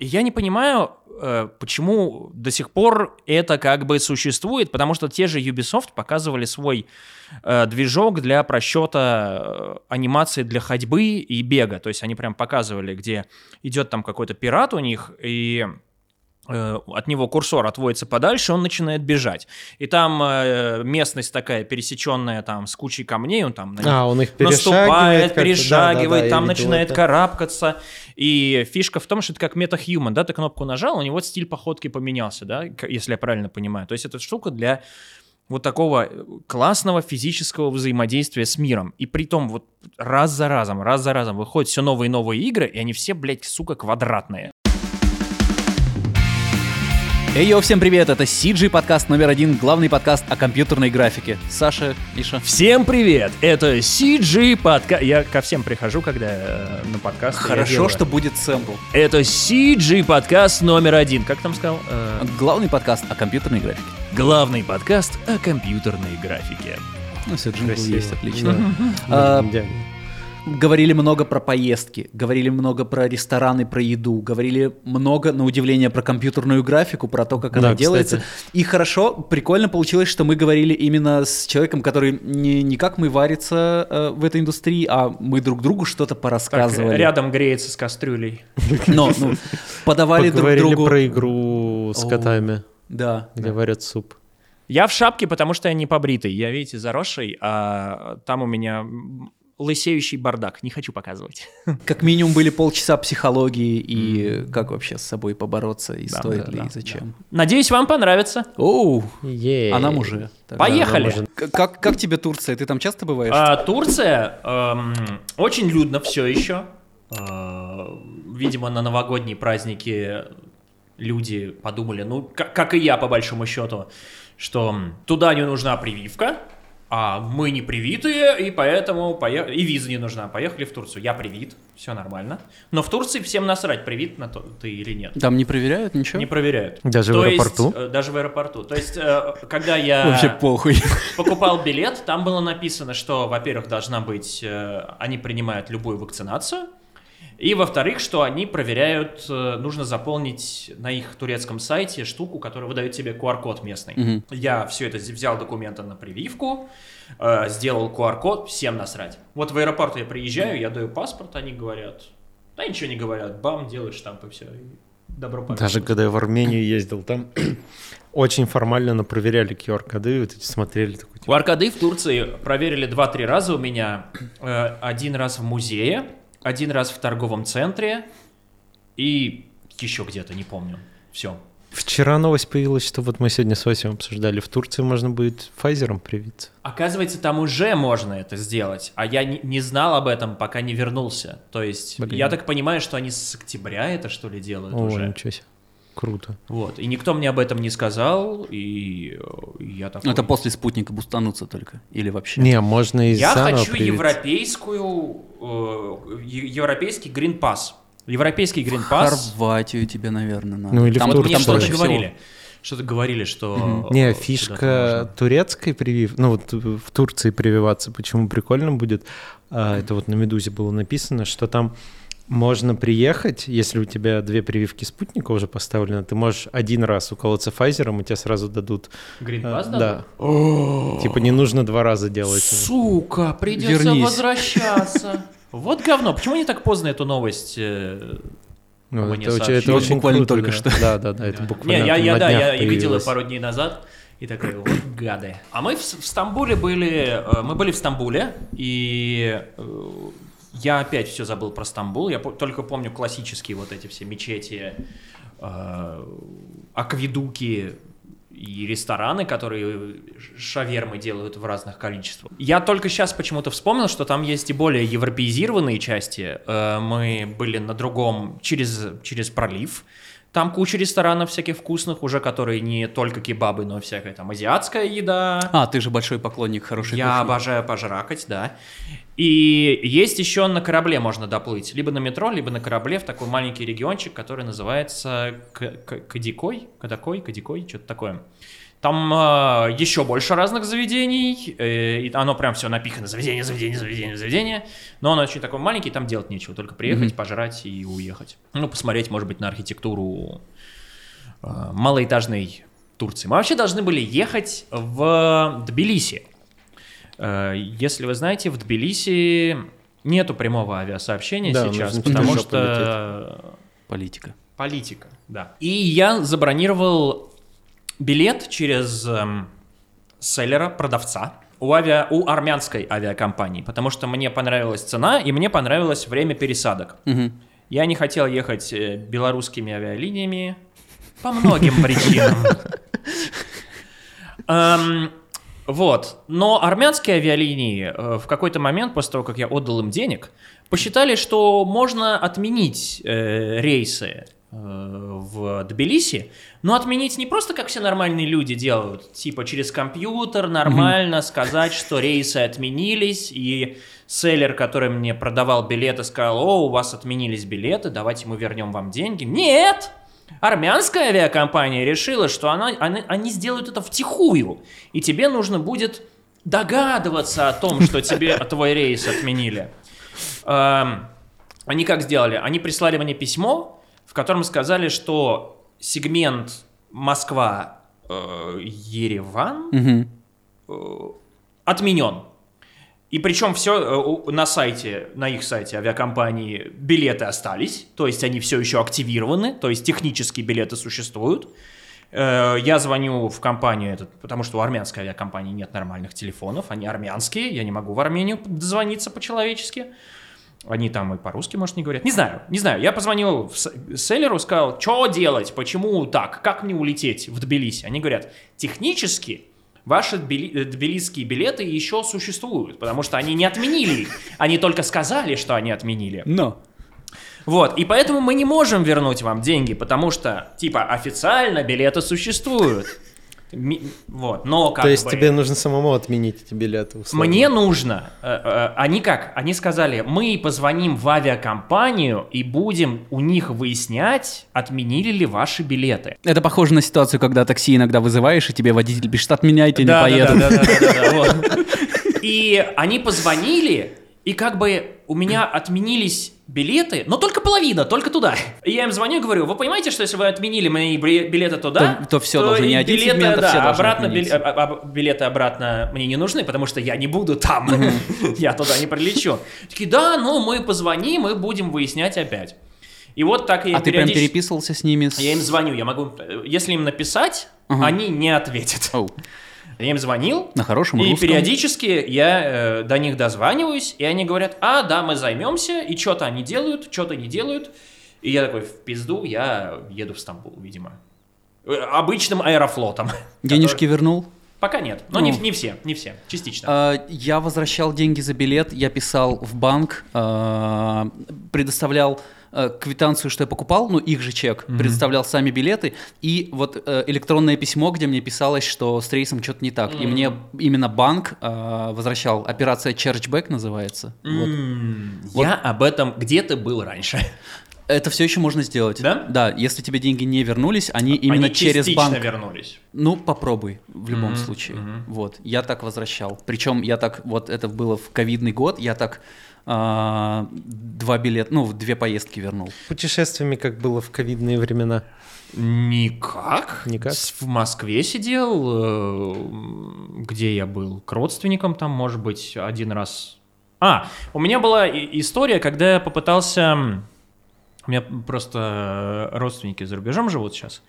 Я не понимаю, э, почему до сих пор это как бы существует, потому что те же Ubisoft показывали свой э, движок для просчета э, анимации для ходьбы и бега. То есть они прям показывали, где идет там какой-то пират у них, и от него курсор отводится подальше, он начинает бежать. И там э, местность такая пересеченная там с кучей камней, он там а, он их наступает, перешагивает, да, да, да, там начинает это. карабкаться. И фишка в том, что это как MetaHuman, да, ты кнопку нажал, у него стиль походки поменялся, да, если я правильно понимаю. То есть это штука для вот такого классного физического взаимодействия с миром. И при том вот раз за разом, раз за разом выходят все новые и новые игры, и они все, блядь, сука, квадратные. Эй, йо, всем привет, это CG подкаст номер один, главный подкаст о компьютерной графике. Саша, Миша. Всем привет, это CG подкаст. Я ко всем прихожу, когда э, на подкаст. Хорошо, что будет сэмпл. Это CG подкаст номер один. Как там сказал? Э... Главный подкаст о компьютерной графике. Главный подкаст о компьютерной графике. Ну, все, джингл есть, отлично. Да. А, говорили много про поездки, говорили много про рестораны, про еду, говорили много, на удивление, про компьютерную графику, про то, как да, она кстати. делается. И хорошо, прикольно получилось, что мы говорили именно с человеком, который не, не как мы варится э, в этой индустрии, а мы друг другу что-то порассказывали. Так, рядом греется с кастрюлей. Но, ну, подавали друг другу... про игру с котами. Да. Где варят суп. Я в шапке, потому что я не побритый. Я, видите, заросший, а там у меня лысеющий бардак, не хочу показывать. Как минимум были полчаса психологии и mm. как вообще с собой побороться и да, стоит да, ли да, и зачем. Да. Надеюсь, вам понравится. Оу, yeah. а нам уже. Тогда Поехали. Как, как тебе Турция? Ты там часто бываешь? А, Турция эм, очень людно все еще. Э, видимо, на новогодние праздники люди подумали, ну, как, как и я по большому счету, что туда не нужна прививка, а мы не привитые, и поэтому поех... и виза не нужна. Поехали в Турцию. Я привит, все нормально. Но в Турции всем насрать, привит на то ты или нет. Там не проверяют ничего? Не проверяют. Даже то в аэропорту? Есть, э, даже в аэропорту. То есть, э, когда я Вообще похуй. покупал билет, там было написано, что, во-первых, должна быть, э, они принимают любую вакцинацию, и во-вторых, что они проверяют, э, нужно заполнить на их турецком сайте штуку, которая выдает тебе QR-код местный. Угу. Я все это взял документы на прививку, э, сделал QR-код, всем насрать. Вот в аэропорт я приезжаю, я даю паспорт, они говорят, да ничего не говорят, бам, делаешь штамп и все. добро пожаловать. Даже когда я в Армению ездил, там очень формально проверяли QR-коды, вот эти смотрели. Такой, типа... QR-коды в Турции проверили 2-3 раза у меня. Э, один раз в музее, один раз в торговом центре и еще где-то, не помню. Все. Вчера новость появилась, что вот мы сегодня с Васем обсуждали, в Турции можно будет Pfizer привиться. Оказывается, там уже можно это сделать, а я не, не знал об этом, пока не вернулся. То есть, Блин. я так понимаю, что они с октября это что ли делают О, уже. ничего себе. Круто. Вот. И никто мне об этом не сказал, и я такой... Это после спутника бустануться только? Или вообще? Не, можно и Я хочу привиться. европейскую, э, европейский Green Pass. Европейский Green Pass. Хорватию тебе, наверное, надо. Ну или там, в Турцию. Мне что-то говорили. Что-то говорили, что... Угу. Не, фишка турецкой привив... Ну вот в Турции прививаться, почему прикольно будет, а, это вот на «Медузе» было написано, что там можно приехать, если у тебя две прививки спутника уже поставлены, ты можешь один раз уколоться Pfizer, и тебе сразу дадут... Green Pass э, Да. Типа не нужно два раза делать. Сука, придется Вернись. возвращаться. Вот говно. Почему не так поздно эту новость э, ну, это, очень, это очень буквально круто, только что. Да, да, да, это буквально. Не, я, я, да, я видел ее пару дней назад. И такой, вот гады. А мы в, в Стамбуле были, э, мы были в Стамбуле, и э, я опять все забыл про Стамбул. Я только помню классические вот эти все мечети, э, акведуки и рестораны, которые шавермы делают в разных количествах. Я только сейчас почему-то вспомнил, что там есть и более европеизированные части. Э, мы были на другом, через, через пролив, там куча ресторанов всяких вкусных, уже которые не только кебабы, но всякая там азиатская еда. А, ты же большой поклонник хорошей Я кухни. обожаю пожракать, да. И есть еще на корабле можно доплыть. Либо на метро, либо на корабле в такой маленький региончик, который называется Кадикой, Кадакой, Кадикой, что-то такое. Там э, еще больше разных заведений, э, и оно прям все напихано, заведение, заведение, заведение, заведение, но оно очень такой маленький, там делать нечего, только приехать, mm-hmm. пожрать и уехать. Ну, посмотреть, может быть, на архитектуру э, малоэтажной Турции. Мы вообще должны были ехать в Тбилиси. Э, если вы знаете, в Тбилиси нету прямого авиасообщения да, сейчас, потому что... Политика. Политика, да. И я забронировал билет через эм, селлера, продавца, у, авиа, у армянской авиакомпании, потому что мне понравилась цена и мне понравилось время пересадок. Угу. Я не хотел ехать э, белорусскими авиалиниями по многим причинам. Эм, вот. Но армянские авиалинии э, в какой-то момент, после того, как я отдал им денег, посчитали, что можно отменить э, рейсы в Тбилиси, но отменить не просто как все нормальные люди делают, типа через компьютер нормально mm-hmm. сказать, что рейсы отменились, и селлер, который мне продавал билеты, сказал, о, у вас отменились билеты, давайте мы вернем вам деньги. Нет! Армянская авиакомпания решила, что она, они, они сделают это втихую, и тебе нужно будет догадываться о том, что тебе твой рейс отменили. Эм, они как сделали? Они прислали мне письмо, в котором сказали, что сегмент Москва-Ереван э, э, отменен. И причем все э, на сайте, на их сайте авиакомпании билеты остались, то есть они все еще активированы, то есть технические билеты существуют. Я звоню в компанию, этот, потому что у армянской авиакомпании нет нормальных телефонов, они армянские, я не могу в Армению дозвониться по-человечески. Они там и по-русски, может, не говорят. Не знаю, не знаю. Я позвонил селлеру, сказал, что делать, почему так, как мне улететь в Тбилиси. Они говорят, технически ваши э, тбилисские билеты еще существуют, потому что они не отменили их. Они только сказали, что они отменили. Но. Вот, и поэтому мы не можем вернуть вам деньги, потому что, типа, официально билеты существуют. Вот, но как То есть бы, тебе нужно самому отменить эти билеты? Условно. Мне нужно. Э, э, они как? Они сказали, мы позвоним в авиакомпанию и будем у них выяснять, отменили ли ваши билеты. Это похоже на ситуацию, когда такси иногда вызываешь, и тебе водитель пишет, отменяйте, не поеду. Да, да, да, да, И они позвонили, и как бы у меня отменились билеты, но только половина, только туда. И я им звоню и говорю, вы понимаете, что если вы отменили мои билеты туда, то, то все то должны не один билеты, сегмент, а да, все обратно били, а, а, билеты обратно мне не нужны, потому что я не буду там, я туда не прилечу. Такие, да, ну мы позвоним и будем выяснять опять. И вот так я А ты прям переписывался с ними? Я им звоню, я могу, если им написать, они не ответят. Я им звонил. На хорошем И русском. периодически я э, до них дозваниваюсь, и они говорят, а, да, мы займемся, и что-то они делают, что-то не делают. И я такой, в пизду, я еду в Стамбул, видимо. Э, обычным аэрофлотом. Денежки который... вернул? Пока нет, но ну. не, не все, не все, частично. А, я возвращал деньги за билет, я писал в банк, а, предоставлял Э, квитанцию, что я покупал, ну, их же чек, mm-hmm. предоставлял сами билеты, и вот э, электронное письмо, где мне писалось, что с рейсом что-то не так. Mm-hmm. И мне именно банк э, возвращал. Операция Chargeback называется. Mm-hmm. Вот. Я об этом где-то был раньше. Это все еще можно сделать. Да? Да, если тебе деньги не вернулись, они именно они через банк. вернулись. Ну, попробуй в любом mm-hmm. случае. Mm-hmm. Вот, я так возвращал. Причем я так, вот это было в ковидный год, я так два билета, ну, две поездки вернул. Путешествиями как было в ковидные времена? Никак. Никак. В Москве сидел, э, где я был, к родственникам там, может быть, один раз. А, у меня была история, когда я попытался... У меня просто родственники за рубежом живут сейчас.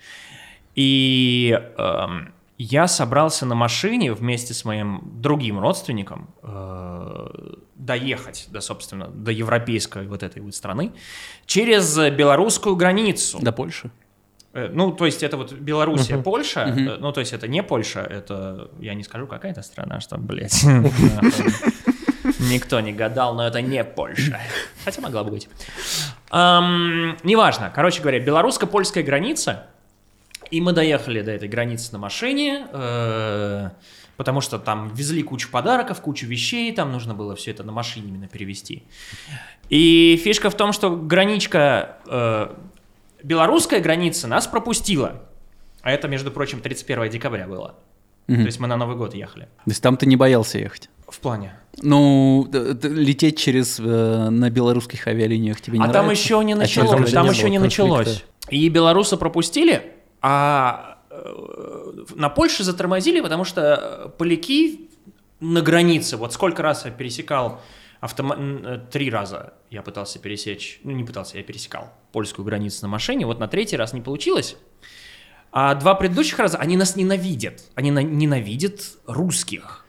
И эм, я собрался на машине вместе с моим другим родственником э, доехать, до, собственно, до европейской вот этой вот страны через белорусскую границу. До Польши? Э, ну, то есть это вот Белоруссия, uh-huh. Польша, uh-huh. ну, то есть это не Польша, это, я не скажу, какая это страна, что, блядь, никто не гадал, но это не Польша. Хотя могла бы быть. Неважно, короче говоря, белорусско-польская граница – и мы доехали до этой границы на машине, э, потому что там везли кучу подарков, кучу вещей, там нужно было все это на машине именно перевести. И фишка в том, что граничка, э, белорусская граница нас пропустила. А это, между прочим, 31 декабря было. Угу. То есть мы на Новый год ехали. То есть там ты не боялся ехать? В плане? Ну, лететь через э, на белорусских авиалиниях тебе не а нравится? там еще не началось. А там, там еще не началось. И белорусы пропустили, а э, на Польше затормозили, потому что поляки на границе, вот сколько раз я пересекал автома... Э, три раза я пытался пересечь, ну не пытался, я пересекал польскую границу на машине, вот на третий раз не получилось. А два предыдущих раза они нас ненавидят. Они на... ненавидят русских.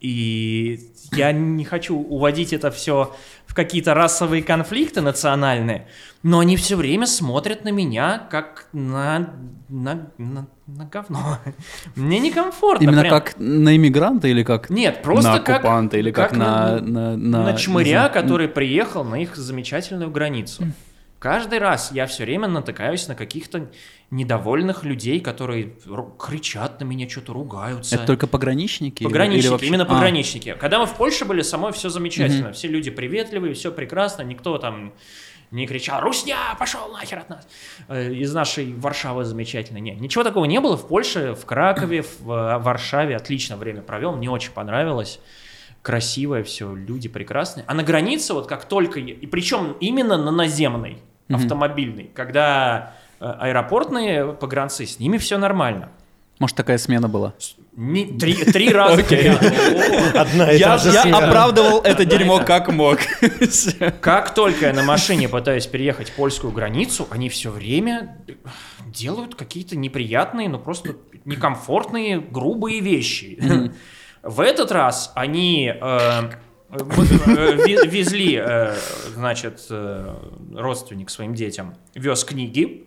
И я не хочу уводить это все в какие-то расовые конфликты национальные, но они все время смотрят на меня как на, на, на, на говно. Мне некомфортно. Именно прям. как на иммигранта или как Нет, просто на оккупанта как, или как, как на, на, на, на чмыря, который приехал на их замечательную границу. Каждый раз я все время натыкаюсь на каких-то недовольных людей, которые кричат на меня, что-то ругаются. Это только пограничники? Пограничники, или вообще... именно а. пограничники. Когда мы в Польше были, самой все замечательно. Угу. Все люди приветливые, все прекрасно, никто там не кричал «Русня, пошел нахер от нас!» э, Из нашей Варшавы замечательно. Нет, ничего такого не было. В Польше, в Кракове, в Варшаве отлично время провел, мне очень понравилось красивое все, люди прекрасные. А на границе вот как только, и причем именно на наземной, автомобильной, когда э, аэропортные погранцы, с ними все нормально. Может, такая смена была? Не, три, три раза. Одна и я, я оправдывал это дерьмо как мог. Как только я на машине пытаюсь переехать польскую границу, они все время делают какие-то неприятные, но просто некомфортные, грубые вещи. В этот раз они э, везли, э, значит, родственник своим детям вез книги.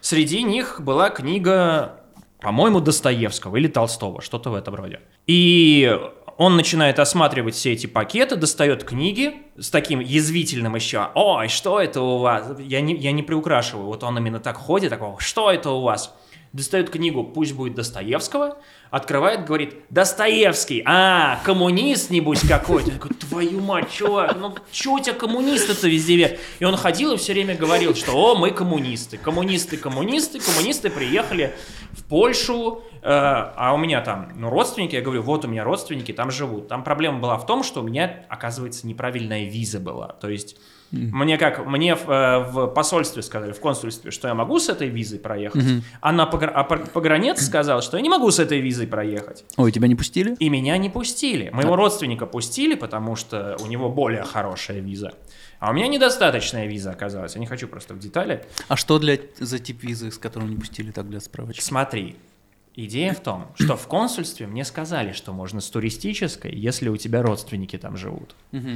Среди них была книга, по-моему, Достоевского или Толстого, что-то в этом роде. И он начинает осматривать все эти пакеты, достает книги с таким язвительным еще. Ой, что это у вас? Я не, я не приукрашиваю. Вот он именно так ходит, такого, что это у вас? достает книгу «Пусть будет Достоевского», открывает, говорит, Достоевский, а, коммунист, небось, какой-то. Я говорю, твою мать, чувак, ну что у тебя коммунисты-то везде вверх? И он ходил и все время говорил, что, о, мы коммунисты, коммунисты, коммунисты, коммунисты приехали в Польшу, э, а у меня там, ну, родственники, я говорю, вот у меня родственники там живут. Там проблема была в том, что у меня, оказывается, неправильная виза была, то есть мне как, мне в, э, в посольстве сказали, в консульстве, что я могу с этой визой проехать, mm-hmm. а на погр... а погранец сказал, что я не могу с этой визой проехать. Ой, тебя не пустили? И меня не пустили. Моего а. родственника пустили, потому что у него более хорошая виза. А у меня недостаточная виза оказалась. Я не хочу просто в детали. А что для за тип визы, с которым не пустили, так для справочки? Смотри, Идея в том, что в консульстве мне сказали, что можно с туристической, если у тебя родственники там живут. Угу.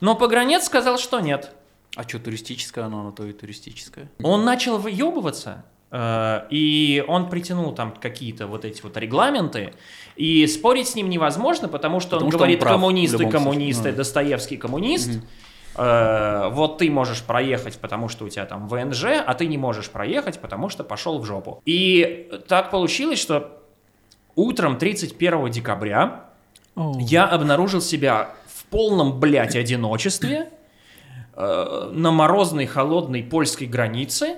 Но погранец сказал, что нет. А что, туристическое оно, оно то и туристическое? Он начал выебываться, э, и он притянул там какие-то вот эти вот регламенты, и спорить с ним невозможно, потому что потому он что говорит, он прав, коммунисты, коммунисты, ну. Достоевский коммунист, угу. Вот ты можешь проехать, потому что у тебя там ВНЖ, а ты не можешь проехать, потому что пошел в жопу. И так получилось, что утром 31 декабря oh. я обнаружил себя в полном, блядь, одиночестве на морозной, холодной польской границе,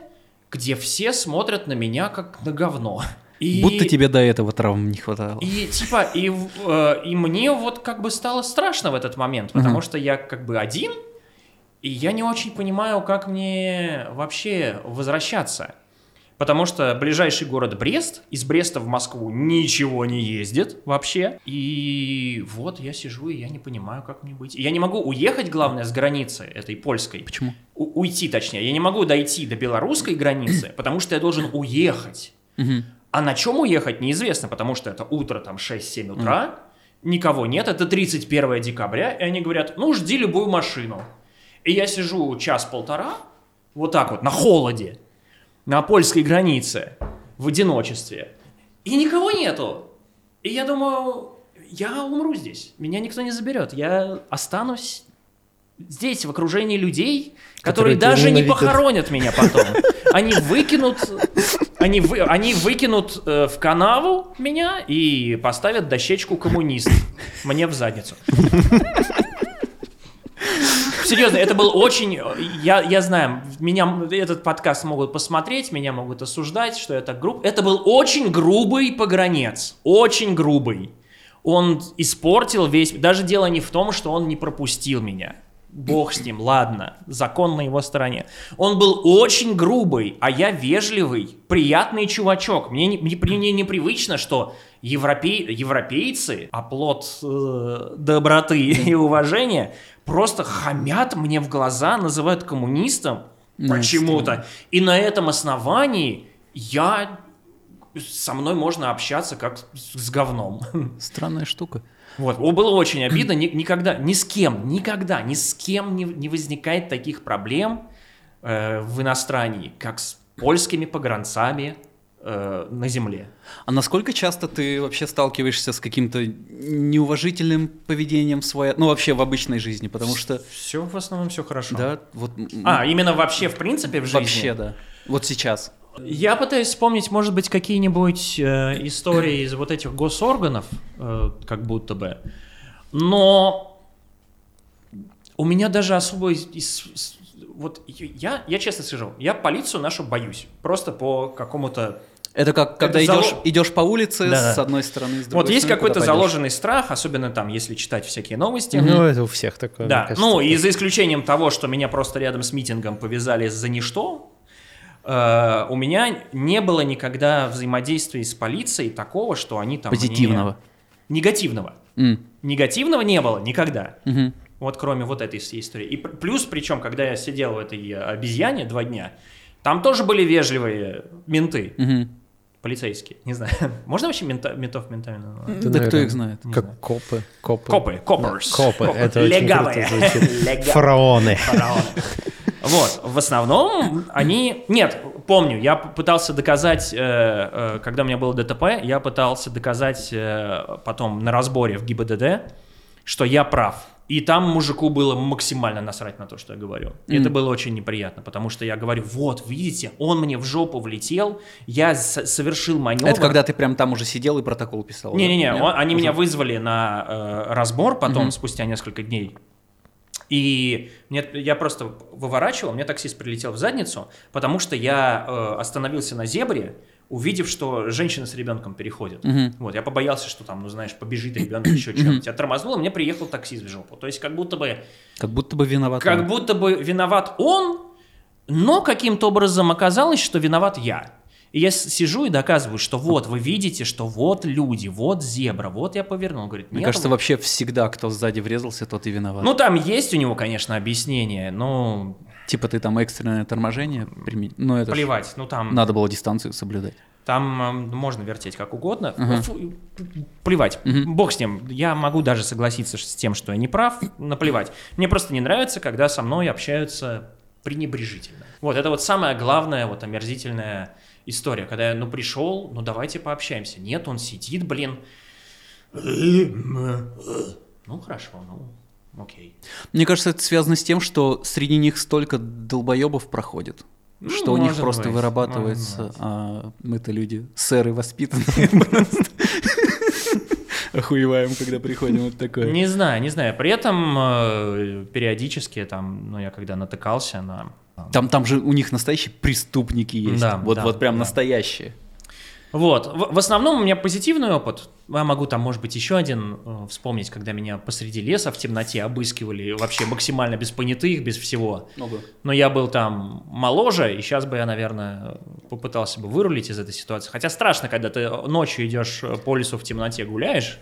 где все смотрят на меня как на говно. И, Будто тебе до этого травм не хватало. И типа, и, э, и мне вот как бы стало страшно в этот момент, потому uh-huh. что я как бы один, и я не очень понимаю, как мне вообще возвращаться. Потому что ближайший город Брест, из Бреста в Москву ничего не ездит вообще. И вот я сижу, и я не понимаю, как мне быть. Я не могу уехать, главное, с границы этой польской. Почему? У- уйти, точнее. Я не могу дойти до белорусской границы, потому что я должен уехать. А на чем уехать, неизвестно, потому что это утро, там, 6-7 утра, никого нет, это 31 декабря, и они говорят, ну, жди любую машину. И я сижу час-полтора, вот так вот, на холоде, на польской границе, в одиночестве, и никого нету. И я думаю, я умру здесь, меня никто не заберет, я останусь здесь, в окружении людей, которые, которые даже не похоронят меня потом. Они выкинут, они, вы, они выкинут э, в канаву меня и поставят дощечку коммунист мне в задницу. Серьезно, это был очень... Я, я знаю, меня этот подкаст могут посмотреть, меня могут осуждать, что это груб. Это был очень грубый погранец. Очень грубый. Он испортил весь... Даже дело не в том, что он не пропустил меня. Бог с ним, ладно, закон на его стороне. Он был очень грубый, а я вежливый, приятный чувачок. Мне, не, мне непривычно, что европей, европейцы, оплот э, доброты и уважения, просто хамят мне в глаза, называют коммунистом почему-то. И на этом основании я со мной можно общаться как с говном. Странная штука. Вот, было очень обидно, ни, никогда, ни с кем, никогда, ни с кем не, не возникает таких проблем э, в инострании, как с польскими погранцами э, на земле. А насколько часто ты вообще сталкиваешься с каким-то неуважительным поведением в своей, ну вообще в обычной жизни, потому что... Все в основном все хорошо. Да, вот... А, именно вообще в принципе в жизни? Вообще, да. Вот сейчас. Я пытаюсь вспомнить, может быть, какие-нибудь э, истории из вот этих госорганов, э, как будто бы. Но у меня даже особо из, из, вот я, я честно скажу, я полицию нашу боюсь. Просто по какому-то это как когда это идешь, зало... идешь по улице да, с одной стороны, с другой Вот есть какой-то заложенный страх, особенно там, если читать всякие новости. Ну, это у всех такое. Да, кажется, ну, и за исключением того, что меня просто рядом с митингом повязали за ничто, э, у меня не было никогда взаимодействия с полицией такого, что они там... Позитивного. Не... Негативного. Mm. Негативного не было никогда. Mm-hmm. Вот кроме вот этой всей истории. И плюс, причем, когда я сидел в этой обезьяне два дня, там тоже были вежливые менты. Mm-hmm. Полицейские, не знаю. Можно вообще мента, ментов ментами называть? Да, да кто их знает? Как знаю. копы. Копы. Копы, копперс. Копы, это Легавые. очень круто Фараоны. Фараоны. Вот, в основном они... Нет, помню, я пытался доказать, э, э, когда у меня было ДТП, я пытался доказать э, потом на разборе в ГИБДД, что я прав. И там мужику было максимально насрать на то, что я говорю. И mm. это было очень неприятно, потому что я говорю, вот, видите, он мне в жопу влетел, я совершил маневр. Это когда ты прям там уже сидел и протокол писал? Не-не-не, да? они уже... меня вызвали на э, разбор потом, mm-hmm. спустя несколько дней. И мне, я просто выворачивал, мне таксист прилетел в задницу, потому что я э, остановился на зебре, увидев, что женщина с ребенком переходит. Угу. Вот, я побоялся, что там, ну знаешь, побежит ребенок еще чем-нибудь. Я тормознул, и мне приехал таксист в жопу. То есть как будто бы... Как будто бы виноват Как он. будто бы виноват он, но каким-то образом оказалось, что виноват я. И я сижу и доказываю, что вот, вы видите, что вот люди, вот зебра, вот я повернул. Говорит, Мне кажется, вообще всегда, кто сзади врезался, тот и виноват. Ну, там есть у него, конечно, объяснение, но... Типа ты там экстренное торможение применил? Ну, это Плевать, ну там... Надо было дистанцию соблюдать. Там можно вертеть как угодно. Uh-huh. Фу, плевать. Uh-huh. Бог с ним. Я могу даже согласиться с тем, что я не прав. Наплевать. Мне просто не нравится, когда со мной общаются пренебрежительно. Вот это вот самое главное, вот омерзительное история, когда я, ну, пришел, ну, давайте пообщаемся. Нет, он сидит, блин. Ну, хорошо, ну, окей. Мне кажется, это связано с тем, что среди них столько долбоебов проходит. Ну, что у них просто быть, вырабатывается, а мы-то люди сэры воспитанные просто. Охуеваем, когда приходим вот такое. Не знаю, не знаю. При этом э, периодически там, ну я когда натыкался на там, там же у них настоящие преступники есть. Да, вот, да, вот прям да. настоящие. Вот. В, в основном у меня позитивный опыт. Я могу там, может быть, еще один э, вспомнить, когда меня посреди леса в темноте обыскивали, вообще максимально без понятых, без всего. Ого. Но я был там моложе, и сейчас бы я, наверное, попытался бы вырулить из этой ситуации. Хотя страшно, когда ты ночью идешь по лесу в темноте гуляешь,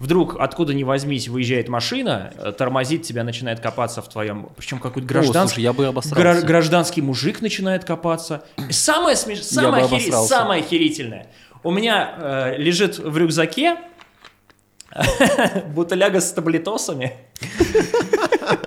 вдруг откуда ни возьмись выезжает машина, э, тормозит тебя, начинает копаться в твоем, причем какой-то гражданский, я бы обосрался. гражданский мужик начинает копаться. Самое, смеш... самое, охер... самое охерительное. У меня э, лежит в рюкзаке бутыляга с таблетосами.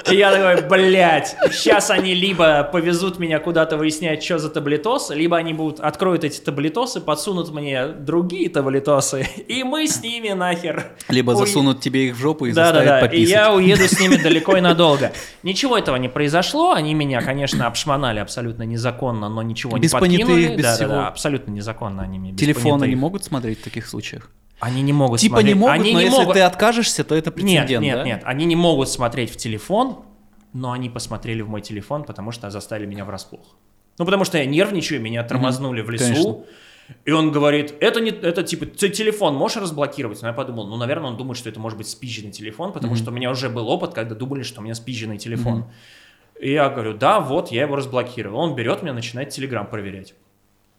И я такой, блядь, сейчас они либо повезут меня куда-то выяснять, что за таблетосы, либо они будут откроют эти таблетосы, подсунут мне другие таблетосы, и мы с ними нахер. Либо уй... засунут тебе их в жопу и да, заставят да, да. пописать. И я уеду с ними далеко и надолго. Ничего этого не произошло, они меня, конечно, обшмонали абсолютно незаконно, но ничего без не подкинули. Понятых, без да, всего. Да, да, абсолютно незаконно они мне. Телефоны не могут смотреть в таких случаях? Они не могут типа смотреть. не могут, они но не если могут... ты откажешься, то это прецедент, Нет, нет, да? нет. Они не могут смотреть в телефон, но они посмотрели в мой телефон, потому что заставили меня врасплох. Ну, потому что я нервничаю, меня тормознули mm-hmm. в лесу. Конечно. И он говорит, это не, это типа, телефон можешь разблокировать? Но я подумал, ну, наверное, он думает, что это может быть спизженный телефон, потому mm-hmm. что у меня уже был опыт, когда думали, что у меня спизженный телефон. Mm-hmm. И я говорю, да, вот, я его разблокировал. Он берет меня, начинает Телеграм проверять.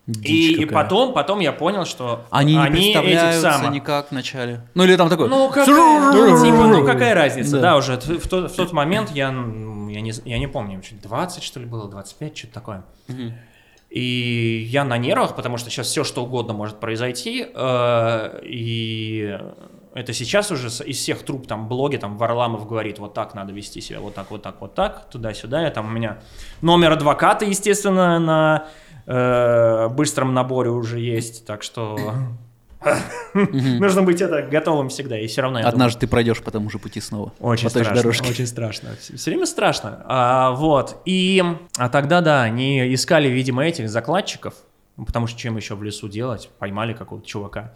И, и потом, потом я понял, что они, они не представляются самых... никак вначале. Ну или там такой. Ну какая, типа, ну, какая разница? Да, да уже в тот, в тот момент я, я не, я не помню, 20 что ли было, 25, что-то такое. Угу. И я на нервах, потому что сейчас все что угодно может произойти. Э, и это сейчас уже из всех труб там блоги, там Варламов говорит, вот так надо вести себя, вот так, вот так, вот так, туда-сюда. Я там у меня номер адвоката, естественно, на э, быстром наборе уже есть, так что нужно быть это готовым всегда, и все равно. Однажды ты пройдешь по тому же пути снова. Очень страшно, очень страшно. Все время страшно. А, вот, и, а тогда, да, они искали, видимо, этих закладчиков, потому что чем еще в лесу делать, поймали какого-то чувака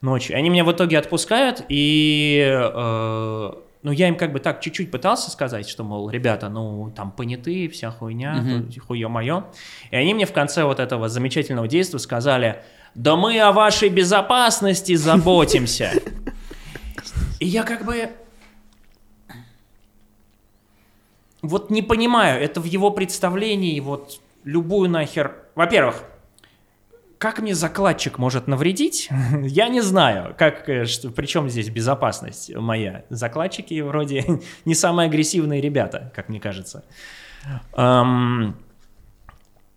ночью. Они меня в итоге отпускают, и э, ну, я им как бы так чуть-чуть пытался сказать, что, мол, ребята, ну, там понятые, вся хуйня, uh-huh. хуе мое. И они мне в конце вот этого замечательного действия сказали, да мы о вашей безопасности заботимся. И я как бы... Вот не понимаю, это в его представлении, вот любую нахер... Во-первых, как мне закладчик может навредить? Я не знаю. Как, э, что, причем здесь безопасность моя? Закладчики вроде не самые агрессивные ребята, как мне кажется. Эм,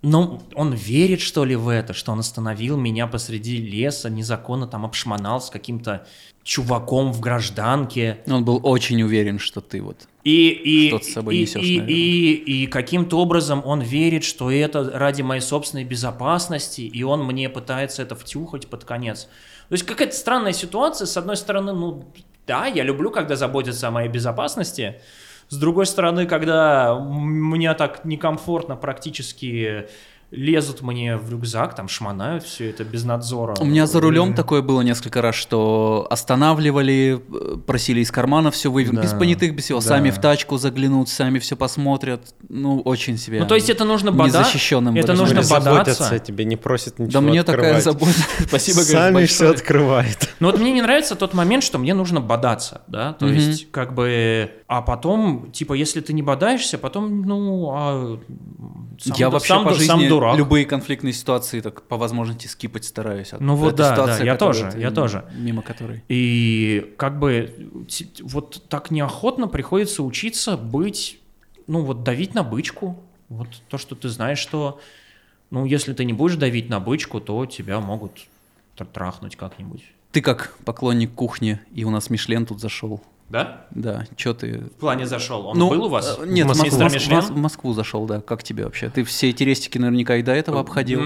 ну, он верит, что ли, в это, что он остановил меня посреди леса, незаконно там обшмонал с каким-то чуваком в гражданке. Он был очень уверен, что ты вот и, и, что-то с собой и, несешь, и, и, и, и каким-то образом он верит, что это ради моей собственной безопасности, и он мне пытается это втюхать под конец. То есть какая-то странная ситуация. С одной стороны, ну да, я люблю, когда заботятся о моей безопасности. С другой стороны, когда мне так некомфортно практически лезут мне в рюкзак, там шмонают все это без надзора. У меня за рулем такое было несколько раз, что останавливали, просили из кармана все вывести, да, без понятых, без всего, да. сами в тачку заглянут, сами все посмотрят, ну очень себе. Ну то есть это нужно бода... незащищенным. Это нужно бодаться. тебе не просят ничего Да мне открывать. такая забота. Спасибо, Сами все открывает. Ну вот мне не нравится тот момент, что мне нужно бодаться, да, то есть как бы, а потом, типа, если ты не бодаешься, потом, ну, а я вообще сам, по жизни сам дурак. любые конфликтные ситуации так по возможности скипать стараюсь. Ну вот да, да, я тоже, я тоже. Мимо которой. И как бы вот так неохотно приходится учиться быть, ну вот давить на бычку. Вот то, что ты знаешь, что, ну если ты не будешь давить на бычку, то тебя могут трахнуть как-нибудь. Ты как поклонник кухни, и у нас Мишлен тут зашел. Да? Да, что ты... В плане зашел. Он ну, был у вас? Э, нет, в Москву, Москву, в Москву зашел, да. Как тебе вообще? Ты все эти рестики наверняка и до этого обходил?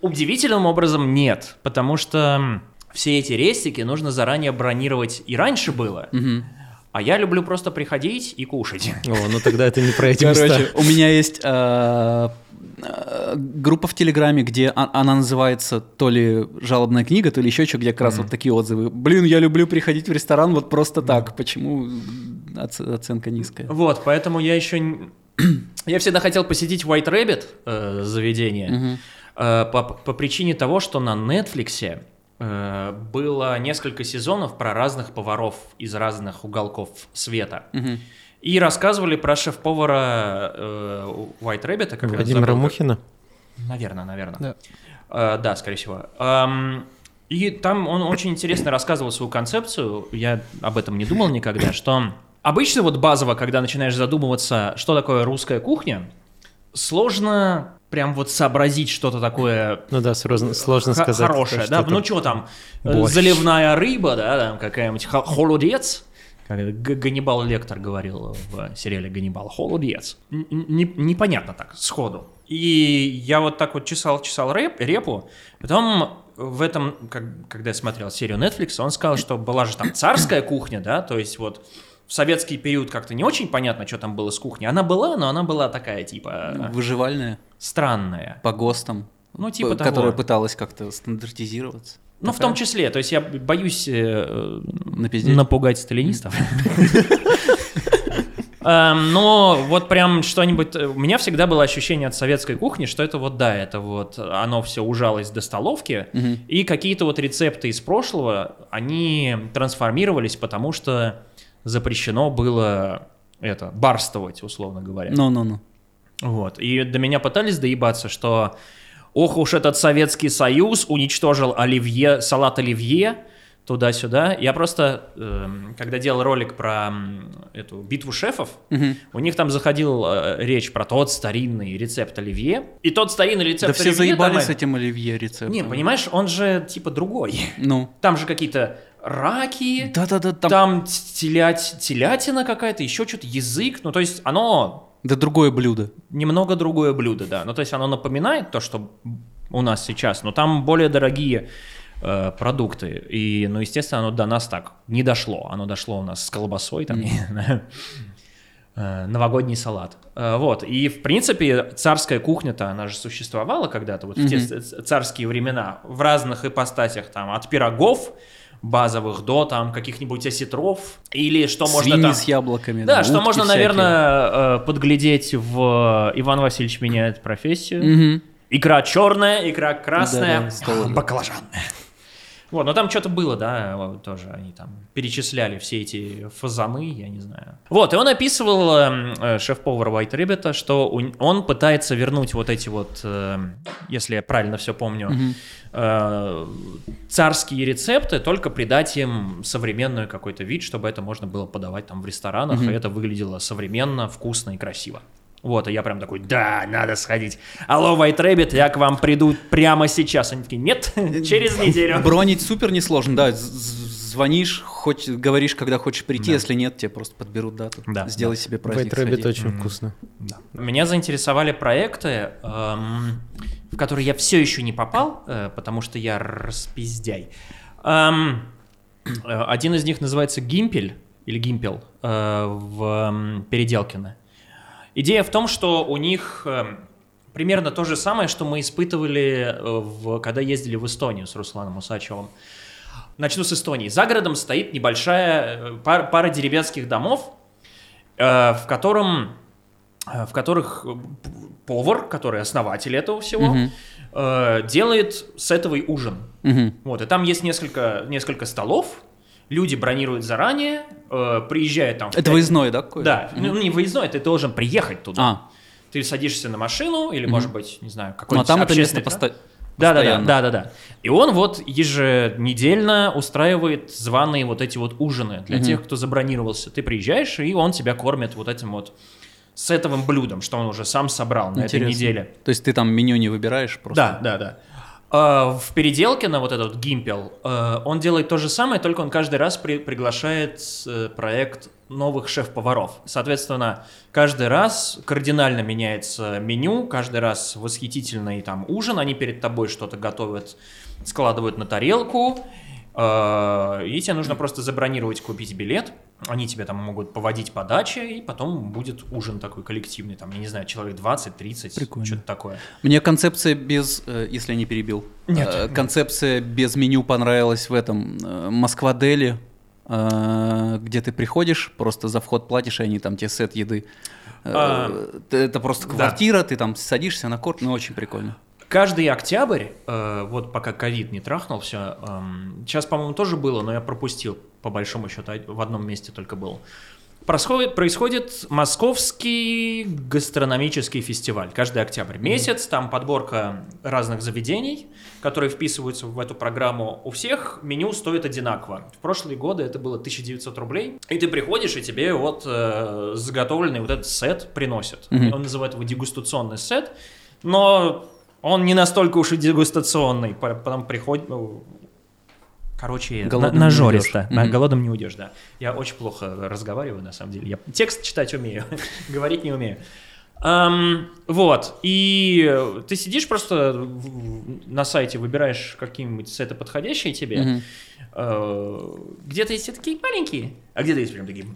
Удивительным образом нет, потому что все эти рестики нужно заранее бронировать. И раньше было. Угу. А я люблю просто приходить и кушать. О, ну тогда это не про эти Короче, места. у меня есть Э, группа в Телеграме, где она называется то ли жалобная книга, то ли еще что, где как раз mm-hmm. вот такие отзывы. Блин, я люблю приходить в ресторан вот просто так. Mm-hmm. Почему оценка низкая? Вот, поэтому я еще... я всегда хотел посетить White Rabbit э, заведение mm-hmm. э, по, по причине того, что на Netflix э, было несколько сезонов про разных поваров из разных уголков света. Mm-hmm. И рассказывали про шеф-повара э, White Rabbit. Как Владимира Мухина? Наверное, наверное. Да, э, да скорее всего. Эм, и там он очень интересно рассказывал свою концепцию. Я об этом не думал никогда, что обычно вот базово, когда начинаешь задумываться, что такое русская кухня, сложно прям вот сообразить что-то такое. Ну да, сложно, сложно сказать. Хорошее, да. Ну что там, борщ. заливная рыба, да, там какая-нибудь холодец как Ганнибал Лектор говорил в сериале «Ганнибал», холодец. Непонятно так, сходу. И я вот так вот чесал, чесал реп, репу, потом в этом, как, когда я смотрел серию Netflix, он сказал, что была же там царская кухня, да, то есть вот в советский период как-то не очень понятно, что там было с кухней. Она была, но она была такая, типа... Выживальная. Странная. По ГОСТам. Ну, типа того. Которая пыталась как-то стандартизироваться. Ну, в том числе. То есть я боюсь э, напугать сталинистов. Эм, но вот прям что-нибудь... Э, у меня всегда было ощущение от советской кухни, что это вот, да, это вот оно все ужалось до столовки, угу. и какие-то вот рецепты из прошлого, они трансформировались, потому что запрещено было это, барствовать, условно говоря. Ну-ну-ну. Вот. И до меня пытались доебаться, что ох уж этот Советский Союз уничтожил оливье, салат оливье, туда-сюда. Я просто, э, когда делал ролик про эту битву шефов, угу. у них там заходил э, речь про тот старинный рецепт оливье. И тот старинный рецепт да оливье... все заебались там, с этим оливье рецептом. Не, понимаешь, он же типа другой. Ну. Там же какие-то раки, да-да-да, там, там телять, телятина какая-то, еще что-то, язык. Ну, то есть оно... Да другое блюдо. Немного другое блюдо, да. Ну, то есть оно напоминает то, что у нас сейчас, но там более дорогие э, продукты. И, ну, естественно, оно до нас так не дошло. Оно дошло у нас с колбасой, там, э, новогодний салат. Э, вот. И, в принципе, царская кухня-то, она же существовала когда-то, вот mm-hmm. в те царские времена, в разных ипостасях, там, от пирогов базовых до там каких-нибудь осетров или что Свиньи можно там... с яблоками. Да, да что можно, всякие. наверное, э, подглядеть в Иван Васильевич меняет профессию. Угу. Икра черная, икра красная, да, да, баклажанная. Вот, но там что-то было, да, тоже они там перечисляли все эти фазаны, я не знаю. Вот, и он описывал, эм, э, шеф-повар White Rabbit, что он пытается вернуть вот эти вот, э, если я правильно все помню, mm-hmm. э, царские рецепты, только придать им современный какой-то вид, чтобы это можно было подавать там в ресторанах, mm-hmm. и это выглядело современно, вкусно и красиво. Вот, и я прям такой, да, надо сходить. Алло, White Rabbit, я к вам приду прямо сейчас. Они такие, нет, через неделю. Бронить супер несложно, да, звонишь, хоть говоришь, когда хочешь прийти, да. если нет, тебе просто подберут дату. Да. Сделай да. себе праздник. White Rabbit очень mm-hmm. вкусно. Да. Меня заинтересовали проекты, эм, в которые я все еще не попал, э, потому что я распиздяй. Эм, э, один из них называется Гимпель, или Гимпел, э, в э, Переделкино. Идея в том, что у них эм, примерно то же самое, что мы испытывали, э, в, когда ездили в Эстонию с Русланом Усачевым. Начну с Эстонии. За городом стоит небольшая э, пара, пара деревенских домов, э, в котором в которых повар, который основатель этого всего, угу. э, делает сетовый ужин. Угу. Вот, и там есть несколько, несколько столов, люди бронируют заранее, э, приезжают там... Это 5... выездной, да? Какой? Да, mm-hmm. ну не выездной, ты должен приехать туда. А. Ты садишься на машину или, mm-hmm. может быть, не знаю, какой-нибудь Ну а там это место поста... Да, да, да, да, да, да. И он вот еженедельно устраивает званые вот эти вот ужины для mm-hmm. тех, кто забронировался. Ты приезжаешь, и он тебя кормит вот этим вот сетовым блюдом, что он уже сам собрал на Интересно. этой неделе. То есть ты там меню не выбираешь просто? Да, да, да. Uh, в переделке на вот этот гимпел uh, он делает то же самое, только он каждый раз при приглашает uh, проект новых шеф-поваров. Соответственно, каждый раз кардинально меняется меню, каждый раз восхитительный там ужин, они перед тобой что-то готовят, складывают на тарелку, и тебе нужно просто забронировать, купить билет, они тебе там могут поводить по даче, и потом будет ужин такой коллективный, там, я не знаю, человек 20-30, что-то такое. Мне концепция без, э, если я не перебил, нет, э, концепция без меню понравилась в этом э, Москва-Дели, где ты приходишь, просто за вход платишь, и они там тебе сет еды. А, это просто квартира, да. ты там садишься на корт, ну очень прикольно. Каждый октябрь, э, вот пока ковид не трахнул все, э, сейчас, по-моему, тоже было, но я пропустил, по большому счету, в одном месте только был. Происходит, происходит московский гастрономический фестиваль каждый октябрь. Месяц, там подборка разных заведений, которые вписываются в эту программу. У всех меню стоит одинаково. В прошлые годы это было 1900 рублей. И ты приходишь, и тебе вот э, заготовленный вот этот сет приносят. Mm-hmm. Он называет его дегустационный сет. Но он не настолько уж и дегустационный, потом приходит, ну, короче, голодным нажористо. На, mm-hmm. Голодным не уйдешь, да. Я очень плохо разговариваю, на самом деле. Я текст читать умею, говорить не умею. Um, вот, и ты сидишь просто на сайте, выбираешь какие-нибудь сеты подходящие тебе, mm-hmm. uh, где-то есть такие маленькие, а где-то есть прям такие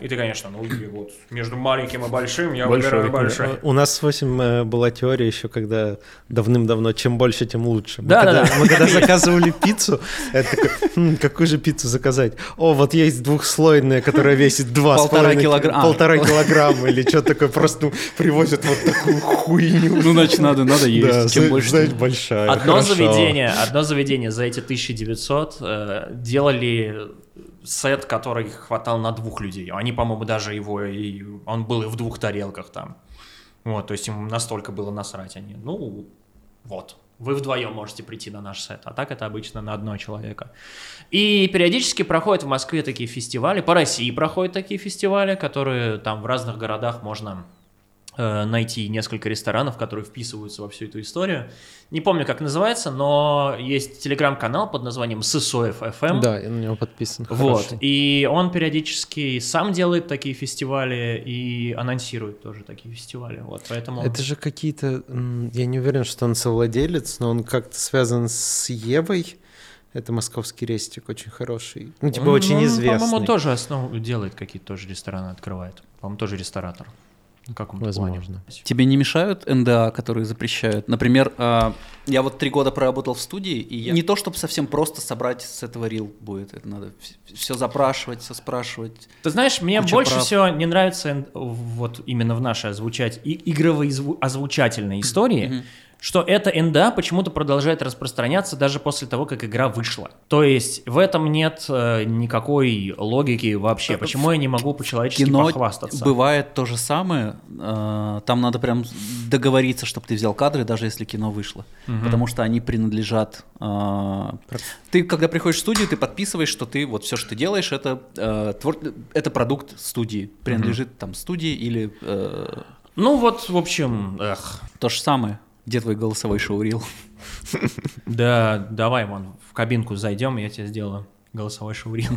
и ты, конечно, ну вот между маленьким и большим я Большой, выбираю большой. У нас 8 э, была теория еще, когда давным-давно, чем больше, тем лучше. Мы да, когда, да, Мы когда заказывали пиццу, это такой, хм, какую же пиццу заказать? О, вот есть двухслойная, которая весит 2,5 полтора килограмма, полтора килограмма или что такое, просто ну, привозят вот такую хуйню. Ну, значит, надо, надо есть. Да, чем больше, знаешь, большая. Одно заведение, одно заведение за эти 1900 э, делали сет, который хватал на двух людей. Они, по-моему, даже его, и он был и в двух тарелках там. Вот, то есть им настолько было насрать они. Ну, вот. Вы вдвоем можете прийти на наш сет, а так это обычно на одного человека. И периодически проходят в Москве такие фестивали, по России проходят такие фестивали, которые там в разных городах можно найти несколько ресторанов, которые вписываются во всю эту историю. Не помню, как называется, но есть телеграм-канал под названием Сысоев FM. Да, я на него подписан. Вот. Хорошо. И он периодически сам делает такие фестивали и анонсирует тоже такие фестивали. Вот, поэтому... Это же какие-то... Я не уверен, что он совладелец, но он как-то связан с Евой. Это московский рестик, очень хороший. Ну, типа, он, очень известный. По-моему, тоже основу делает какие-то тоже рестораны, открывает. По-моему, тоже ресторатор. В каком Возможно. Плане. Тебе не мешают НДА, которые запрещают? Например, э, я вот три года проработал в студии, и я... не то, чтобы совсем просто собрать с этого рил будет. Это надо все запрашивать, все спрашивать. Ты знаешь, мне больше прав. всего не нравится вот именно в нашей озвучать и игровые озвучательные истории. Mm-hmm что эта НДА почему-то продолжает распространяться даже после того, как игра вышла. То есть в этом нет э, никакой логики вообще. Э, Почему я не могу по-человечески Кино похвастаться? бывает то же самое. Э, там надо прям договориться, чтобы ты взял кадры, даже если кино вышло. Угу. Потому что они принадлежат... Э, ты, когда приходишь в студию, ты подписываешь, что ты вот все, что ты делаешь, это, э, твор... это продукт студии. Принадлежит угу. там студии или... Э... Ну вот, в общем, эх. То же самое. Где твой голосовой шоурил? Да, давай, вон, в кабинку зайдем, я тебе сделаю голосовой шоурил.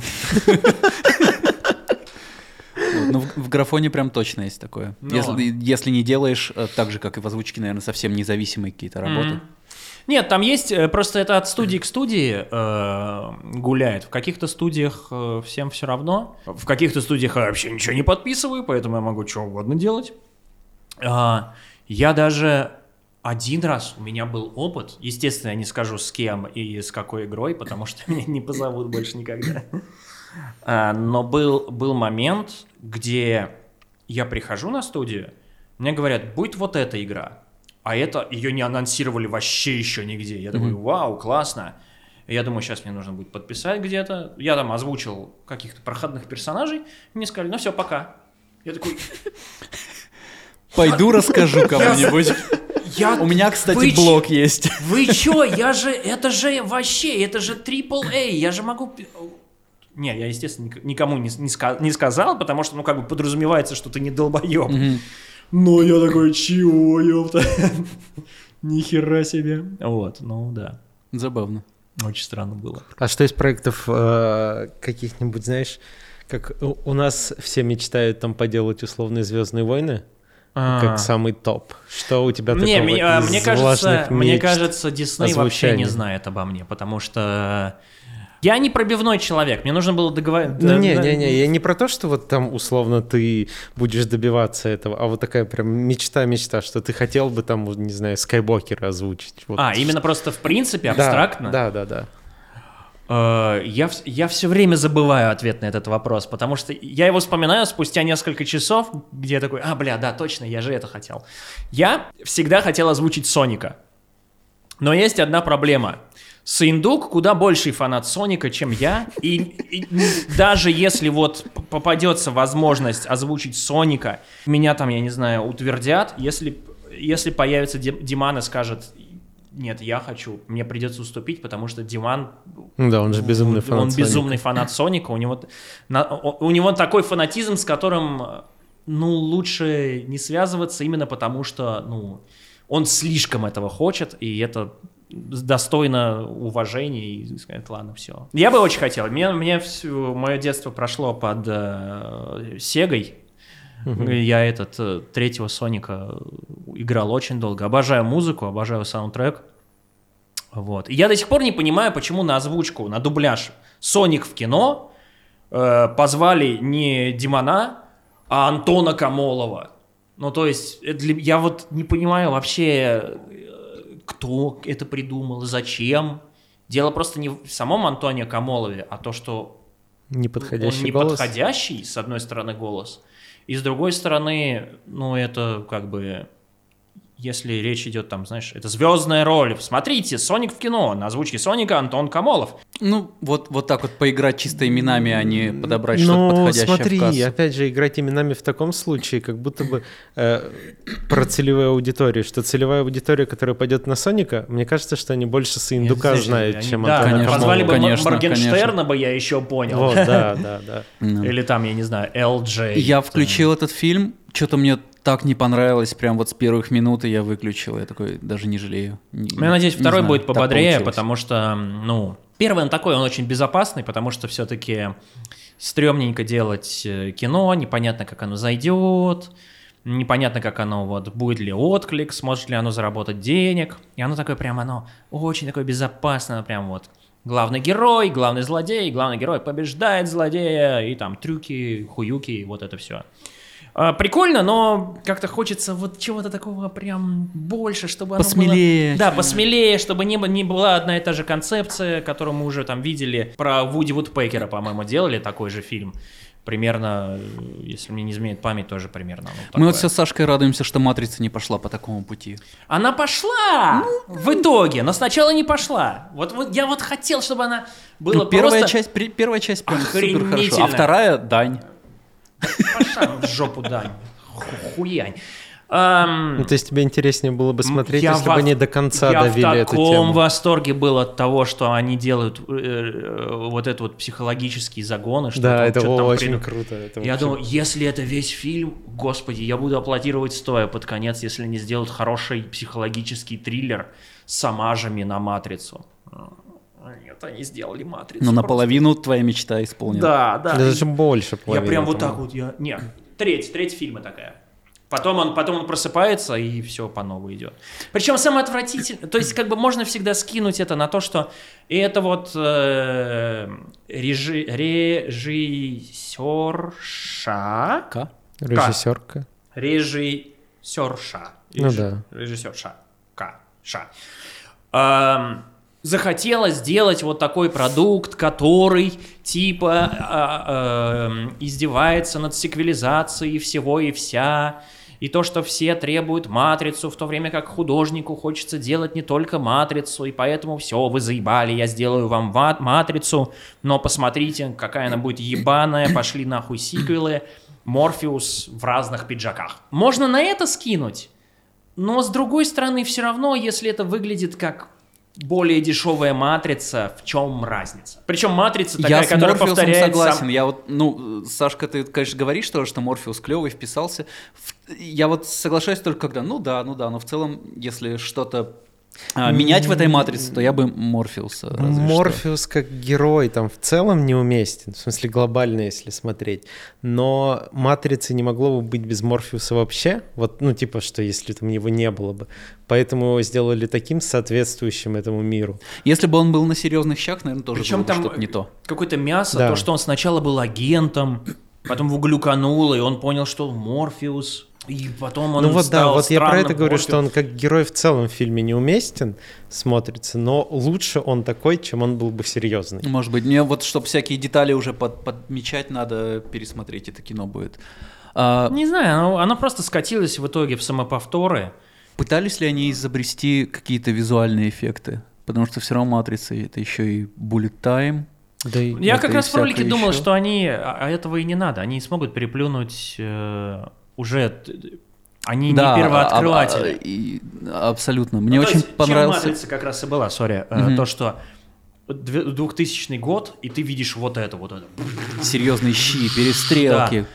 Ну, в, в графоне прям точно есть такое. Но... Если, если не делаешь э, так же, как и в озвучке, наверное, совсем независимые какие-то работы. Mm-hmm. Нет, там есть, э, просто это от студии к студии э, гуляет. В каких-то студиях э, всем все равно. В каких-то студиях я вообще ничего не подписываю, поэтому я могу что угодно делать. Э, я даже один раз у меня был опыт, естественно, я не скажу с кем и с какой игрой, потому что меня не позовут больше никогда. А, но был, был момент, где я прихожу на студию, мне говорят, будет вот эта игра, а это ее не анонсировали вообще еще нигде. Я такой, вау, классно. Я думаю, сейчас мне нужно будет подписать где-то. Я там озвучил каких-то проходных персонажей. Мне сказали, ну все, пока. Я такой... Пойду расскажу кому-нибудь. Я... У меня, кстати, вы блог ч... есть. Вы чё? Я же... Это же вообще... Это же AAA. Я же могу... Не, я, естественно, никому не, не, ска- не сказал, потому что, ну, как бы подразумевается, что ты не долбоеб. Mm-hmm. Но я такой, чего, ёпта? Нихера себе. Вот, ну да. Забавно. Очень странно было. А что из проектов э, каких-нибудь, знаешь, как у нас все мечтают там поделать условные Звездные войны? А. как самый топ. Что у тебя не, такого мне, мне кажется, мне кажется, Дисней вообще не знает обо мне, потому что я не пробивной человек, мне нужно было договориться. Ну, не, не, не, я не про то, что вот там условно ты будешь добиваться этого, а вот такая прям мечта-мечта, что ты хотел бы там, не знаю, Скайбокера озвучить. Вот. А, именно просто в принципе абстрактно? Да, да, да. да. Э, я, я все время забываю ответ на этот вопрос, потому что я его вспоминаю спустя несколько часов, где я такой, а, бля, да, точно, я же это хотел. Я всегда хотел озвучить Соника. Но есть одна проблема. Сындук куда больший фанат Соника, чем я, и, и даже если вот попадется возможность озвучить Соника, меня там, я не знаю, утвердят, если, если появится Диман и скажет, нет, я хочу, мне придется уступить, потому что Диман... Да, он же безумный фанат Он безумный фанат Соника, у него, у него такой фанатизм, с которым, ну, лучше не связываться именно потому, что, ну, он слишком этого хочет, и это достойно уважения и сказать, ладно, все. Я бы очень хотел. Мне, мне все, мое детство прошло под э, Сегой, Угу. Я этот э, третьего Соника играл очень долго. Обожаю музыку, обожаю саундтрек. Вот. И я до сих пор не понимаю, почему на озвучку, на дубляж Соник в кино э, позвали не Димона, а Антона Камолова. Ну, то есть, для, я вот не понимаю вообще, э, кто это придумал, зачем. Дело просто не в самом Антоне Камолове, а то, что неподходящий он неподходящий, с одной стороны, голос, и с другой стороны, ну, это как бы если речь идет там, знаешь, это звездная роль. Смотрите, Соник в кино, на озвучке Соника Антон Камолов. Ну, вот, вот так вот поиграть чисто именами, а не подобрать что-то ну, подходящее смотри, в кассу. опять же, играть именами в таком случае, как будто бы э, про целевую аудиторию, что целевая аудитория, которая пойдет на Соника, мне кажется, что они больше Сындука знают, они, чем да, Антона конечно, Камолова. Позвали бы конечно, Моргенштерна конечно. бы я еще понял. Вот, да, да, да. Или там, я не знаю, LJ. Я включил этот фильм, что-то мне так не понравилось, прям вот с первых минут я выключил, я такой даже не жалею. Не, я надеюсь, второй знаю, будет пободрее, потому что, ну, первый он такой, он очень безопасный, потому что все-таки стрёмненько делать э, кино, непонятно, как оно зайдет, непонятно, как оно, вот, будет ли отклик, сможет ли оно заработать денег, и оно такое прям, оно очень такое безопасное, прям вот, главный герой, главный злодей, главный герой побеждает злодея, и там трюки, хуюки, вот это все. А, прикольно, но как-то хочется вот чего-то такого прям больше, чтобы посмелее. оно было... Да, посмелее, чтобы не, не была одна и та же концепция, которую мы уже там видели. Про Вуди Вудпекера, по-моему, делали такой же фильм примерно, если мне не изменяет память, тоже примерно. Ну, Мы вот все с Сашкой радуемся, что «Матрица» не пошла по такому пути. Она пошла ну, в итоге, но сначала не пошла. Вот, вот я вот хотел, чтобы она была ну, первая просто... часть, первая часть прям супер хорошо, а вторая — дань. Пошла в жопу, Дань. Хуянь. Ну, то есть тебе интереснее было бы смотреть, если бы они до конца я довели эту тему. Я в таком восторге был от того, что они делают э, э, вот это вот психологические загоны. Что да, там, это что очень круто. Это я вообще... думаю, если это весь фильм, господи, я буду аплодировать стоя под конец, если они сделают хороший психологический триллер с амажами на «Матрицу». Нет, они сделали матрицу. Но наполовину твоя мечта исполнена. Да, да. Даже больше половины. Я прям вот так вот, я... Нет, треть, треть фильма такая. Потом он, потом он просыпается, и все по новой идет. Причем самое отвратительное, то есть как бы можно всегда скинуть это на то, что это вот э, режи, режиссерша. К? Режиссерка. Режиссерша. Ну да. Режиссерша. К. Ша. Эм, захотела сделать вот такой продукт, который типа а, э, издевается над секвелизацией всего и вся, и то, что все требуют матрицу, в то время как художнику хочется делать не только матрицу, и поэтому все, вы заебали, я сделаю вам матрицу, но посмотрите, какая она будет ебаная, пошли нахуй сиквелы, Морфеус в разных пиджаках. Можно на это скинуть, но с другой стороны, все равно, если это выглядит как более дешевая матрица, в чем разница? Причем матрица такая, я которая с повторяет согласен. Сам... Я вот, ну, Сашка, ты, конечно, говоришь тоже, что Морфеус клевый, вписался. Я вот соглашаюсь только когда, ну да, ну да, но в целом, если что-то а, менять в этой матрице, то я бы Морфеуса. Морфеус что. как герой там в целом неуместен, в смысле глобально, если смотреть. Но матрицы не могло бы быть без Морфеуса вообще. Вот, ну, типа, что если там его не было бы. Поэтому его сделали таким соответствующим этому миру. Если бы он был на серьезных щах, наверное, тоже Причем было там что-то не то. Какое-то мясо, да. то, что он сначала был агентом, потом в углюканул, и он понял, что Морфеус и потом он Ну вот да, вот я про это говорю, что он как герой в целом в фильме неуместен смотрится, но лучше он такой, чем он был бы серьезный. Может быть, мне вот, чтобы всякие детали уже под, подмечать, надо пересмотреть это кино будет. А... Не знаю, оно, оно просто скатилось в итоге в самоповторы. Пытались ли они изобрести какие-то визуальные эффекты? Потому что все равно «Матрица» — это еще и bullet time, да я как раз в ролике думал, что они, а, а этого и не надо, они смогут переплюнуть э, уже они да, не первооткрыватели. А, а, и, абсолютно. Мне ну, очень есть, понравился. Чем матрица как раз и была, сори, mm-hmm. то что 2000 год, и ты видишь вот это, вот это. Серьезные щи, перестрелки,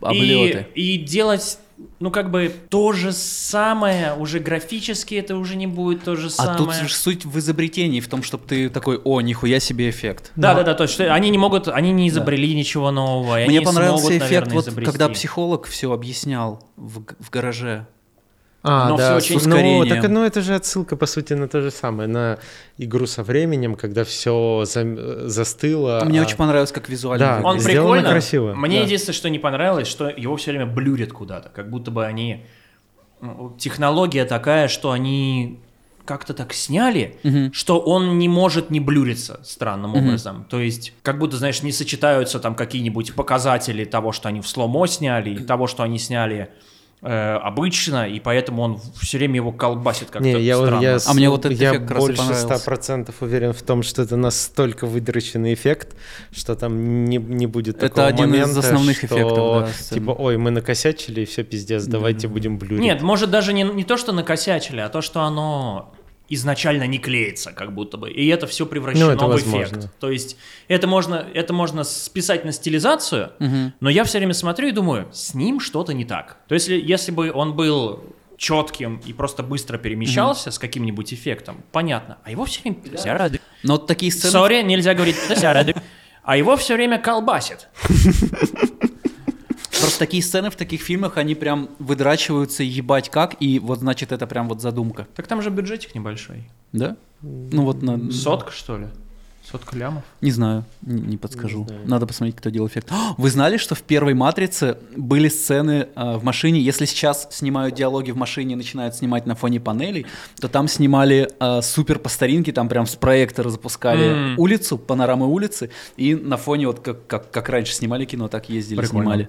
да. облеты. И, и делать ну, как бы то же самое, уже графически это уже не будет то же самое. А тут же суть в изобретении, в том, чтобы ты такой, о, нихуя себе эффект. Да, да, да, то есть они не могут, они не изобрели да. ничего нового. Мне они понравился смогут, эффект, наверное, вот изобрести. когда психолог все объяснял в, в гараже. А, Но да, всё очень с- ну, так, ну, это же отсылка, по сути, на то же самое, на игру со временем, когда все застыло. Мне а- очень понравилось, как визуально Да. Он прикольно. красиво, Мне да. единственное, что не понравилось, что его все время блюрят куда-то, как будто бы они ну, технология такая, что они как-то так сняли, Мгм. что он не может не блюриться странным образом. То есть, как будто, знаешь, не сочетаются там какие-нибудь показатели того, что они в сломо сняли, и того, что они сняли э, обычно, и поэтому он все время его колбасит как-то Не, я, странно. я, А мне вот этот я эффект как раз больше понравился. 100% уверен в том, что это настолько выдроченный эффект, что там не, не будет Это такого один из момента, основных что, эффектов, да, сцены. Типа, ой, мы накосячили, и все, пиздец, давайте будем блюрить. Нет, может даже не, не то, что накосячили, а то, что оно изначально не клеится, как будто бы. И это все превращено Ну, это в возможно. эффект. То есть это можно, это можно списать на стилизацию, Мгм. но я все время смотрю и думаю, с ним что-то не так. То есть если, если бы он был четким и просто быстро перемещался с каким-нибудь эффектом, понятно. А его все время... Но вот такие сцены... Сори, нельзя говорить... А его все время колбасит. Просто такие сцены в таких фильмах, они прям выдрачиваются ебать как, и вот значит это прям вот задумка. Так там же бюджетик небольшой. Да? Ну вот на... Сотка, что ли? Сотка лямов? Не знаю, не, не подскажу. Не знаю. Надо посмотреть, кто делал эффект. А, Вы знали, что в первой матрице были сцены а, в машине? Если сейчас снимают диалоги в машине и начинают снимать на фоне панелей, то там снимали а, супер по старинке, там прям с проектора запускали М. улицу, панорамы улицы, и на фоне вот как, как, как раньше снимали кино, так ездили, Прикольно. снимали.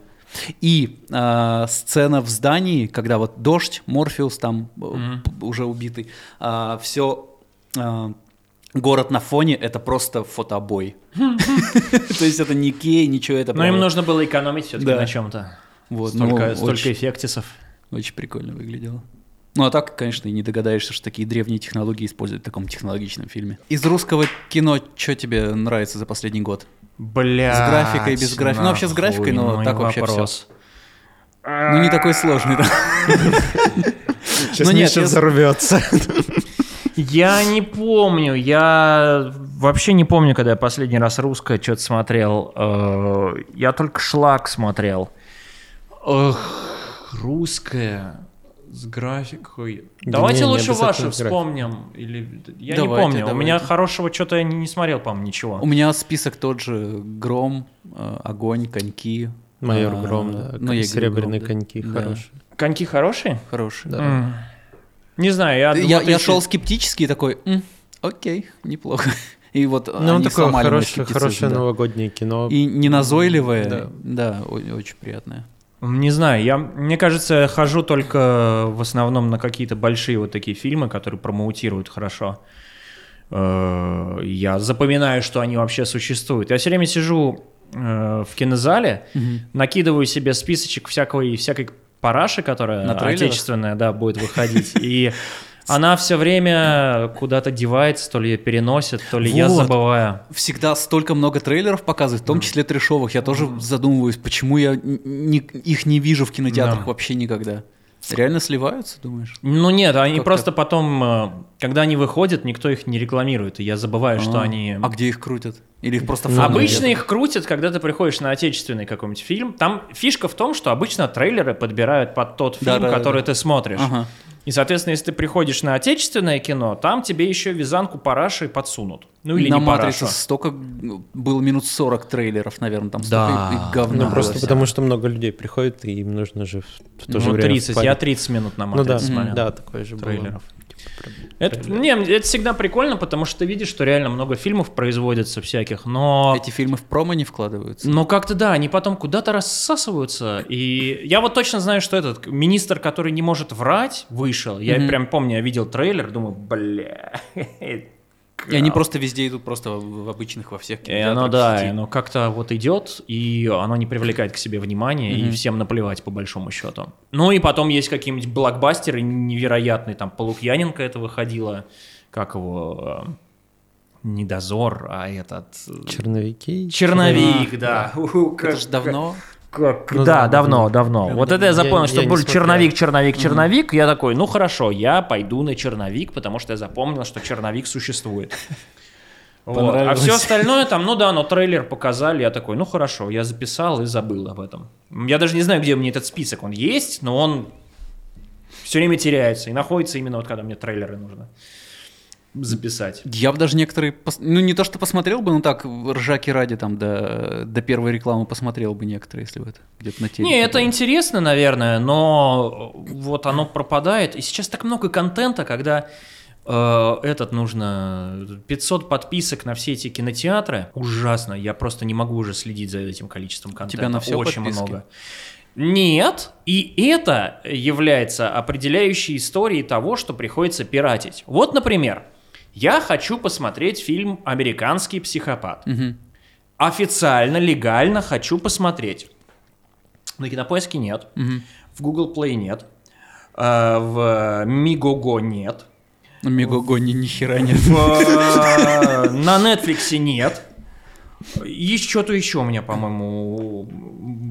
И а, сцена в здании, когда вот дождь, Морфеус там э, п- уже убитый, все город на фоне это просто фотобой. То есть это не кей, ничего, это Но им нужно было экономить все-таки на чем-то. вот, ну, Столько, столько очень, эффектисов. очень прикольно выглядело. Ну а так, конечно, и не догадаешься, что такие древние технологии используют в таком технологичном фильме. Из русского кино что тебе нравится за последний год? Бля. С графикой, без графики. Ну, вообще с графикой, но так вообще вопрос. Ну не такой сложный, да? Сейчас Ну нет, Миша взорвется. Я не помню, я вообще не помню, когда я последний раз русское что-то смотрел. Э, Я только шлак смотрел. Эх, русское с графикой. Да Давайте не, лучше ваши графика. вспомним. Или... Я Давайте, не помню. У давайте. меня хорошего что-то я не, не смотрел, по-моему, ничего. У меня список тот же. Гром, э, огонь, коньки. Майор а, Гром, да. Ну, я Серебряные Гром, коньки, Да. хорошие. Коньки хорошие? Хороший. Да. М. Не знаю, я... Я, вот я шел скептически такой, «М, окей, неплохо. И вот Ну, он они такое сломали хорошее, хорошее да. новогоднее кино. И не назойливое, Да. да, очень приятное. Не знаю, я, мне кажется, хожу только в основном на какие-то большие вот такие фильмы, которые промоутируют хорошо. Э, Я запоминаю, что они вообще существуют. Я все время сижу э, в кинозале, накидываю себе списочек всякой, всякой параши, которая отечественная, да, будет выходить. И она все время куда-то девается, то ли ее переносит, то ли я Вот. забываю. Всегда столько много трейлеров показывают, в том числе трешовых. Я тоже задумываюсь, почему я не- их не вижу в кинотеатрах Да. вообще никогда. Реально сливаются, думаешь? Ну нет, они Как-то- просто потом, э, когда они выходят, никто их не рекламирует, и я забываю, что А, они... А где их крутят? Или их просто Ну, фоном Обычно их крутят, когда ты приходишь на отечественный какой-нибудь фильм. Там фишка в том, что обычно трейлеры подбирают под тот фильм, Да-да-да. который ты смотришь. Ага. И, соответственно, если ты приходишь на отечественное кино, там тебе еще вязанку параши подсунут. Ну или на не «Матрице» парашу. столько ну, было минут 40 трейлеров, наверное, там Да. столько и- и говна. Ну, было просто всего. потому что много людей приходит, и им нужно же в, в то же Ну, время 30. впарить. Я 30 минут на Ну да, матрице смотрел. да, такое же было. трейлеров. Про- Это, не, это всегда прикольно, потому что ты видишь, что реально много фильмов производится всяких, но... Эти фильмы в промо не вкладываются. Но как-то да, они потом куда-то рассасываются. И я вот точно знаю, что этот министр, который не может врать, вышел. Я Мгм. прям помню, я видел трейлер, думаю, бля. И они просто везде идут, просто в в обычных, во всех И кинотеатрах. оно, да, и оно как-то вот идет, и оно не привлекает к себе внимания, и Мгм. всем наплевать по большому счету. Ну и потом есть какие-нибудь блокбастеры невероятные, там Полукьяненко это выходило, как его, э, не дозор, а этот... э, Черновики. Черновик, да. Уху, Это как- ж давно. Как? Ну, да, да, давно, давно. Прям вот давно. это я запомнил, я, что я был черновик, черновик, черновик. Mm-hmm. Я такой, ну хорошо, я пойду на черновик, потому что я запомнил, что черновик существует. Вот. А все остальное там, ну да, но трейлер показали, я такой, ну хорошо, я записал и забыл об этом. Я даже не знаю, где у меня этот список, он есть, но он все время теряется и находится именно вот когда мне трейлеры нужно записать. Я бы даже некоторые, ну не то что посмотрел бы, но так ржаки ради там до, до первой рекламы посмотрел бы некоторые, если бы это где-то на телеке. Не, это было. интересно, наверное, но вот оно пропадает. И сейчас так много контента, когда э, этот нужно 500 подписок на все эти кинотеатры. Ужасно, я просто не могу уже следить за этим количеством контента. Тебя на все Очень подписки? много. Нет, и это является определяющей историей того, что приходится пиратить. Вот, например, я хочу посмотреть фильм «Американский психопат». Угу. Официально, легально хочу посмотреть. На Кинопоиске нет, угу. в Google Play нет, э, в Мигого нет. На Мигого ни, ни хера нет. В, на Netflix нет. И что-то еще у меня, по-моему,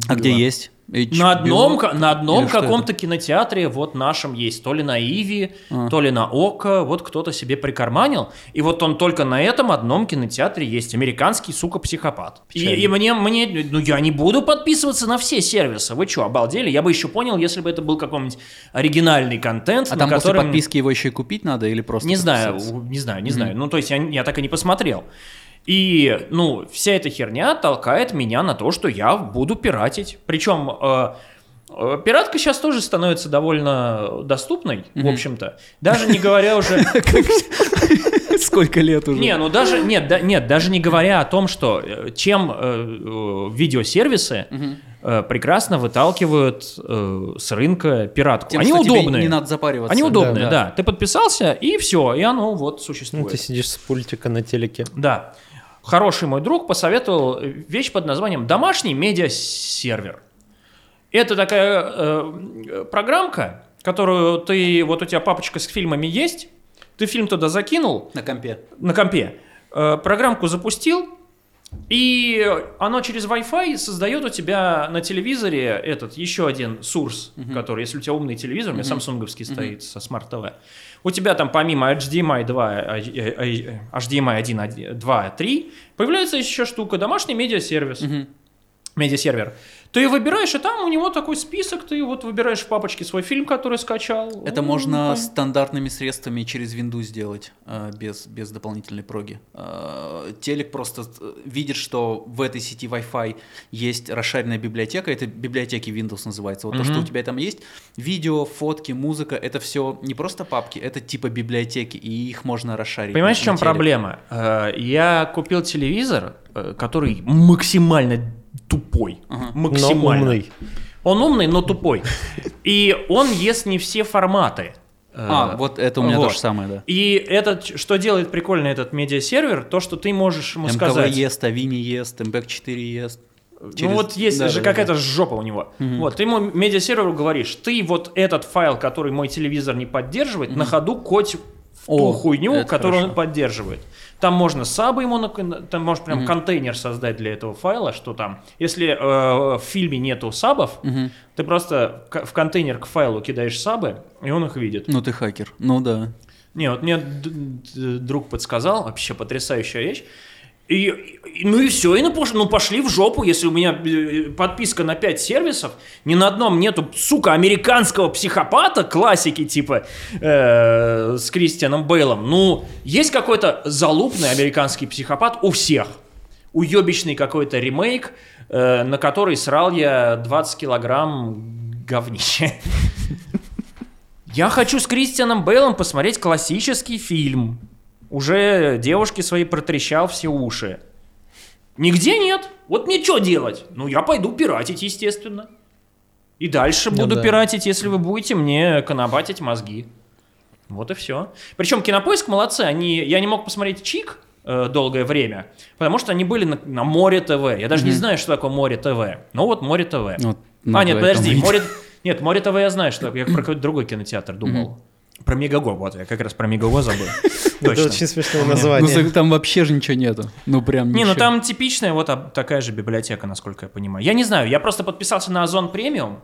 А где есть? HBO? На одном, на одном каком-то кинотеатре, вот нашем есть, то ли на Иви, а. то ли на Око, вот кто-то себе прикарманил, и вот он только на этом одном кинотеатре есть, американский, сука, психопат. И, и мне, мне, ну я не буду подписываться на все сервисы, вы что, обалдели? Я бы еще понял, если бы это был какой-нибудь оригинальный контент, А там котором... после подписки его еще и купить надо или просто Не знаю, не знаю, не mm-hmm. знаю, ну то есть я, я так и не посмотрел. И, ну, вся эта херня толкает меня на то, что я буду пиратить. Причем э, э, пиратка сейчас тоже становится довольно доступной, mm-hmm. в общем-то. Даже не говоря уже... Сколько лет уже? Не, ну даже нет, да, нет, даже не говоря о том, что э, чем э, видеосервисы э, прекрасно выталкивают э, с рынка пиратку. Тем, Они удобные. не надо запариваться. Они удобные, да, да. да. Ты подписался и все, и оно вот существует. Ну, ты сидишь с пультика на телеке. Да хороший мой друг посоветовал вещь под названием «Домашний медиасервер». Это такая э, программка, которую ты, вот у тебя папочка с фильмами есть, ты фильм туда закинул. На компе. На компе. Э, программку запустил, и оно через Wi-Fi создает у тебя на телевизоре этот еще один source, угу. который, если у тебя умный телевизор, uh-huh. у меня самсунговский uh-huh. стоит со Smart TV, у тебя там помимо HDMI 2, HDMI 1, 2, 3, появляется еще штука, домашний медиасервис. Uh-huh. Медиасервер. Ты выбираешь, и там у него такой список, ты вот выбираешь в папочке свой фильм, который скачал. Это можно там. стандартными средствами через Windows сделать, э, без, без дополнительной проги. Э, телек просто э, видит, что в этой сети Wi-Fi есть расширенная библиотека, это библиотеки Windows называется. Вот mm-hmm. то, что у тебя там есть, видео, фотки, музыка, это все не просто папки, это типа библиотеки, и их можно расширить. Понимаешь, в чем телек. проблема? Я купил телевизор, который максимально тупой. Ага. Максимально. Но умный. Он умный, но тупой. И он ест не все форматы. А, вот это у меня вот. то же самое, да. И этот, что делает прикольно этот медиасервер, то, что ты можешь ему МКВ сказать... ест, Авини ест, МБЭК-4 ест. Ну Через... Ну вот есть да, же да, какая-то да. жопа у него. Угу. Вот, ты ему медиасерверу говоришь, ты вот этот файл, который мой телевизор не поддерживает, угу. на ходу коть в ту О, хуйню, которую хорошо. он поддерживает. Там можно сабы ему, там можно прям mm-hmm. контейнер создать для этого файла, что там, если э, в фильме нету сабов, mm-hmm. ты просто в контейнер к файлу кидаешь сабы, и он их видит. Ну ты хакер, ну да. Не, вот мне друг подсказал, вообще потрясающая вещь. И, ну и все, и ну, ну пошли в жопу, если у меня э, подписка на 5 сервисов, ни на одном нету, сука, американского психопата, классики типа э, с Кристианом Бейлом. Ну, есть какой-то залупный американский психопат у всех. Уебищный какой-то ремейк, э, на который срал я 20 килограмм говнища. Я хочу с Кристианом Бейлом посмотреть классический фильм уже девушке своей протрещал все уши. Нигде нет. Вот мне что делать? Ну, я пойду пиратить, естественно. И дальше ну, буду да. пиратить, если вы будете мне конобатить мозги. Вот и все. Причем Кинопоиск молодцы. Они, я не мог посмотреть Чик э, долгое время, потому что они были на, на Море ТВ. Я даже mm-hmm. не знаю, что такое Море ТВ. Ну вот Море ТВ. Вот, а, нет, подожди. Море... Нет, Море ТВ я знаю, что я про какой-то другой кинотеатр думал. Mm-hmm. Про Мегаго, вот я как раз про Мегаго забыл. Это очень смешное название. Ну, там вообще же ничего нету. Ну, прям Не, ну там типичная вот такая же библиотека, насколько я понимаю. Я не знаю, я просто подписался на Озон премиум,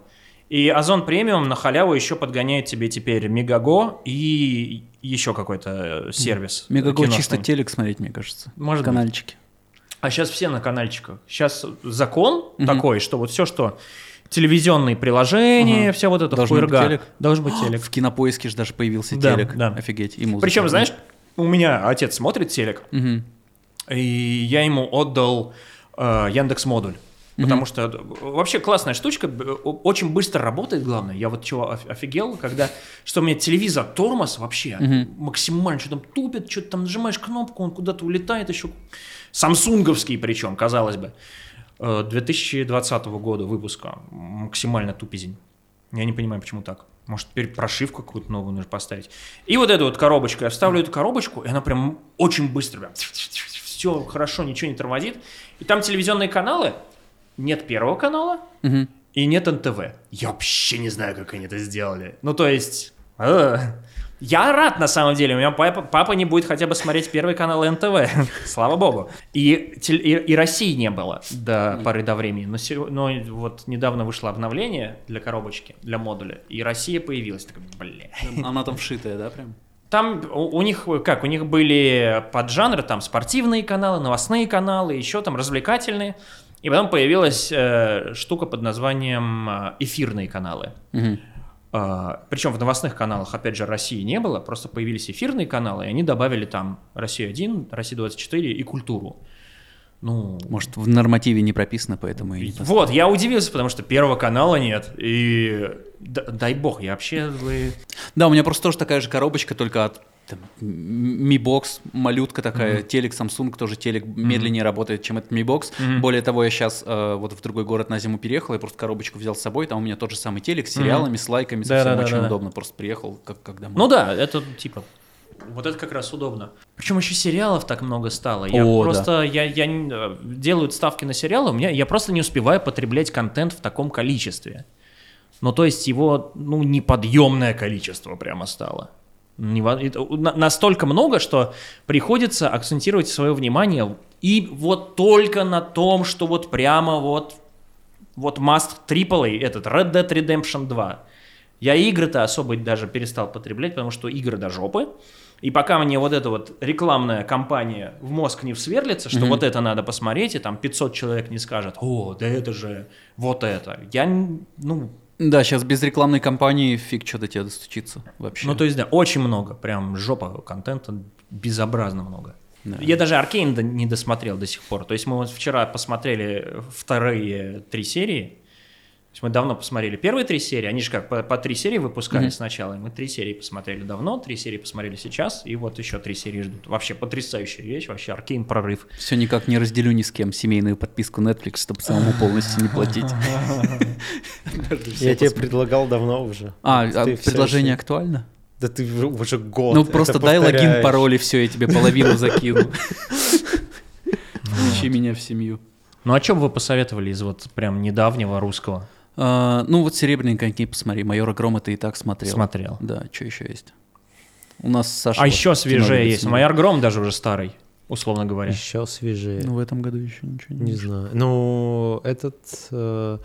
и Озон премиум на халяву еще подгоняет тебе теперь Мегаго и еще какой-то сервис. Мегаго чисто телек смотреть, мне кажется. Может Канальчики. А сейчас все на канальчиках. Сейчас закон угу. такой, что вот все, что телевизионные приложения, угу. все вот это Должен хуйрга. Быть телек. Должен быть телек. В кинопоиске же даже появился да, телек. Да. Офигеть. И музыка. Причем, знаешь, у меня отец смотрит телек, угу. и я ему отдал э, Яндекс модуль. Потому mm что вообще классная штучка, очень быстро работает, главное. Я вот чего офигел, когда, что у меня телевизор тормоз вообще mm максимально, что там тупит, что-то там нажимаешь кнопку, он куда-то улетает еще. Самсунговский причем, казалось бы. 2020 э, года выпуска, максимально тупизень. Я не понимаю, почему так. Может, теперь прошивку какую-то новую нужно поставить. И вот эту вот коробочку, я вставлю эту коробочку, и она прям очень быстро, прям, все хорошо, ничего не тормозит. И там телевизионные каналы, нет Первого канала угу. и нет НТВ. Я вообще не знаю, как они это сделали. Ну, то есть... Э, я рад, на самом деле. У меня папа, папа не будет хотя бы смотреть Первый канал НТВ. Слава богу. И, и, и России не было до поры до времени. Но, но вот недавно вышло обновление для коробочки, для модуля. И Россия появилась. Так, бля. Она там вшитая, да, прям? Там у, у них как, у них были поджанры, там спортивные каналы, новостные каналы, еще там развлекательные. И потом появилась э, штука под названием э, эфирные каналы. Угу. Э, причем в новостных каналах, опять же, России не было, просто появились эфирные каналы, и они добавили там Россию-1, Россию-24 и культуру. Ну, Может, в нормативе не прописано, поэтому и не Вот, я удивился, потому что первого канала нет. И дай бог, я вообще... Да, у меня просто тоже такая же коробочка, только от там, Mi Box, малютка такая, mm-hmm. телек Samsung, тоже телек mm-hmm. медленнее работает, чем этот Mi Box. Mm-hmm. Более того, я сейчас э, вот в другой город на зиму переехал, я просто коробочку взял с собой, там у меня тот же самый телек с сериалами, mm-hmm. с лайками, да, совсем да, очень да, удобно, просто приехал, как, как домой. Ну да, это типа вот это как раз удобно. Причем еще сериалов так много стало. Я О, просто да. я, я э, делаю ставки на сериалы, у меня я просто не успеваю потреблять контент в таком количестве. Ну, то есть его, ну, неподъемное количество прямо стало. Настолько много, что приходится акцентировать свое внимание и вот только на том, что вот прямо вот вот Must Triple, этот Red Dead Redemption 2. Я игры-то особо даже перестал потреблять, потому что игры до жопы. И пока мне вот эта вот рекламная кампания в мозг не всверлится, что mm-hmm. вот это надо посмотреть, и там 500 человек не скажет, о, да это же вот это. Я, ну, да, сейчас без рекламной кампании фиг что до тебя достучиться вообще. Ну, то есть, да, очень много, прям жопа контента, безобразно много. Да. Я даже Аркейн не досмотрел до сих пор. То есть мы вот вчера посмотрели вторые три серии, есть мы давно посмотрели первые три серии, они же как по, по три серии выпускали mm-hmm. сначала, мы три серии посмотрели давно, три серии посмотрели сейчас, и вот еще три серии ждут. Вообще потрясающая вещь, вообще аркейн прорыв. Все никак не разделю ни с кем семейную подписку Netflix, чтобы самому полностью не платить. Я тебе предлагал давно уже. А, а предложение актуально? Да ты уже год. Ну просто дай логин, пароль и все, я тебе половину закину. Включи меня в семью. Ну а что бы вы посоветовали из вот прям недавнего русского? А, ну вот «Серебряные коньки» посмотри, «Майора Грома» ты и так смотрел. Смотрел. Да, что еще есть? У нас Саша... А еще свежее есть, «Майор Гром» даже уже старый, условно говоря. Еще свежее. Ну в этом году еще ничего не Не знаю. Ну этот э,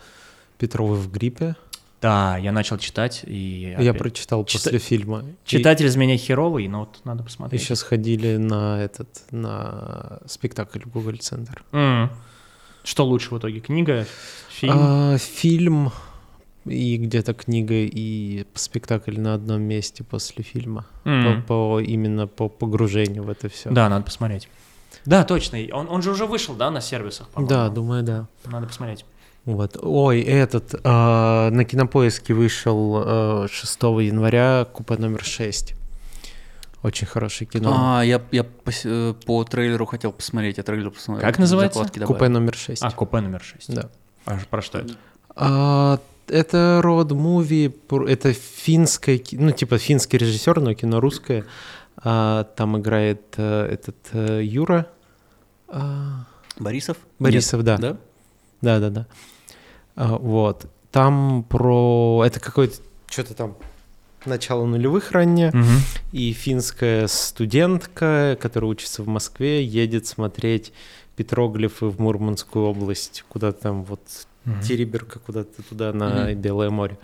Петров в гриппе. Да, я начал читать и... Я опять... прочитал Чита... после фильма. Читатель и... из меня херовый, но вот надо посмотреть. И сейчас ходили на этот, на спектакль в Google Центр. Mm. Что лучше в итоге, книга, фильм? А, фильм и где-то книга и спектакль на одном месте после фильма. Mm. По, по, именно по погружению в это все. Да, надо посмотреть. Да, точно. Он, он же уже вышел, да, на сервисах, по-моему? Да, думаю, да. Надо посмотреть. Вот. Ой, этот, э, на кинопоиске вышел э, 6 января купе номер 6. Очень хорошее кино. А, я, я по, э, по трейлеру хотел посмотреть, я трейлер посмотрел. Как называется? Купе номер 6. А, купе номер 6. Да. А про что это? А, это род-муви, это финское, ну, типа финский режиссер, но кино русское. А, там играет а, этот а, Юра. А... Борисов? Борисов, Нет. да. Да? Да, да, да. А, вот. Там про... Это какой-то... Что-то там начало нулевых ранее, угу. и финская студентка, которая учится в Москве, едет смотреть петроглифы в Мурманскую область, куда там вот угу. Териберка, куда-то туда на угу. Белое море.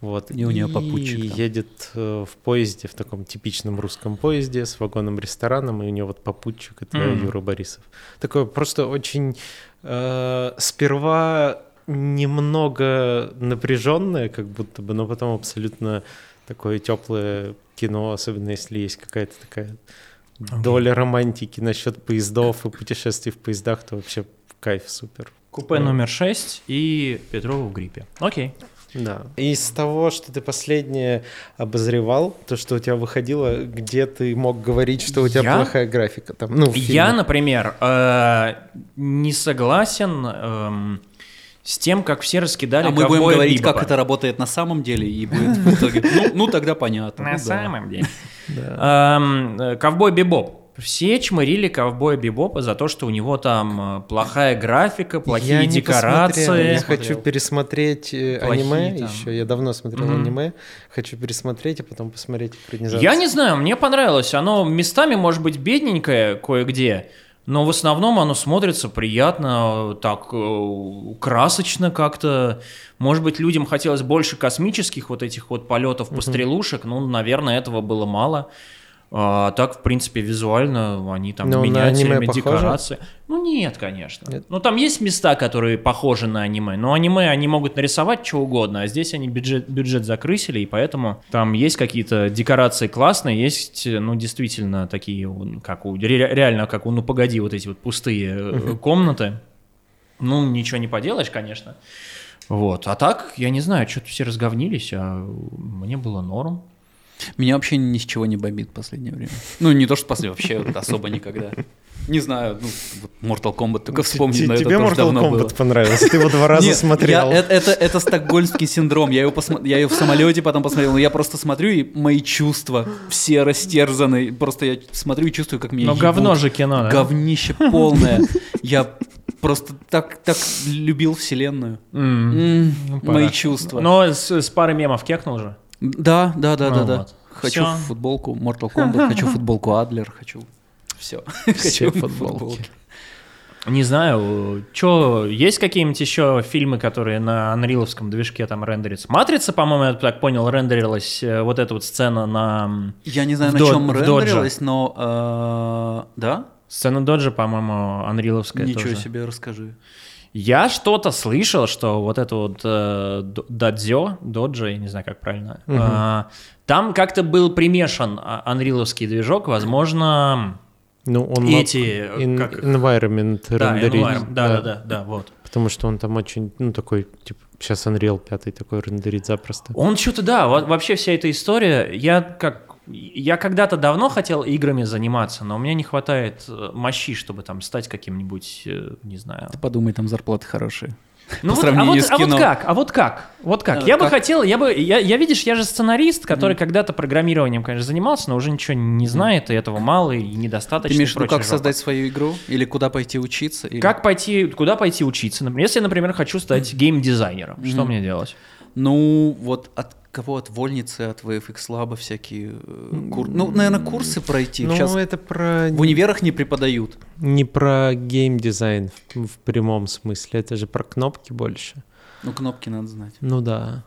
Вот. И у нее попутчик. И едет э, в поезде, в таком типичном русском поезде с вагоном-рестораном, и у нее вот попутчик, это mm. Юра Борисов. Такое просто очень э, сперва немного напряженное, как будто бы, но потом абсолютно такое теплое кино, особенно если есть какая-то такая okay. доля романтики насчет поездов и путешествий в поездах, то вообще кайф супер. Купе номер 6 и Петрова в гриппе. Окей. Да. Из того, что ты последнее обозревал, то, что у тебя выходило, где ты мог говорить, что у тебя я? плохая графика там, ну, Я, например, э, не согласен э, с тем, как все раскидали А мы будем говорить, Бибопа. как это работает на самом деле, и будет в итоге, ну, ну тогда понятно. На ну самом деле. Эм, э, ковбой Бибоп. Все чмырили ковбоя Бибопа за то, что у него там э, плохая графика, плохие я декорации. Я хочу пересмотреть э, плохие аниме там. еще. Я давно смотрел mm-hmm. аниме. Хочу пересмотреть, а потом посмотреть экранизацию. Я не знаю, мне понравилось. Оно местами может быть бедненькое кое-где, но в основном оно смотрится приятно, так э, красочно как-то. Может быть, людям хотелось больше космических вот этих вот полетов, пострелушек, mm-hmm. ну, наверное, этого было мало. А так, в принципе, визуально они там Но время декорации. Ну нет, конечно. Нет. Ну там есть места, которые похожи на аниме. Но аниме они могут нарисовать что угодно, а здесь они бюджет, бюджет закрысили, и поэтому там есть какие-то декорации классные, есть, ну, действительно, такие, как у, реально, как у «Ну, погоди», вот эти вот пустые uh-huh. комнаты. Ну, ничего не поделаешь, конечно. Вот. А так, я не знаю, что-то все разговнились, а мне было норм. Меня вообще ни с чего не бомбит в последнее время. Ну, не то, что после, вообще особо никогда. Не знаю, ну, вот Mortal Kombat только вспомнил, но Тебе это Mortal Kombat было. понравился? Ты его два раза Нет, смотрел. Я, это, это, это стокгольмский синдром. Я его, посмо... я его в самолете потом посмотрел, но я просто смотрю, и мои чувства все растерзаны. Просто я смотрю и чувствую, как меня Но ебут. говно же кино, да? Говнище полное. Я просто так, так любил вселенную. Mm. Mm, ну, мои чувства. Но с, с пары мемов кекнул же. Да, да, да, ну, да, да. Вот. Хочу Всё. футболку Mortal Kombat, хочу футболку Адлер, хочу все. Все футболки. Не знаю, что, есть какие-нибудь еще фильмы, которые на анриловском движке там рендерятся? Матрица, по-моему, я так понял, рендерилась э, вот эта вот сцена на... Я не знаю, на до, чем рендерилась, но... Э, да? Сцена Доджа, по-моему, анриловская Ничего тоже. себе, расскажи. Я что-то слышал, что вот это вот э, дадзё, доджа, я не знаю, как правильно, угу. э, там как-то был примешан а, анриловский движок, возможно, ну, он эти... In, как... Environment да, environment, да, да, да, да, вот. Потому что он там очень, ну, такой, типа, сейчас Unreal 5 такой рендерит запросто. Он что-то, да, вообще вся эта история, я как я когда-то давно хотел играми заниматься, но у меня не хватает э, мощи, чтобы там стать каким-нибудь, э, не знаю. Ты подумай, там зарплаты хорошие. Ну вот, а, вот, а вот как? А вот как? Вот как? А, я как? бы хотел, я бы, я, я видишь, я же сценарист, который mm. когда-то программированием, конечно, занимался, но уже ничего не знает, и этого мало, и недостаточно. Ты имеешь в виду, как жопа. создать свою игру? Или куда пойти учиться? Или... Как пойти, куда пойти учиться? Например, если я, например, хочу стать mm. гейм-дизайнером, mm. что мне делать? Ну, вот от кого от вольницы, от VFX Lab всякие э, курсы. Ну, наверное, курсы пройти. Ну, Сейчас это про... В универах не преподают. Не про геймдизайн в, в прямом смысле, это же про кнопки больше. Ну, кнопки надо знать. Ну да.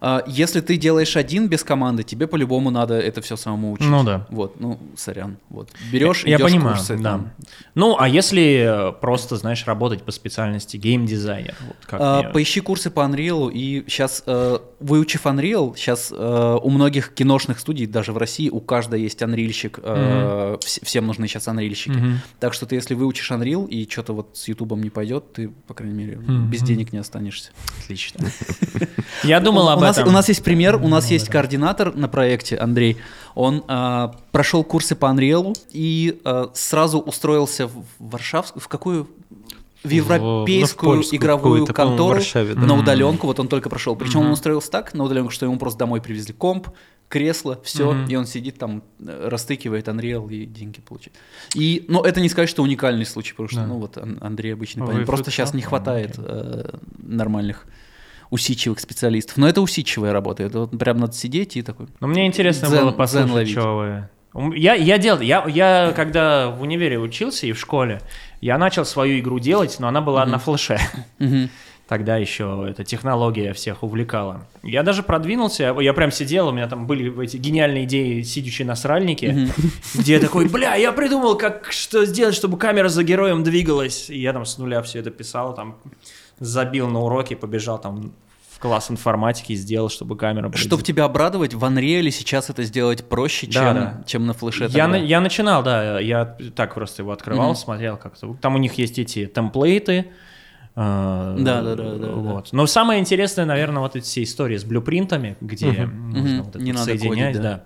А, если ты делаешь один без команды, тебе по-любому надо это все самому учить. Ну да. Вот, ну, сорян. Вот. Берешь, Я понимаю, курсы, да. Там. Ну, а если э, просто, знаешь, работать по специальности геймдизайнер? Вот как а, мне... Поищи курсы по Unreal, и сейчас, э, выучив Unreal, сейчас э, у многих киношных студий, даже в России, у каждой есть Unrealщик, э, mm-hmm. всем нужны сейчас Unrealщики. Mm-hmm. Так что ты, если выучишь Unreal, и что-то вот с Ютубом не пойдет, ты, по крайней мере, mm-hmm. без денег не останешься. Отлично. Я думал об этом. У нас есть пример, у нас есть координатор на проекте, Андрей. Он э, прошел курсы по Unreal и э, сразу устроился в Варшавскую, в какую? в европейскую ну, в игровую контору Варшаве, да. на удаленку. Вот он только прошел. Причем mm-hmm. он устроился так на удаленку, что ему просто домой привезли комп, кресло, все, mm-hmm. и он сидит там, э, растыкивает Unreal и деньги получает. И, но это не сказать, что уникальный случай, потому что, да. ну вот Андрей обычный, Ой, просто сейчас не хватает э, нормальных усидчивых специалистов. Но это усидчивая работа. Это вот прям надо сидеть и такой... Но мне интересно дзен, было послушать, что вы... Я, я делал, я, я когда в универе учился и в школе, я начал свою игру делать, но она была mm-hmm. на флеше. Mm-hmm. Тогда еще эта технология всех увлекала. Я даже продвинулся, я прям сидел, у меня там были эти гениальные идеи, сидящие на сральнике, mm-hmm. где я такой, бля, я придумал, как что сделать, чтобы камера за героем двигалась. И я там с нуля все это писал, там забил на уроки, побежал там класс информатики, сделал, чтобы камера... Чтобы тебя обрадовать, в Unreal сейчас это сделать проще, да, чем, да. чем на флеше. Я, на, я начинал, да, я так просто его открывал, mm-hmm. смотрел как-то. Там у них есть эти темплейты, да, да, да, да. Вот. Но самое интересное, наверное, вот эти все истории с блюпринтами, где угу. можно угу. вот это Не соединять, надо кодить, да. да.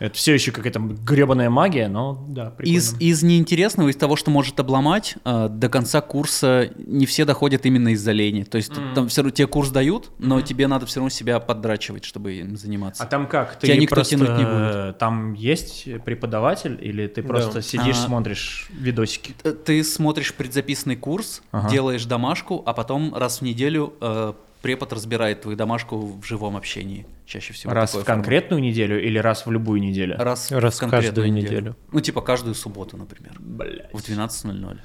Это все еще какая-то гребаная магия, но да, прикольно. Из, из неинтересного, из того, что может обломать, э, до конца курса не все доходят именно из-за лени. То есть mm. там все равно тебе курс дают, но mm. тебе надо все равно себя поддрачивать, чтобы им заниматься. А там как? Ты тебя никто просто, тянуть не будет. Там есть преподаватель или ты просто да. сидишь, а, смотришь видосики? Ты смотришь предзаписанный курс, ага. делаешь домашку, а потом раз в неделю э, препод разбирает твою домашку в живом общении чаще всего. Раз в конкретную формат. неделю или раз в любую неделю? Раз, раз в конкретную неделю. неделю. Ну, типа каждую субботу, например. Блять. В 12.00.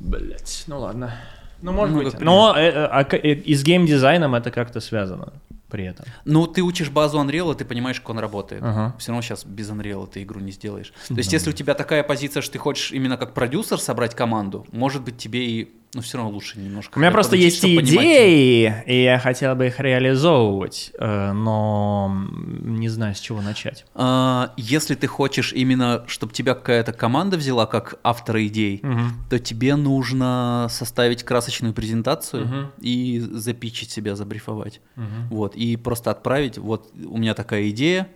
Блять, ну ладно. Ну, может ну, быть. Но э, э, а, э, и с геймдизайном это как-то связано при этом. Ну, ты учишь базу Unreal, ты понимаешь, как он работает. Ага. Все равно сейчас без Unreal ты игру не сделаешь. То есть, если у тебя такая позиция, что ты хочешь именно как продюсер собрать команду, может быть, тебе и но все равно лучше немножко. У меня просто есть идеи, понимать. и я хотел бы их реализовывать, э, но не знаю, с чего начать. А, если ты хочешь именно, чтобы тебя какая-то команда взяла как автора идей, угу. то тебе нужно составить красочную презентацию угу. и запичить себя, забрифовать. Угу. Вот, и просто отправить, вот у меня такая идея,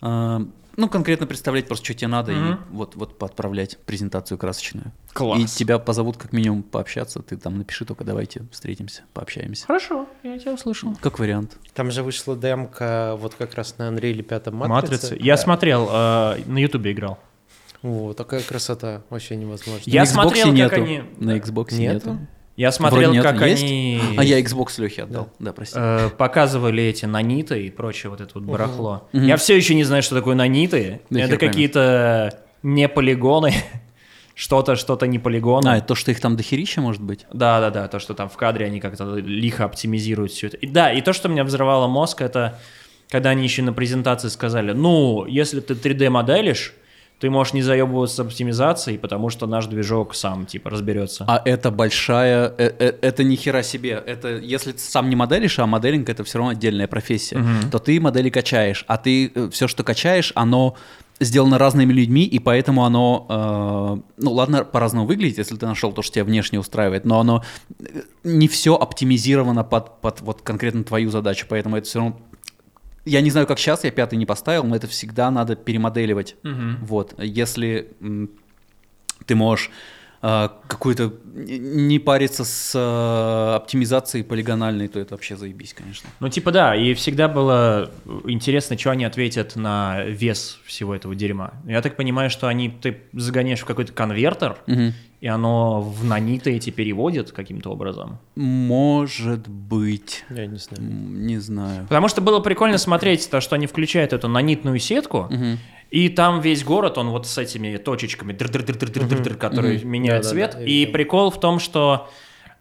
а, ну, конкретно представлять просто, что тебе надо, mm-hmm. и вот, вот поотправлять презентацию красочную. Класс. И тебя позовут как минимум пообщаться, ты там напиши только давайте встретимся, пообщаемся. Хорошо, я тебя услышал. Как вариант. Там же вышла демка вот как раз на Unreal 5 Матрице. Матрицы. Я да. смотрел, э, на Ютубе играл. О, такая красота, вообще невозможно. Я смотрел, как нету. они... На Xbox нету. нету. Я смотрел, нет, как есть? они... А я Xbox Лехе отдал, да, да прости. Э, показывали эти наниты и прочее вот это вот барахло. Угу. Я все еще не знаю, что такое наниты. Да это какие-то не полигоны, что-то, что-то не полигоны. А, это то, что их там дохерища, может быть? Да, да, да, то, что там в кадре они как-то лихо оптимизируют все это. И, да, и то, что меня взрывало мозг, это когда они еще на презентации сказали, ну, если ты 3D моделишь, ты можешь не заебываться с оптимизацией, потому что наш движок сам, типа, разберется. А это большая... Э, э, это ни хера себе. Это если ты сам не моделишь, а моделинг — это все равно отдельная профессия, угу. то ты модели качаешь, а ты э, все, что качаешь, оно сделано разными людьми, и поэтому оно, э, ну ладно, по-разному выглядит, если ты нашел то, что тебя внешне устраивает, но оно не все оптимизировано под, под вот конкретно твою задачу, поэтому это все равно я не знаю, как сейчас, я пятый не поставил, но это всегда надо перемоделивать. Угу. Вот, если ты можешь э, какую-то не париться с э, оптимизацией полигональной, то это вообще заебись, конечно. Ну, типа да, и всегда было интересно, что они ответят на вес всего этого дерьма. Я так понимаю, что они ты загоняешь в какой-то конвертер, угу. И оно в наниты эти переводит каким-то образом. Может быть. Я не знаю. Не знаю. Потому что было прикольно смотреть то, что они включают эту нанитную сетку, угу. И там весь город, он вот с этими точечками, которые меняют цвет. И прикол в том, что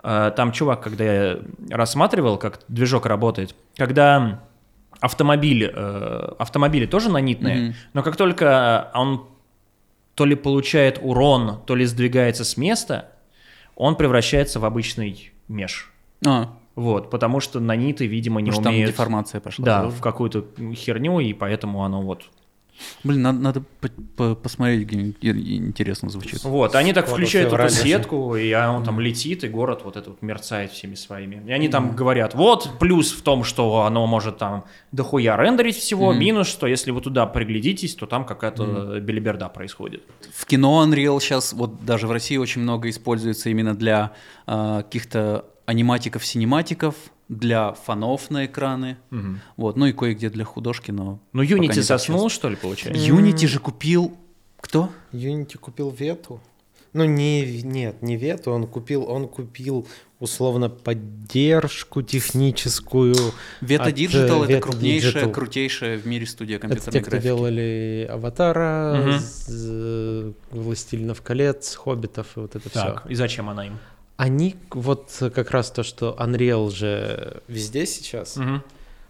э, там чувак, когда я рассматривал, как движок работает, когда автомобиль, э, автомобили тоже нанитные, но как только он то ли получает урон, то ли сдвигается с места, он превращается в обычный меж. А. Вот, потому что наниты, видимо, не потому умеют... там деформация пошла. Да, в какую-то херню, и поэтому оно вот Блин, надо, надо по посмотреть, где интересно звучит. Вот, они так включают эту сетку, и он там летит, и город вот этот вот мерцает всеми своими. И они там говорят, вот плюс в том, что оно может там дохуя рендерить всего, минус, что если вы туда приглядитесь, то там какая-то белиберда происходит. В кино Unreal сейчас, вот даже в России очень много используется именно для э, каких-то аниматиков-синематиков, для фонов на экраны, угу. вот, ну и кое-где для художки, но... Ну Unity соснул, что ли, получается? Unity же купил... Кто? Unity купил Вету. Ну, не, нет, не вету, он купил, он купил условно поддержку техническую. Weta Digital это крупнейшая, Digital. крутейшая в мире студия компьютерной это те, кто делали Аватара, угу. Властелинов колец, Хоббитов и вот это так, все. И зачем она им? Они вот как раз то, что Unreal же везде сейчас. Угу.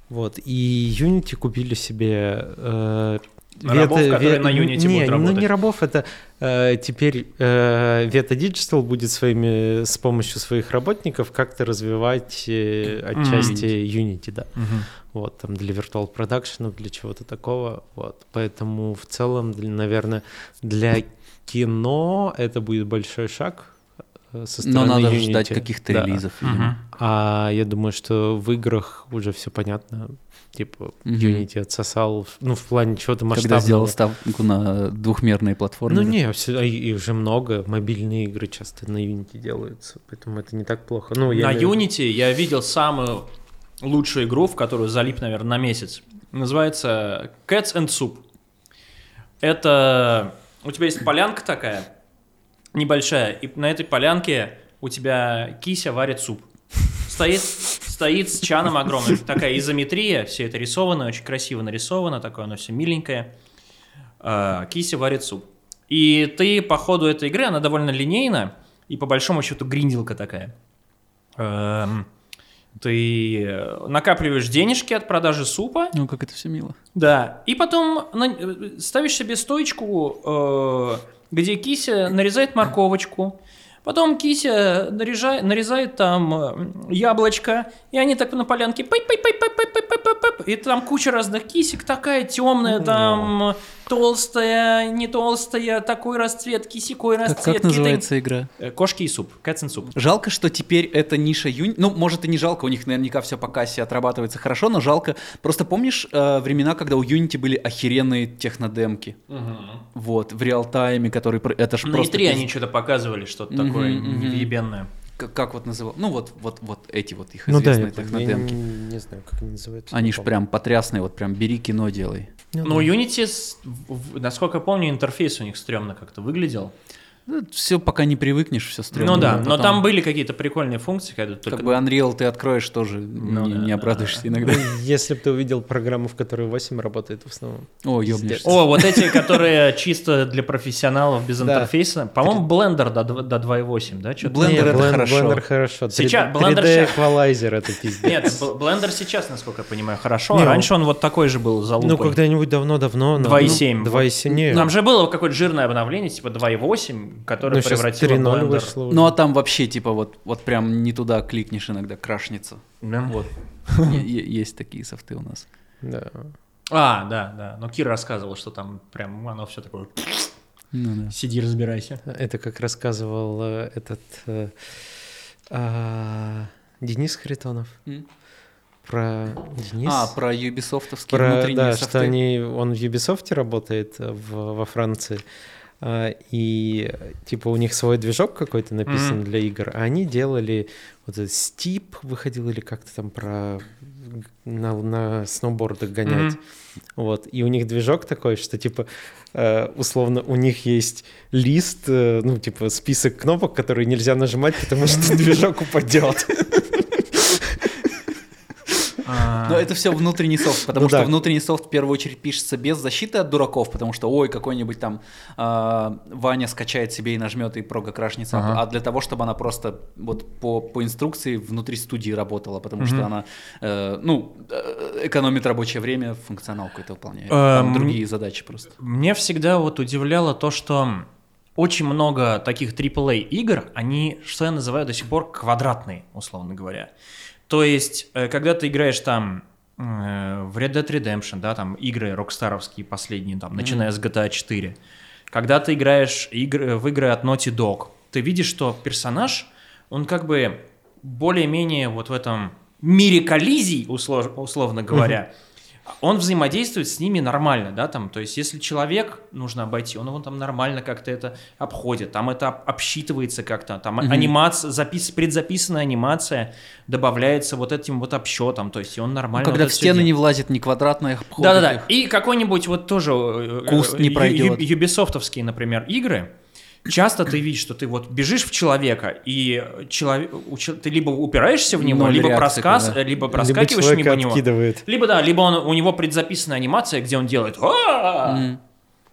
Вот, и Unity купили себе э, Рабов, Veta, которые Veta, на Unity не, будут работать. Ну, не рабов, это э, теперь э, Veta Digital будет своими, с помощью своих работников как-то развивать э, отчасти mm. Unity, да. Mm-hmm. Вот, там для Virtual Production, для чего-то такого. Вот, поэтому в целом, для, наверное, для кино это будет большой шаг, со стороны Но надо Unity. ждать каких-то да. релизов. Угу. А я думаю, что в играх уже все понятно типа mm Unity отсосал, ну, в плане чего-то масштабного. Когда сделал ставку на двухмерные платформы. Ну, не, все, и уже много, мобильные игры часто на Unity делаются, поэтому это не так плохо. Ну, я на имею... Unity я видел самую лучшую игру, в которую залип, наверное, на месяц. Называется Cats and Soup. Это... У тебя есть полянка такая, небольшая, и на этой полянке у тебя кися варит суп. Стоит стоит с чаном огромным. Такая изометрия, все это рисовано, очень красиво нарисовано, такое оно все миленькое. А, Кися варит суп. И ты по ходу этой игры, она довольно линейна, и по большому счету гринделка такая. Эм, ты накапливаешь денежки от продажи супа. Ну, как это все мило. Да. И потом ставишь себе стоечку, э, где кися нарезает морковочку, Потом Кися наряжает, нарезает там э, яблочко, и они так на полянке пай пай пай пай пай пай пай пай и там куча разных кисек, такая темная, там толстая, не толстая, такой расцветки, сикой расцветки. Как, как называется ты... игра? Э, Кошки и суп, Cats and Soup. Жалко, что теперь это ниша Юни... Ну, может и не жалко, у них наверняка все по кассе отрабатывается хорошо, но жалко. Просто помнишь э, времена, когда у Unity были охеренные технодемки? Угу. Вот, в реал-тайме, который... Это ж На просто... E3 они что-то показывали, что-то угу, такое угу. Как, как вот называл, ну вот, вот, вот эти вот их известные ну, да, технодемки. Я не, не знаю, как они называются. Они ж прям потрясные, вот прям бери кино делай. Ну, ну да. Unity, насколько я помню, интерфейс у них стрёмно как-то выглядел. Ну, все, пока не привыкнешь, все стрёмно. Ну да, потом... но там были какие-то прикольные функции. Когда только... Как бы Unreal ты откроешь тоже, ну, не, да, не обрадуешься да, иногда. Если бы ты увидел программу, в которой 8 работает в основном. О, ёбнешься. О, вот эти, которые чисто для профессионалов без интерфейса. По-моему, Blender до 2.8, да? Blender это хорошо. Blender хорошо. Сейчас, Blender 3D Equalizer это пиздец. Нет, Blender сейчас, насколько я понимаю, хорошо. Раньше он вот такой же был залупой. Ну, когда-нибудь давно-давно. 2.7. 2.7. Там же было какое-то жирное обновление, типа 2.8, которое превратило 3.0 вышло. Ну а там вообще типа вот, вот прям не туда кликнешь иногда, крашнется. Да. Вот. Есть такие софты у нас. Да. А, да, да. Но Кир рассказывал, что там прям оно все такое... Ну, да. Сиди, разбирайся. Это как рассказывал э, этот э, э, Денис Харитонов. Mm. Про Денис. А, про Ubisoftовские про, внутренние да, софты. что они, он в Ubisoft работает в, во Франции. А, и типа у них свой движок какой-то написан mm-hmm. для игр, а они делали вот этот Steep выходил или как-то там про на, на сноубордах гонять. Mm-hmm. Вот. И у них движок такой, что типа э, условно у них есть лист, э, ну типа список кнопок, которые нельзя нажимать, потому что движок упадет. Но это все внутренний софт, потому ну, что внутренний софт в первую очередь пишется без защиты от дураков, потому что, ой, какой-нибудь там э, Ваня скачает себе и нажмет и прога крашнется, а для того, чтобы она просто вот по, инструкции внутри студии работала, потому что она, э, ну, э, экономит рабочее время, функционал какой-то выполняет, там эм, другие задачи просто. Мне всегда вот удивляло то, что очень много таких AAA игр, они, что я называю до сих пор, квадратные, условно говоря. То есть, э, когда ты играешь там э, в Red Dead Redemption, да, там игры рокстаровские последние, там, начиная mm-hmm. с GTA 4, когда ты играешь игры, в игры от Naughty Dog, ты видишь, что персонаж, он как бы более-менее вот в этом мире коллизий, услов, условно говоря, mm-hmm он взаимодействует с ними нормально, да, там, то есть если человек нужно обойти, он его там нормально как-то это обходит, там это обсчитывается как-то, там угу. анимация, запис, предзаписанная анимация добавляется вот этим вот обсчетом, то есть и он нормально. Ну, когда вот в стены не влазит, не квадратная обходит Да-да-да, и какой-нибудь вот тоже... Э, Куст не пройдет. Юбисофтовские, например, игры, часто ты видишь, что ты вот бежишь в человека, и человек, ты либо упираешься в него, либо, просказ, да. либо проскакиваешь либо мимо него. Откидывает. Либо да, либо он, у него предзаписанная анимация, где он делает mm.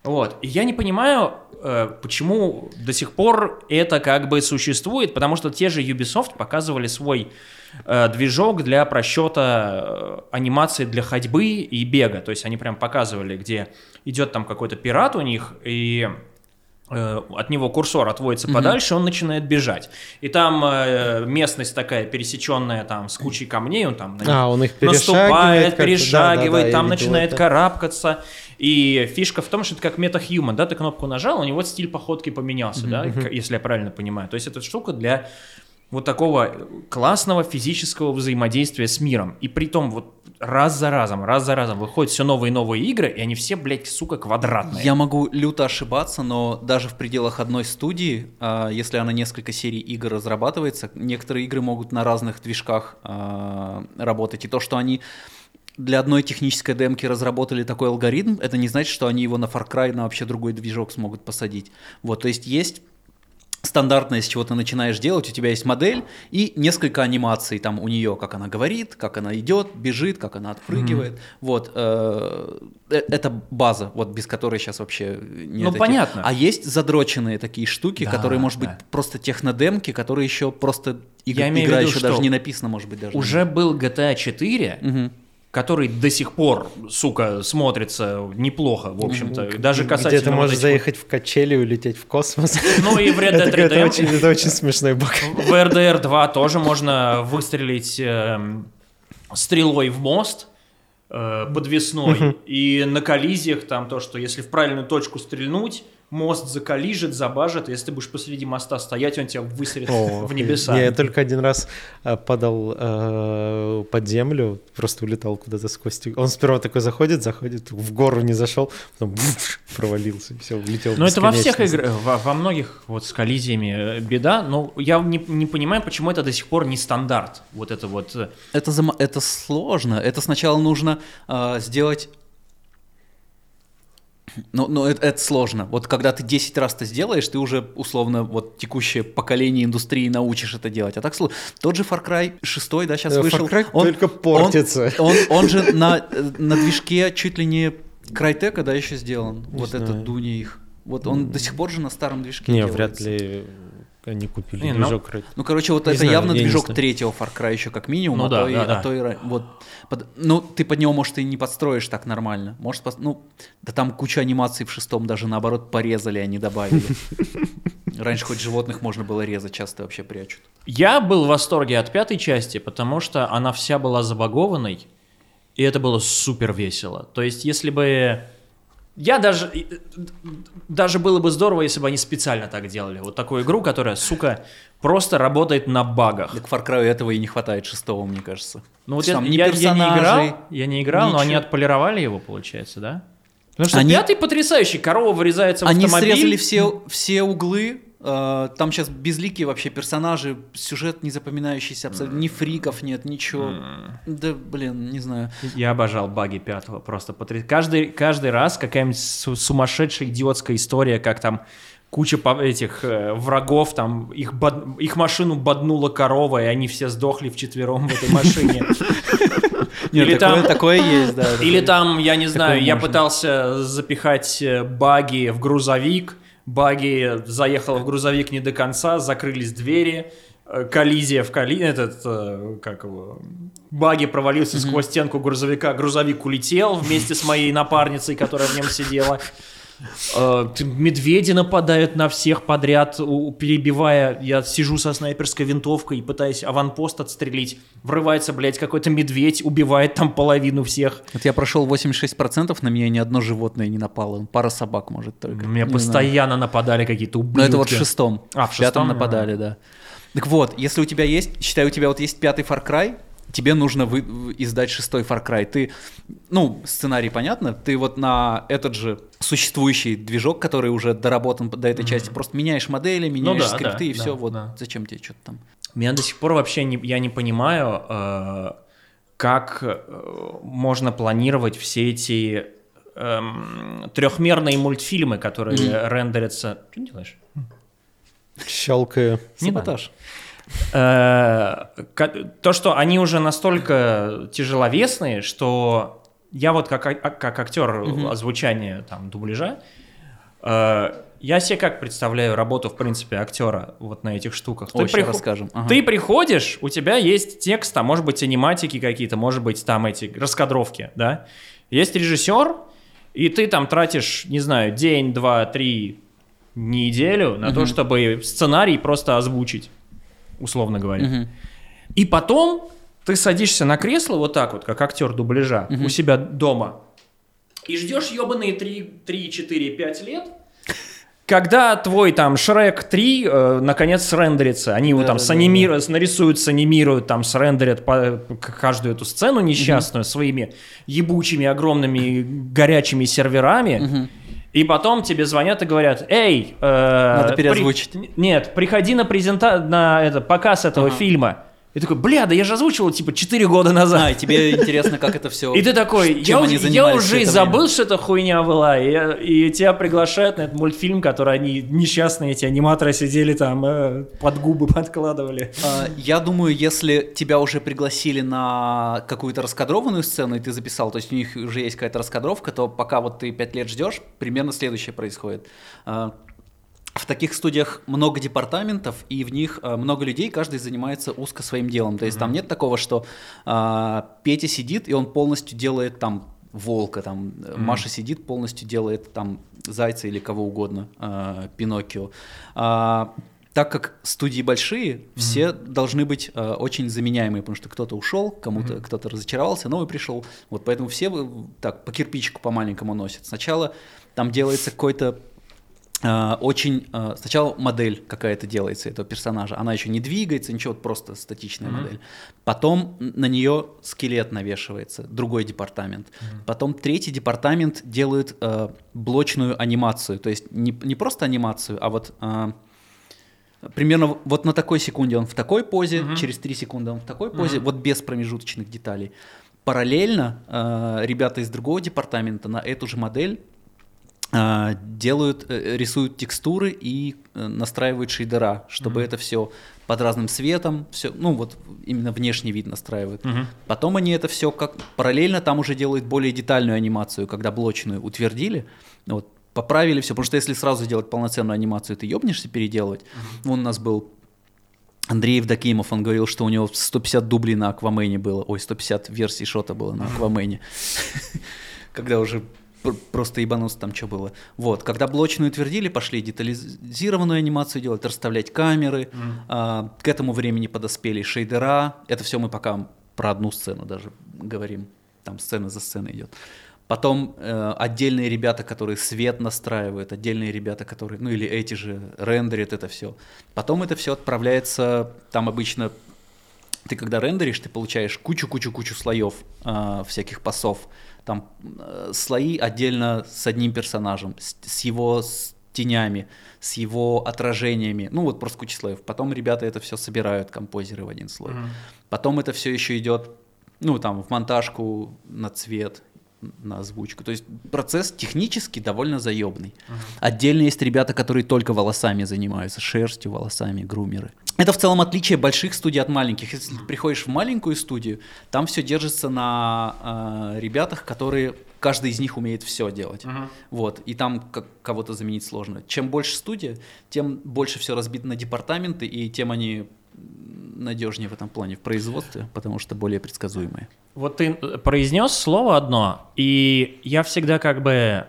Вот. И я не понимаю, э, почему до сих пор это как бы существует, потому что те же Ubisoft показывали свой э, движок для просчета э, анимации для ходьбы и бега. То есть они прям показывали, где идет там какой-то пират у них, и от него курсор отводится mm-hmm. подальше, он начинает бежать. И там э, местность такая пересеченная там с кучей камней, он там а, он их наступает, перешагивает, да, да, там начинает это. карабкаться. И фишка в том, что это как MetaHuman, да, ты кнопку нажал, у него стиль походки поменялся, mm-hmm. да, если я правильно понимаю. То есть эта штука для вот такого классного физического взаимодействия с миром. И при том вот раз за разом, раз за разом выходят все новые и новые игры, и они все, блядь, сука, квадратные. Я могу люто ошибаться, но даже в пределах одной студии, а, если она несколько серий игр разрабатывается, некоторые игры могут на разных движках а, работать. И то, что они для одной технической демки разработали такой алгоритм, это не значит, что они его на Far Cry на вообще другой движок смогут посадить. Вот, то есть есть стандартное, с чего ты начинаешь делать, у тебя есть модель и несколько анимаций там у нее, как она говорит, как она идет, бежит, как она отпрыгивает. Mm-hmm. Вот э, э, это база, вот без которой сейчас вообще нет. Ну этих. понятно. А есть задроченные такие штуки, да, которые, может да. быть, просто технодемки, которые еще просто иг- Я игра виду, еще даже не написана, может быть, даже. Уже был GTA 4. Угу который до сих пор, сука, смотрится неплохо, в общем-то. Даже касательно... Где ты можешь заехать в качели и улететь в космос. Ну и в Red Dead Redemption... Это очень, это очень смешной баг. В RDR 2 тоже можно выстрелить э, стрелой в мост, э, подвесной, и на коллизиях там то, что если в правильную точку стрельнуть, мост закалижет, забажет, если ты будешь посреди моста стоять, он тебя высерет О, в небеса. Не, я только один раз э, падал э, под землю, просто улетал куда-то сквозь. Он сперва такой заходит, заходит, в гору не зашел, потом буф, провалился, и все, улетел. Ну это во всех играх, во, во многих вот с коллизиями э, беда, но я не, не понимаю, почему это до сих пор не стандарт. Вот это вот. Э. Это, это сложно. Это сначала нужно э, сделать ну, ну это, это сложно. Вот когда ты 10 раз это сделаешь, ты уже условно вот текущее поколение индустрии научишь это делать. А так сложно. Тот же Far Cry 6, да, сейчас Far вышел. Far Cry он, только портится. Он, он, он же на, на движке чуть ли не Крайтека, да, еще сделан. Не вот знаю. этот Дуни их. Вот он mm. до сих пор же на старом движке Не, делается. вряд ли они купили не, ну, движок. Ну, ну, короче, вот не это знаю, явно движок третьего Far Cry еще как минимум, ну, а, да, то и, да, а то и вот, под, ну ты под него может и не подстроишь так нормально, может, под, ну да там куча анимаций в шестом даже наоборот порезали, а не добавили. Раньше хоть животных можно было резать, часто вообще прячут. Я был в восторге от пятой части, потому что она вся была забагованной, и это было супер весело. То есть, если бы я даже... Даже было бы здорово, если бы они специально так делали. Вот такую игру, которая, сука, просто работает на багах. Так Far Cry этого и не хватает шестого, мне кажется. Ну вот я, я, я не играл, я не играл, ничего. но они отполировали его, получается, да? Потому что они... пятый потрясающий, корова вырезается в они автомобиль. Они срезали все, все углы, там сейчас безликие вообще персонажи, сюжет не запоминающийся абсолютно, ни фриков нет, ничего. Mm. Да, блин, не знаю. Я обожал баги пятого, просто потряс... каждый, каждый раз какая-нибудь сумасшедшая идиотская история, как там куча этих э, врагов, там их, бод... их машину боднула корова, и они все сдохли вчетвером в этой машине. Или там такое есть, да. Или там, я не знаю, я пытался запихать э, баги в грузовик, баги заехал в грузовик не до конца, закрылись двери, э, коллизия в коллизии, этот, э, как его, баги провалился mm-hmm. сквозь стенку грузовика, грузовик улетел вместе с моей напарницей, которая в нем сидела. Э, медведи нападают на всех подряд, перебивая. Я сижу со снайперской винтовкой и пытаюсь аванпост отстрелить. Врывается, блядь, какой-то медведь, убивает там половину всех. Вот я прошел 86%, на меня ни одно животное не напало. Пара собак, может, только. Меня не постоянно знаю. нападали какие-то ублюдки. Но это вот в шестом. А, в, в пятом нападали, да. Так вот, если у тебя есть, считай, у тебя вот есть пятый Far Cry, тебе нужно вы, издать шестой Far Cry. Ты, ну, сценарий понятно, ты вот на этот же существующий движок, который уже доработан до этой mm-hmm. части, просто меняешь модели, меняешь ну, да, скрипты да, и да, все, да, вот да. зачем тебе что-то там. Меня до сих пор вообще не, я не понимаю, э, как э, можно планировать все эти эм, трехмерные мультфильмы, которые mm-hmm. рендерятся. Что ты делаешь? Щелкаю. Саботаж. Э, то, что они уже настолько тяжеловесные, что я вот как, как актер озвучания там дубляжа, э, я себе как представляю работу, в принципе, актера вот на этих штуках. Ой, ты, приход... расскажем. Ага. ты приходишь, у тебя есть текст, а может быть аниматики какие-то, может быть там эти раскадровки, да? Есть режиссер, и ты там тратишь, не знаю, день, два, три, неделю на угу. то, чтобы сценарий просто озвучить, условно говоря. Угу. И потом ты садишься на кресло вот так вот, как актер дубляжа, угу. у себя дома, и ждешь ебаные 3, 3, 4, 5 лет, когда твой там Шрек 3 э, наконец срендерится, они его да, там да, санимируют, да. нарисуют, санимируют, там срендерят по, каждую эту сцену несчастную угу. своими ебучими огромными горячими серверами. Угу. И потом тебе звонят и говорят, эй, э, надо переозвучить. При... Нет, приходи на презента на это показ этого ага. фильма. И такой, бля, да я же озвучивал типа 4 года назад. А, и тебе интересно, как это все. И ты такой, я, я уже и забыл, что это хуйня была. И, и тебя приглашают на этот мультфильм, который они несчастные, эти аниматоры сидели там, э, под губы подкладывали. А, я думаю, если тебя уже пригласили на какую-то раскадрованную сцену, и ты записал, то есть у них уже есть какая-то раскадровка, то пока вот ты 5 лет ждешь, примерно следующее происходит. А, в таких студиях много департаментов, и в них э, много людей, каждый занимается узко своим делом. То есть mm-hmm. там нет такого, что э, Петя сидит, и он полностью делает там волка, там mm-hmm. Маша сидит, полностью делает там зайца или кого угодно, э, Пиноккио. А, так как студии большие, mm-hmm. все должны быть э, очень заменяемые, потому что кто-то ушел, кому-то mm-hmm. кто-то разочаровался, новый пришел. Вот поэтому все так по кирпичику по маленькому носят. Сначала там делается какой-то очень а, сначала модель какая-то делается этого персонажа, она еще не двигается, ничего, просто статичная mm-hmm. модель. Потом на нее скелет навешивается, другой департамент. Mm-hmm. Потом третий департамент делает э, блочную анимацию, то есть не, не просто анимацию, а вот э, примерно вот на такой секунде он в такой позе, mm-hmm. через три секунды он в такой позе, mm-hmm. вот без промежуточных деталей. Параллельно э, ребята из другого департамента на эту же модель делают, э, рисуют текстуры и э, настраивают шейдера, чтобы mm-hmm. это все под разным светом, все, ну вот именно внешний вид настраивают. Mm-hmm. Потом они это все как параллельно там уже делают более детальную анимацию, когда блочную утвердили, вот поправили все, потому что если сразу делать полноценную анимацию, ты ебнешься переделывать. Mm-hmm. у нас был Андрей Евдокимов, он говорил, что у него 150 дублей на Аквамене было, ой, 150 версий шота было на Аквамене, когда уже просто ебануться там что было. Вот, когда блочную утвердили, пошли детализированную анимацию делать, расставлять камеры. Mm. А, к этому времени подоспели шейдера. Это все мы пока про одну сцену даже говорим. Там сцена за сценой идет. Потом э, отдельные ребята, которые свет настраивают, отдельные ребята, которые, ну или эти же рендерят это все. Потом это все отправляется, там обычно ты когда рендеришь, ты получаешь кучу-кучу-кучу слоев э, всяких пасов там э, слои отдельно с одним персонажем, с, с его с тенями, с его отражениями, ну вот просто куча слоев. Потом ребята это все собирают, композеры в один слой. Mm-hmm. Потом это все еще идет, ну там в монтажку на цвет, на озвучку. То есть процесс технически довольно заебный. Uh-huh. Отдельно есть ребята, которые только волосами занимаются, шерстью, волосами, грумеры. Это в целом отличие больших студий от маленьких. Если ты приходишь в маленькую студию, там все держится на э, ребятах, которые каждый из них умеет все делать. Uh-huh. Вот, и там как, кого-то заменить сложно. Чем больше студия, тем больше все разбито на департаменты, и тем они надежнее в этом плане в производстве, потому что более предсказуемые. Вот ты произнес слово одно, и я всегда как бы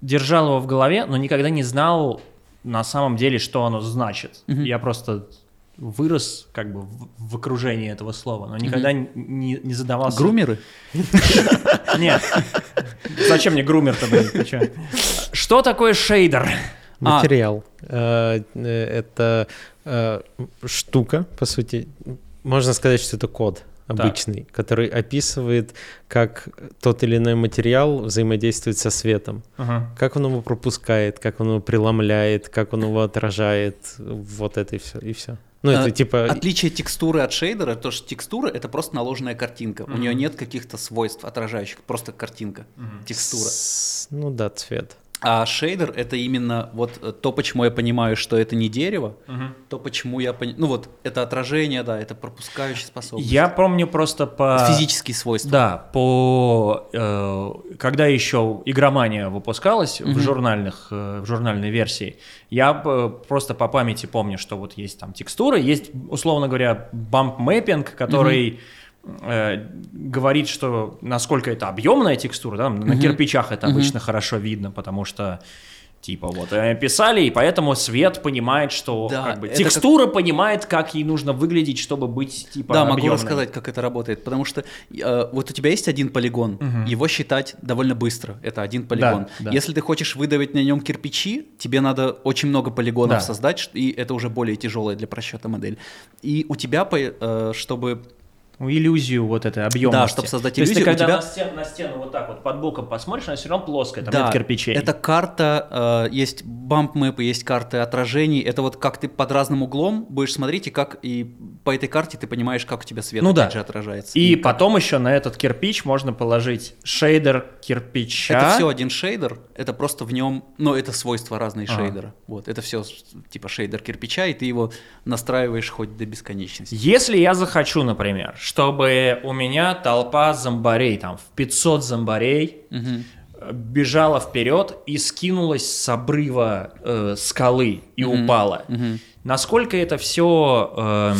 держал его в голове, но никогда не знал на самом деле, что оно значит. Угу. Я просто вырос как бы в, в окружении этого слова, но никогда угу. не, не задавался... Грумеры? Нет. Зачем мне грумер-то, блин? Что такое шейдер? Материал. А. Это Э, штука, по сути. Можно сказать, что это код. обычный, так. который описывает, как тот или иной материал взаимодействует со светом, ага. как он его пропускает, как он его преломляет, как он его отражает, вот это и все, и все. Ну, это а, типа... Отличие текстуры от шейдера, то что текстура — это просто наложенная картинка. Mm-hmm. У нее нет каких-то свойств отражающих, просто картинка, mm-hmm. текстура. С... Ну да, цвет. А шейдер это именно вот э, то, почему я понимаю, что это не дерево, угу. то, почему я понимаю, ну вот это отражение, да, это пропускающая способность. Я помню просто по физические свойства. Да, по э, когда еще игромания выпускалась угу. в журнальных э, в журнальной версии, я просто по памяти помню, что вот есть там текстуры, есть условно говоря бамп мэппинг, который угу э, говорит, что насколько это объемная текстура, да, на кирпичах это обычно хорошо видно, потому что Типа вот э, писали, и поэтому свет понимает, что да, как бы, текстура как... понимает, как ей нужно выглядеть, чтобы быть типа. Да, объемной. могу рассказать, как это работает, потому что э, вот у тебя есть один полигон, угу. его считать довольно быстро. Это один полигон. Да, да. Если ты хочешь выдавить на нем кирпичи, тебе надо очень много полигонов да. создать, и это уже более тяжелая для просчета модель. И у тебя, э, чтобы иллюзию вот этой объемности. Да, чтобы создать иллюзию. То есть ты, когда тебя... на, стену, на стену вот так вот под боком посмотришь, она все равно плоская, там да, нет кирпичей. это карта, э, есть бамп мэпы, есть карты отражений, это вот как ты под разным углом будешь смотреть, и как и по этой карте ты понимаешь, как у тебя свет ну, да. же отражается. И, и потом еще на этот кирпич можно положить шейдер кирпича. Это все один шейдер, это просто в нем, ну это свойства разные ага. шейдера. Вот, это все типа шейдер кирпича, и ты его настраиваешь хоть до бесконечности. Если я захочу, например, чтобы у меня толпа зомбарей, там, в 500 зомбарей, угу. бежала вперед и скинулась с обрыва э, скалы и угу. упала. Угу. Насколько это все э, эм,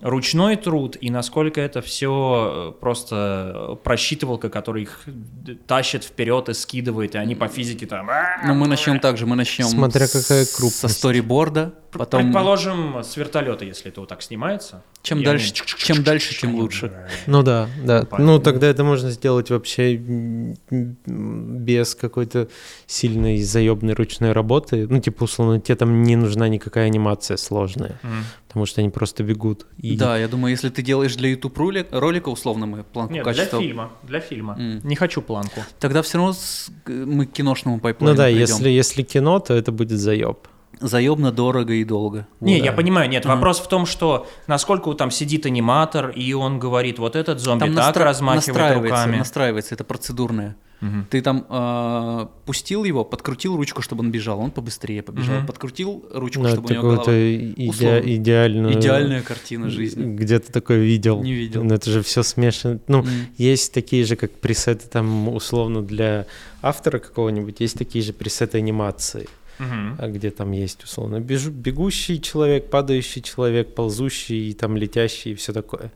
ручной труд и насколько это все э, просто просчитывалка, которая их тащит вперед и скидывает, и они по физике там... Ну, мы начнем так же, мы начнем Смотря какая крупность. со сториборда, потом... Предположим, с вертолета, если это вот так снимается. Чем дальше, они... чем дальше, тем лучше. Ну да, да. Ну тогда это можно сделать вообще без какой-то сильной заебной ручной работы. Ну типа, условно, тебе там не нужна никакая анимация сложная, mm. потому что они просто бегут. И... Да, я думаю, если ты делаешь для YouTube ролик, ролика, условно, мы планку Нет, качества... для фильма, для фильма. Mm. Не хочу планку. Тогда все равно мы к киношному пайплайну Ну да, если, если кино, то это будет заеб. Заебно, дорого и долго. Не, вот. я понимаю, нет, mm-hmm. вопрос в том, что насколько там сидит аниматор, и он говорит, вот этот зомби там так настра... размахивает настраивается, руками. Настраивается, это процедурное. Угу. Ты там э, пустил его, подкрутил ручку, чтобы он бежал, он побыстрее побежал. Угу. Подкрутил ручку, ну, чтобы у него голова... иде- идеально... Идеальная картина жизни. Где ты такое видел? Не видел. Ну, это же все смешано. Ну, mm. есть такие же, как пресеты там, условно, для автора какого-нибудь, есть такие же пресеты анимации. Uh-huh. где там есть условно бегущий человек, падающий человек, ползущий, там летящий и все такое.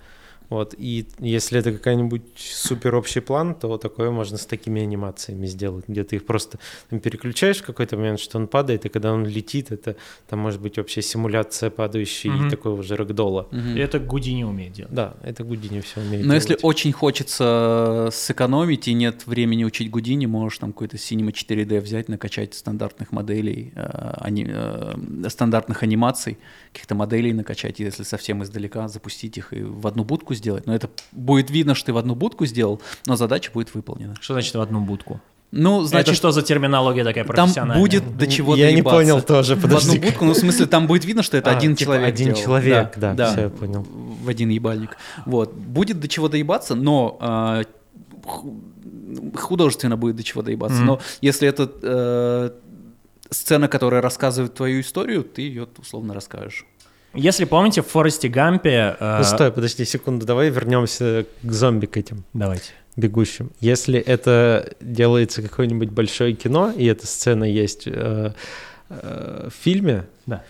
Вот, и если это какой-нибудь супер общий план, то такое можно с такими анимациями сделать, где ты их просто там, переключаешь в какой-то момент, что он падает, и когда он летит, это там может быть вообще симуляция падающей угу. такого же рэгдола. Угу. И это Гудини умеет делать. Да, это Гудини все умеет Но делать. если очень хочется сэкономить и нет времени учить Гудини, можешь там какой-то Cinema 4D взять, накачать стандартных моделей, э, ани, э, стандартных анимаций, каких-то моделей накачать, если совсем издалека запустить их и в одну будку сделать. Но это будет видно, что ты в одну будку сделал, но задача будет выполнена. Что значит в одну будку? Ну, значит, это что за терминология такая профессиональная? Там будет до чего Я не понял тоже, подожди. В одну будку, ну, в смысле, там будет видно, что это а, один типа человек Один делал. человек, да, да, да, все, я понял. В один ебальник. Вот. Будет до чего доебаться, но э, художественно будет до чего доебаться. Mm-hmm. Но если это э, сцена, которая рассказывает твою историю, ты ее условно расскажешь. Если помните, в Форесте Гампе... Э... Ну стой, подожди секунду, давай вернемся к зомби к этим. Давайте. Бегущим. Если это делается какое-нибудь большое кино, и эта сцена есть э, э, в фильме, да.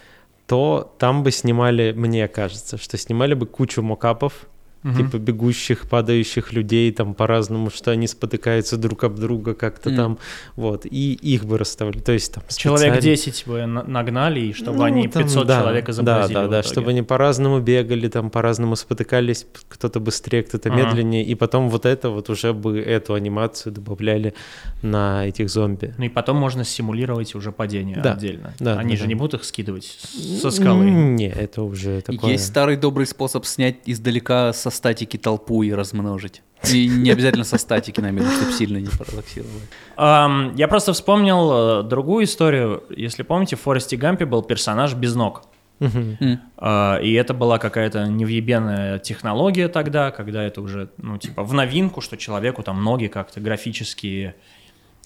то там бы снимали, мне кажется, что снимали бы кучу мокапов, угу. типа бегущих, падающих людей там по-разному, что они спотыкаются друг об друга как-то mm. там, вот, и их бы расставили, то есть там Человек 10 бы нагнали, и чтобы ну, они 500 там, человек изобразили. Да, да, да, чтобы они по-разному бегали, там по-разному спотыкались, кто-то быстрее, кто-то ага. медленнее, и потом вот это вот уже бы эту анимацию добавляли на этих зомби. Ну и потом можно симулировать уже падение да. отдельно. Да, они да, же да. не будут их скидывать со скалы. Не, это уже такое. Есть старый добрый способ снять издалека со статики толпу и размножить. И не обязательно со статики намеренно, чтобы сильно не парадоксировать. Um, я просто вспомнил э, другую историю. Если помните, в Форесте Гампе был персонаж без ног. Uh-huh. Uh, и это была какая-то невъебенная технология тогда, когда это уже, ну, типа, в новинку, что человеку там ноги как-то графически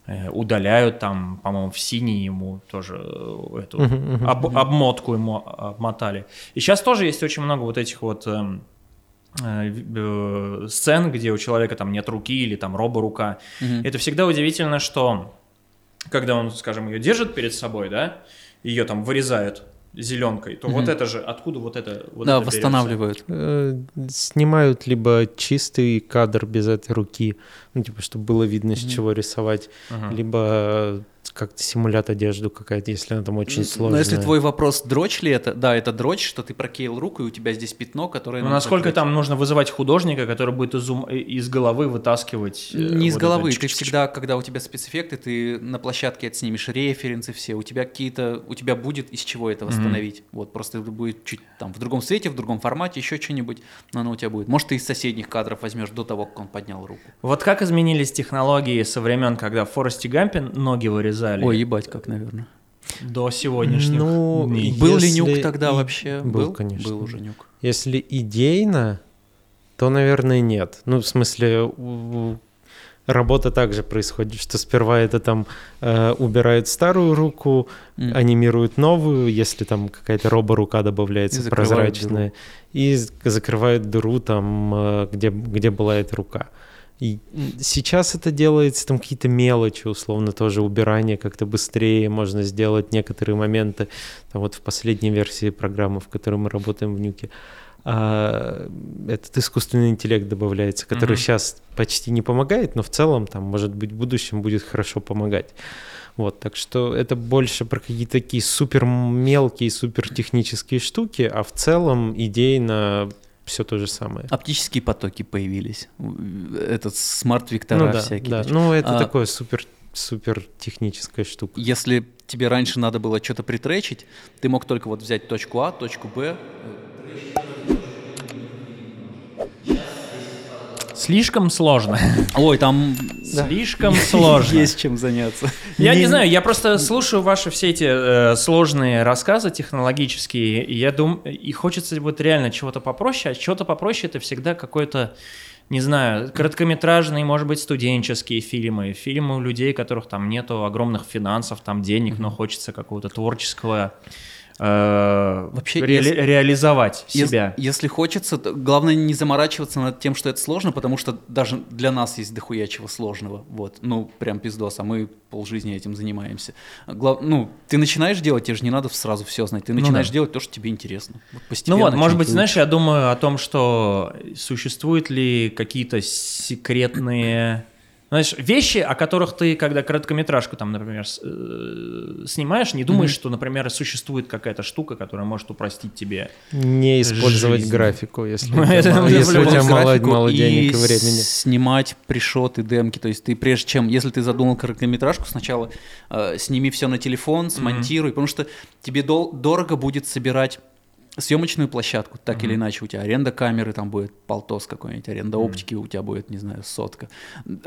э, удаляют, там, по-моему, в синий ему тоже э, эту uh-huh, uh-huh, об, обмотку ему обмотали. И сейчас тоже есть очень много вот этих вот... Э, э, сцен, где у человека там нет руки или там роборука. Угу. Это всегда удивительно, что когда он, скажем, ее держит перед собой, да, ее там вырезают зеленкой, то угу. вот это же, откуда вот это вот Да, это восстанавливают. Э, снимают либо чистый кадр без этой руки, ну, типа, чтобы было видно, с чего рисовать, угу. либо как-то симулят одежду какая-то, если она там очень сложная. Но если твой вопрос, дрочь ли это, да, это дрочь, что ты прокеял руку, и у тебя здесь пятно, которое... Ну, насколько закрыть. там нужно вызывать художника, который будет из, ум, из головы вытаскивать... Э, Не из вот головы, ты всегда, когда у тебя спецэффекты, ты на площадке отснимешь референсы все, у тебя какие-то, у тебя будет из чего это восстановить. Mm-hmm. Вот, просто это будет чуть там в другом свете, в другом формате, еще что-нибудь, но оно у тебя будет. Может, ты из соседних кадров возьмешь до того, как он поднял руку. Вот как изменились технологии со времен, когда в Форесте Гампе ноги вырезали. Ой, ебать, как, наверное. До сегодняшних ну, дней. Был ли нюк тогда и... вообще? Был, был, конечно. Был уже нюк. Если идейно, то, наверное, нет. Ну, в смысле, работа также происходит, что сперва это там э, убирают старую руку, mm. анимируют новую, если там какая-то роборука добавляется и прозрачная, дыру. и закрывают дыру там, э, где, где была эта рука. И сейчас это делается, там какие-то мелочи, условно, тоже убирание как-то быстрее можно сделать некоторые моменты. Там вот в последней версии программы, в которой мы работаем в Нюке, а, этот искусственный интеллект добавляется, который mm-hmm. сейчас почти не помогает, но в целом там, может быть, в будущем будет хорошо помогать. Вот, так что это больше про какие-то такие супер мелкие, супер технические штуки, а в целом идейно все то же самое. Оптические потоки появились. Этот смарт-вектора ну, да, всякие. Да. Ну, это а, такое супер супер техническая штука. Если тебе раньше надо было что-то притречить, ты мог только вот взять точку А, точку Б, Слишком сложно. Ой, там слишком сложно. Есть чем заняться. Я не знаю, я просто слушаю ваши все эти э, сложные рассказы технологические, и я думаю, и хочется вот реально чего-то попроще, а чего-то попроще это всегда какой-то не знаю, короткометражные, может быть, студенческие фильмы, фильмы у людей, у которых там нету огромных финансов, там денег, но хочется какого-то творческого э, вообще ре- если, реализовать себя. Если, если хочется, то главное не заморачиваться над тем, что это сложно, потому что даже для нас есть дохуя чего сложного. Вот, ну прям пиздос, а мы полжизни этим занимаемся. Глав, ну ты начинаешь делать, тебе же не надо сразу все знать, ты начинаешь ну, да. делать то, что тебе интересно. Вот ну вот, может быть, знаешь, я думаю о том, что существуют ли какие-то секретные знаешь, вещи, о которых ты, когда короткометражку там, например, э, снимаешь, не думаешь, mm-hmm. что, например, существует какая-то штука, которая может упростить тебе Не использовать жизнь. графику, если, у тебя мало, денег и времени. снимать пришоты, демки, то есть ты прежде чем, если ты задумал короткометражку, сначала э, сними все на телефон, смонтируй, потому что тебе дорого будет собирать съемочную площадку, так mm-hmm. или иначе, у тебя аренда камеры там будет полтос какой-нибудь, аренда mm-hmm. оптики у тебя будет, не знаю, сотка.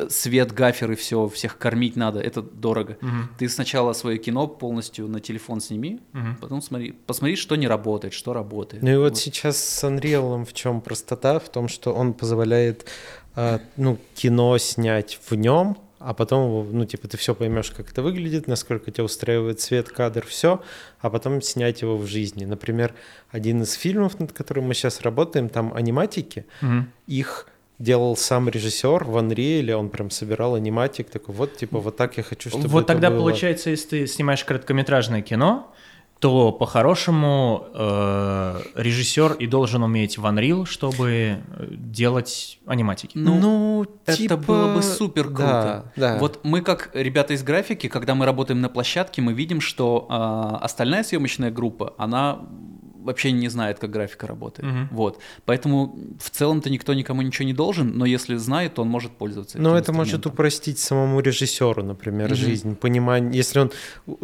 Свет, гаферы, все, всех кормить надо, это дорого. Mm-hmm. Ты сначала свое кино полностью на телефон сними, mm-hmm. потом смотри, посмотри, что не работает, что работает. Ну и вот, вот. сейчас с Unreal в чем простота? В том, что он позволяет э, ну, кино снять в нем, а потом, ну, типа, ты все поймешь, как это выглядит, насколько тебя устраивает цвет, кадр, все, а потом снять его в жизни. Например, один из фильмов, над которым мы сейчас работаем, там аниматики, угу. их делал сам режиссер в Unreal, он прям собирал аниматик, такой, вот, типа, вот так я хочу, чтобы Вот тогда было. получается, если ты снимаешь короткометражное кино, то по-хорошему э, режиссер и должен уметь в Unreal, чтобы э, делать аниматики. Ну, ну это типа... было бы супер круто. Да, да. Вот мы как ребята из графики, когда мы работаем на площадке, мы видим, что э, остальная съемочная группа, она вообще не знает, как графика работает. Угу. Вот. Поэтому в целом-то никто никому ничего не должен, но если знает, то он может пользоваться. Но это может упростить самому режиссеру, например, угу. жизнь. Понимание, если он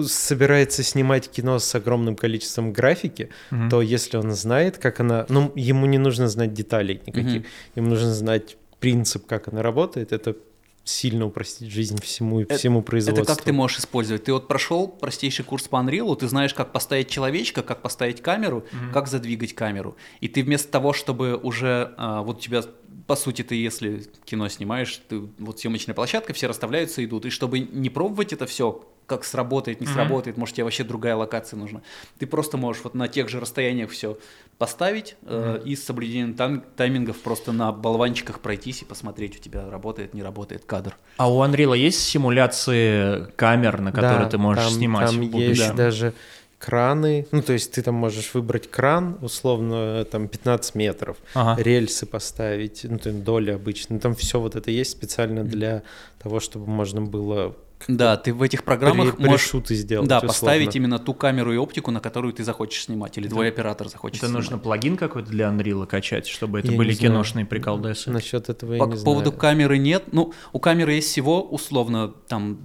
собирается снимать кино с огромным количеством графики, угу. то если он знает, как она. Ну, ему не нужно знать деталей никаких. Угу. Ему нужно знать принцип, как она работает. Это сильно упростить жизнь всему и это, всему производству. Это как ты можешь использовать? Ты вот прошел простейший курс по Unreal, ты знаешь, как поставить человечка, как поставить камеру, mm-hmm. как задвигать камеру. И ты вместо того, чтобы уже а, вот у тебя по сути, ты, если кино снимаешь, ты, вот съемочная площадка, все расставляются, идут. И чтобы не пробовать это все, как сработает, не mm-hmm. сработает, может, тебе вообще другая локация нужна. Ты просто можешь вот на тех же расстояниях все поставить mm-hmm. э, и с соблюдением тайм- таймингов просто на болванчиках пройтись и посмотреть, у тебя работает, не работает кадр. А у Unreal есть симуляции камер, на которые да, ты можешь там, снимать? Там есть да. даже краны, ну то есть ты там можешь выбрать кран, условно там 15 метров, ага. рельсы поставить, ну там доли обычно, там все вот это есть специально для того, чтобы можно было да, ты в этих программах при, можешь сделать, да, условно. поставить именно ту камеру и оптику, на которую ты захочешь снимать, или твой оператор захочет это снимать. нужно плагин какой-то для Unreal качать, чтобы это я были киношные приколдесы? Насчет этого По я не поводу знаю. камеры нет. Ну, у камеры есть всего, условно, там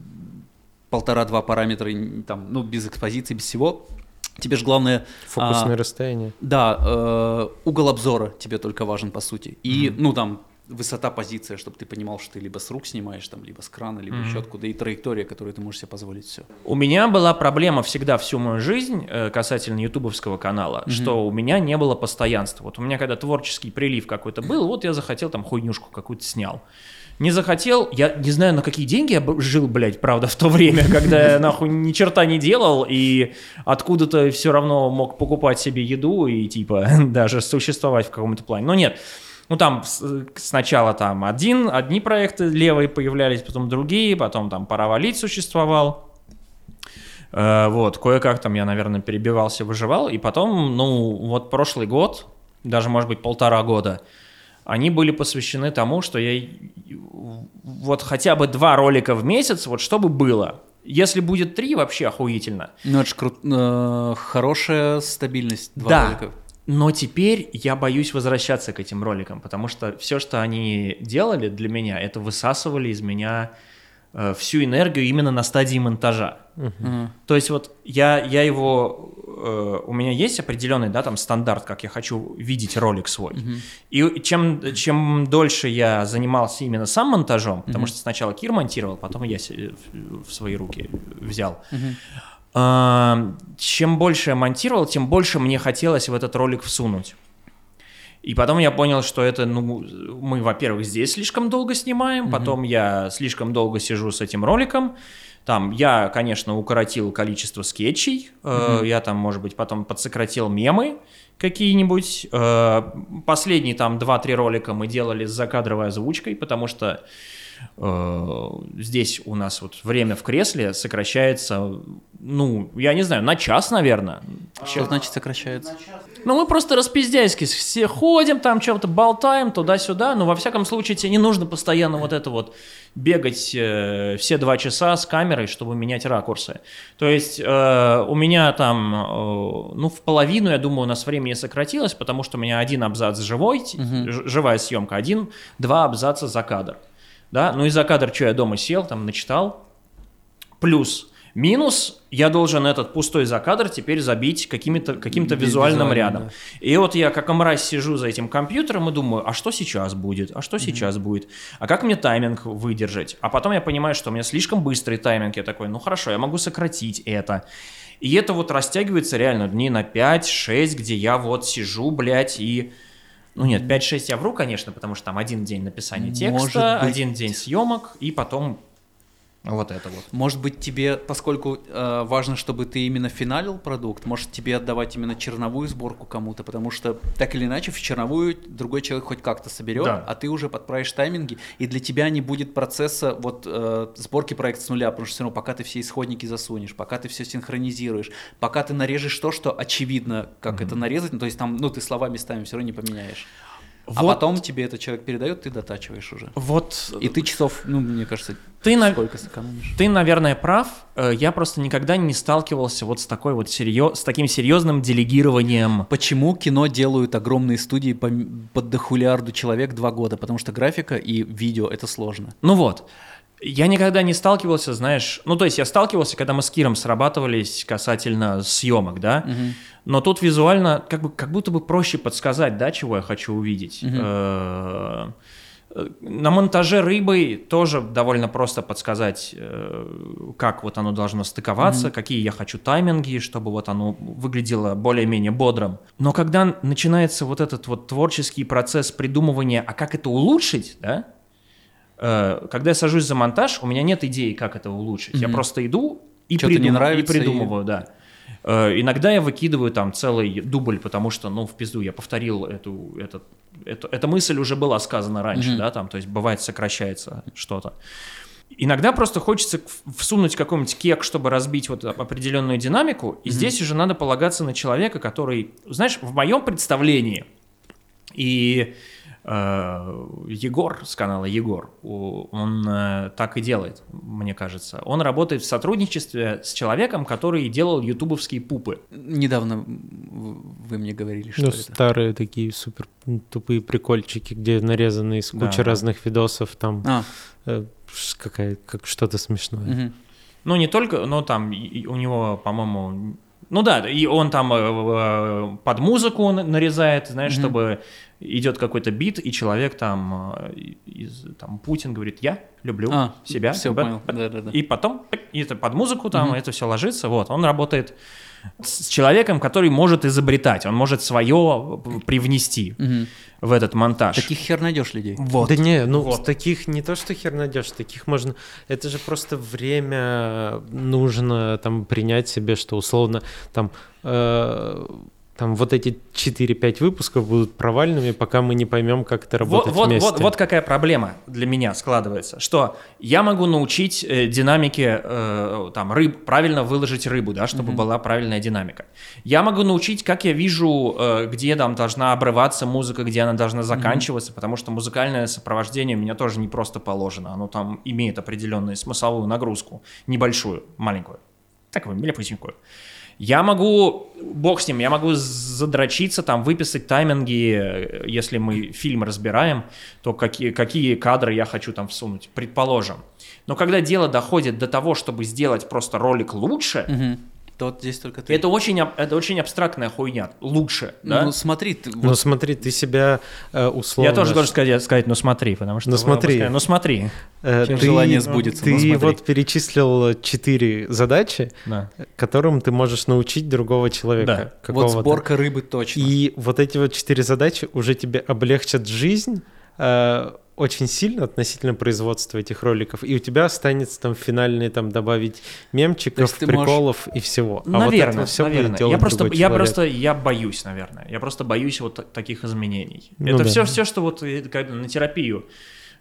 полтора-два параметра, там, ну, без экспозиции, без всего. Тебе же главное... Фокусное а, расстояние. Да, э, угол обзора тебе только важен, по сути. И, mm-hmm. ну, там, высота позиция, чтобы ты понимал, что ты либо с рук снимаешь, там, либо с крана, либо mm-hmm. еще откуда, и траектория, которую ты можешь себе позволить, все. У меня была проблема всегда всю мою жизнь э, касательно ютубовского канала, mm-hmm. что у меня не было постоянства. Вот у меня когда творческий прилив какой-то был, вот я захотел там хуйнюшку какую-то снял. Не захотел, я не знаю, на какие деньги я жил, блядь, правда, в то время, когда я нахуй ни черта не делал, и откуда-то все равно мог покупать себе еду и, типа, даже существовать в каком-то плане. Но нет, ну, там сначала там один, одни проекты левые появлялись, потом другие, потом там «Пора валить» существовал. Э, вот, кое-как там я, наверное, перебивался, выживал, и потом, ну, вот прошлый год, даже, может быть, полтора года, они были посвящены тому, что я вот хотя бы два ролика в месяц, вот чтобы было. Если будет три, вообще охуительно. Ну, это же кру- э, хорошая стабильность. Два да. ролика. Но теперь я боюсь возвращаться к этим роликам, потому что все, что они делали для меня, это высасывали из меня Э, всю энергию именно на стадии монтажа. Uh-huh. То есть вот я, я его, э, у меня есть определенный, да, там стандарт, как я хочу видеть ролик свой. Uh-huh. И чем, чем дольше я занимался именно сам монтажом, uh-huh. потому что сначала Кир монтировал, потом я в свои руки взял. Uh-huh. чем больше я монтировал, тем больше мне хотелось в этот ролик всунуть. И потом я понял, что это, ну, мы, во-первых, здесь слишком долго снимаем, mm-hmm. потом я слишком долго сижу с этим роликом. Там я, конечно, укоротил количество скетчей, mm-hmm. э, я там, может быть, потом подсократил мемы какие-нибудь. Э, последние там 2-3 ролика мы делали с закадровой озвучкой, потому что э, здесь у нас вот время в кресле сокращается, ну, я не знаю, на час, наверное. Что значит сокращается? Ну, мы просто распиздяйски все ходим, там чем-то болтаем туда-сюда, но во всяком случае тебе не нужно постоянно вот это вот бегать э, все два часа с камерой, чтобы менять ракурсы. То есть э, у меня там, э, ну, в половину, я думаю, у нас времени сократилось, потому что у меня один абзац живой, угу. живая съемка, один-два абзаца за кадр. Да, ну и за кадр, что я дома сел, там начитал. Плюс Минус, я должен этот пустой закадр теперь забить каким-то каким визуальным рядом. Да. И вот я как мразь сижу за этим компьютером и думаю, а что сейчас будет? А что mm-hmm. сейчас будет? А как мне тайминг выдержать? А потом я понимаю, что у меня слишком быстрый тайминг. Я такой, ну хорошо, я могу сократить это. И это вот растягивается реально дней на 5-6, где я вот сижу, блядь, и... Ну нет, 5-6 я вру, конечно, потому что там один день написания текста, один день съемок, и потом вот это вот. Может быть, тебе, поскольку э, важно, чтобы ты именно финалил продукт, может тебе отдавать именно черновую сборку кому-то, потому что так или иначе в черновую другой человек хоть как-то соберет, да. а ты уже подправишь тайминги, и для тебя не будет процесса вот э, сборки проекта с нуля, потому что все равно пока ты все исходники засунешь, пока ты все синхронизируешь, пока ты нарежешь то, что очевидно, как mm-hmm. это нарезать, ну, то есть там, ну, ты слова местами все равно не поменяешь. А вот. потом тебе этот человек передает, ты дотачиваешь уже. Вот. И ты часов, ну, мне кажется, ты сколько сэкономишь? Ты, наверное, прав. Э, я просто никогда не сталкивался вот с такой вот серьез... с таким серьезным делегированием. Почему кино делают огромные студии по... под дохулиарду человек два года? Потому что графика и видео — это сложно. Ну вот. Я никогда не сталкивался, знаешь, ну то есть я сталкивался, когда мы с Киром срабатывались касательно съемок, да, угу. но тут визуально как бы как будто бы проще подсказать, да, чего я хочу увидеть. Угу. На монтаже рыбы тоже довольно просто подсказать, э, как вот оно должно стыковаться, mm какие я хочу тайминги, чтобы вот оно выглядело более-менее бодрым. Но когда начинается вот этот вот творческий процесс придумывания, а как это улучшить, да, когда я сажусь за монтаж, у меня нет идеи, как это улучшить. Mm-hmm. Я просто иду и, придум... не нравится, и придумываю, и... да. Э, иногда я выкидываю там целый дубль, потому что, ну, в пизду, я повторил эту, этот, эту, эта мысль уже была сказана раньше, mm-hmm. да, там, то есть бывает сокращается что-то. Иногда просто хочется всунуть какой-нибудь кек, чтобы разбить вот определенную динамику, и mm-hmm. здесь уже надо полагаться на человека, который, знаешь, в моем представлении, и Э, Егор с канала Егор, он э, так и делает, мне кажется. Он работает в сотрудничестве с человеком, который делал ютубовские пупы. Недавно вы мне говорили, что ну, это. старые такие супер тупые прикольчики, где нарезаны из кучи да, разных видосов, там а. э, какая, как что-то смешное. Угу. Ну, не только, но там у него, по-моему, ну да, и он там э, под музыку нарезает, знаешь, mm-hmm. чтобы идет какой-то бит, и человек там, э, из, там Путин говорит, я люблю а, себя. Все б, понял. Да, да, да. И потом и это под музыку там угу. это все ложится. Вот, он работает с человеком, который может изобретать, он может свое привнести угу. в этот монтаж. Таких хер найдешь людей. Вот. Да не, ну вот. таких не то, что хер найдешь, таких можно. Это же просто время нужно там принять себе, что условно там. Э там вот эти 4-5 выпусков будут провальными, пока мы не поймем, как это работает вот, вместе. Вот, вот какая проблема для меня складывается, что я могу научить э, динамике э, там рыб правильно выложить рыбу, да, чтобы mm-hmm. была правильная динамика. Я могу научить, как я вижу, э, где там должна обрываться музыка, где она должна заканчиваться, mm-hmm. потому что музыкальное сопровождение у меня тоже не просто положено, оно там имеет определенную смысловую нагрузку, небольшую, маленькую, такую милепусенькую. Я могу, бог с ним, я могу задрочиться, там, выписать тайминги, если мы фильм разбираем, то какие, какие кадры я хочу там всунуть, предположим. Но когда дело доходит до того, чтобы сделать просто ролик лучше, угу то здесь только ты. Это очень, это очень абстракная хуйня. Лучше, да? Ну смотри, ты... Вот... Ну смотри, ты себя э, условно... Я тоже должен сказать, сказать, ну смотри, потому что... Ну смотри. Сказать, ну смотри. Э, ты, желание сбудется. Ты ну, вот перечислил четыре задачи, да. которым ты можешь научить другого человека. Да. Вот сборка рыбы точно. И вот эти вот четыре задачи уже тебе облегчат жизнь, э, очень сильно относительно производства этих роликов, и у тебя останется там финальные там добавить мемчиков, приколов можешь... и всего. А наверное, вот все наверное. я просто, я просто, я боюсь, наверное. Я просто боюсь вот таких изменений. Ну, это да. все, все, что вот э, когда на терапию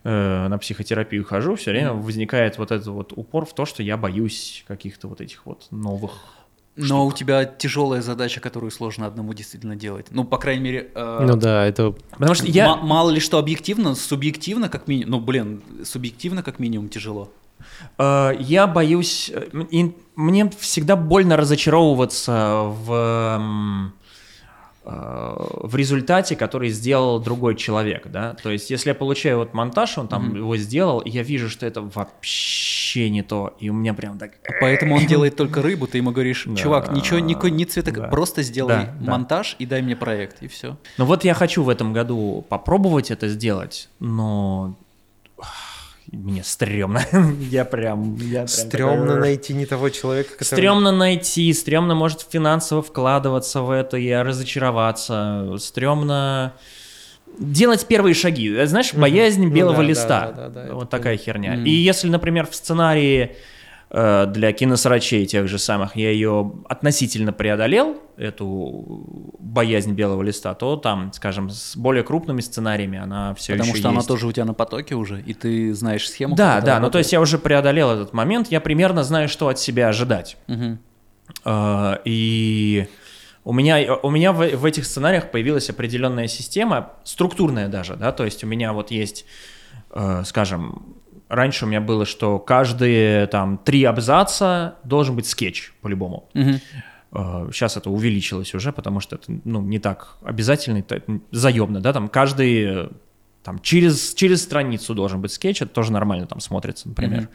э, на психотерапию хожу, все время возникает вот этот вот упор в то, что я боюсь каких-то вот этих вот новых но штук. у тебя тяжелая задача, которую сложно одному действительно делать. Ну, по крайней мере... Э, ну да, это... Потому что я... мало ли что объективно, субъективно как минимум... Ну, блин, субъективно как минимум тяжело. Э, я боюсь... Э, мне всегда больно разочаровываться в в результате, который сделал другой человек, да, то есть если я получаю вот монтаж, он там mm-hmm. его сделал, и я вижу, что это вообще не то, и у меня прям так... Поэтому он делает только рыбу, ты ему говоришь, чувак, ничего, никакой, ни цвета, просто сделай монтаж и дай мне проект, и все. Ну вот я хочу в этом году попробовать это сделать, но мне стрёмно. я прям... Я стрёмно такой... найти не того человека, который... Стрёмно найти, стрёмно, может, финансово вкладываться в это и разочароваться. Стрёмно делать первые шаги. Знаешь, боязнь ну, белого да, листа. Да, да, да, вот такая херня. Mm. И если, например, в сценарии для киносрачей тех же самых я ее относительно преодолел, эту боязнь белого листа, то там, скажем, с более крупными сценариями она все Потому еще что есть. она тоже у тебя на потоке уже, и ты знаешь схему. Да, да, ну то есть я уже преодолел этот момент, я примерно знаю, что от себя ожидать. Угу. И у меня, у меня в, в этих сценариях появилась определенная система, структурная даже, да, то есть у меня вот есть, э, скажем, раньше у меня было, что каждые там три абзаца должен быть скетч по-любому. Угу. Сейчас это увеличилось уже, потому что это ну, не так обязательно, заемно, да, там каждый там через, через страницу должен быть скетч, это тоже нормально там смотрится, например. Mm-hmm.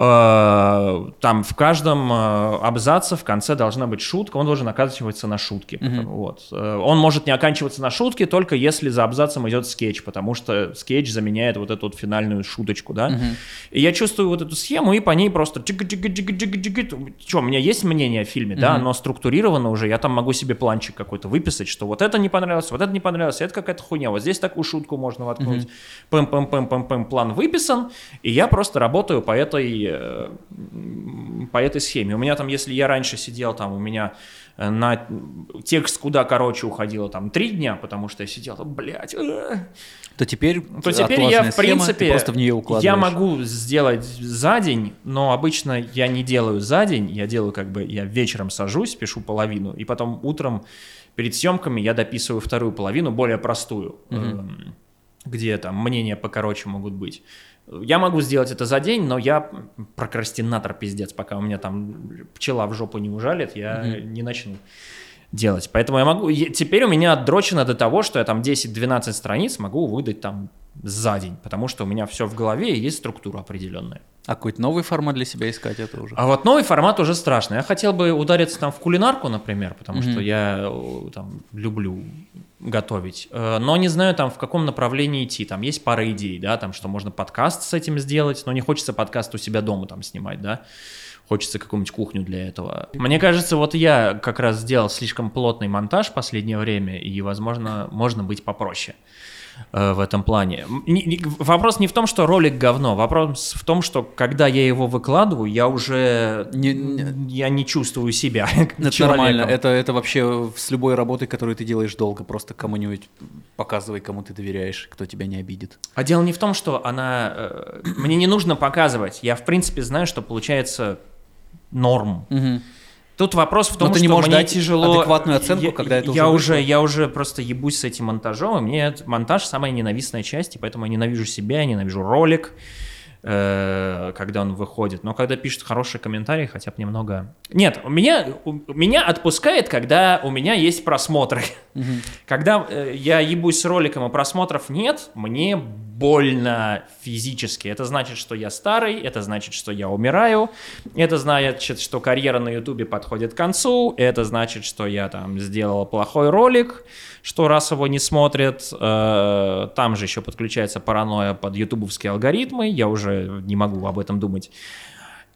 Э, там в каждом э, абзаце в конце должна быть шутка, он должен оканчиваться на шутке. Mm-hmm. Вот. Э, он может не оканчиваться на шутке только если за абзацем идет скетч, потому что скетч заменяет вот эту вот финальную шуточку, да. Mm-hmm. И я чувствую вот эту схему, и по ней просто Что, у меня есть мнение о фильме, mm-hmm. да, оно структурировано уже, я там могу себе планчик какой-то выписать, что вот это не понравилось, вот это не понравилось, это какая-то хуйня, вот здесь такую шутку можно воткнуть. Пэм-пэм-пэм-пэм-пэм, план выписан, и я просто работаю по этой Э, по этой схеме. У меня там, если я раньше сидел, там у меня э, на текст куда короче уходило там три дня, потому что я сидел, блядь, э. то теперь, то теперь я в схема, принципе просто в нее я могу сделать за день, но обычно я не делаю за день, я делаю как бы я вечером сажусь, пишу половину, и потом утром перед съемками я дописываю вторую половину, более простую, угу. где там мнения покороче могут быть. Я могу сделать это за день, но я прокрастинатор пиздец, пока у меня там пчела в жопу не ужалит, я mm-hmm. не начну делать. Поэтому я могу... Теперь у меня отдрочено до того, что я там 10-12 страниц могу выдать там за день, потому что у меня все в голове и есть структура определенная. А какой-то новый формат для себя искать это уже? А вот новый формат уже страшно. Я хотел бы удариться там в кулинарку, например, потому mm-hmm. что я там люблю готовить, э, но не знаю там в каком направлении идти. Там есть пара идей, да, там что можно подкаст с этим сделать, но не хочется подкаст у себя дома там снимать, да. Хочется какую-нибудь кухню для этого. Мне кажется, вот я как раз сделал слишком плотный монтаж в последнее время, и, возможно, можно быть попроще. Э, в этом плане. Не, не, вопрос не в том, что ролик говно, вопрос в том, что когда я его выкладываю, я уже не, не, я не чувствую себя. Это человеком. нормально. Это, это вообще с любой работой, которую ты делаешь долго, просто кому-нибудь показывай, кому ты доверяешь, кто тебя не обидит. А дело не в том, что она... Э, мне не нужно показывать. Я, в принципе, знаю, что получается норм. Угу. Тут вопрос в том, что не можешь мне дать тяжело. Адекватную оценку, я, когда это я уже, уже я уже просто ебусь с этим монтажом, и мне монтаж самая ненавистная часть, и поэтому я ненавижу себя, я ненавижу ролик, э, когда он выходит. Но когда пишут хорошие комментарии, хотя бы немного. Нет, у меня у, меня отпускает, когда у меня есть просмотры. Угу. Когда э, я ебусь с роликом, и просмотров нет, мне больно физически. Это значит, что я старый, это значит, что я умираю, это значит, что карьера на ютубе подходит к концу, это значит, что я там сделал плохой ролик, что раз его не смотрят, э, там же еще подключается паранойя под ютубовские алгоритмы, я уже не могу об этом думать.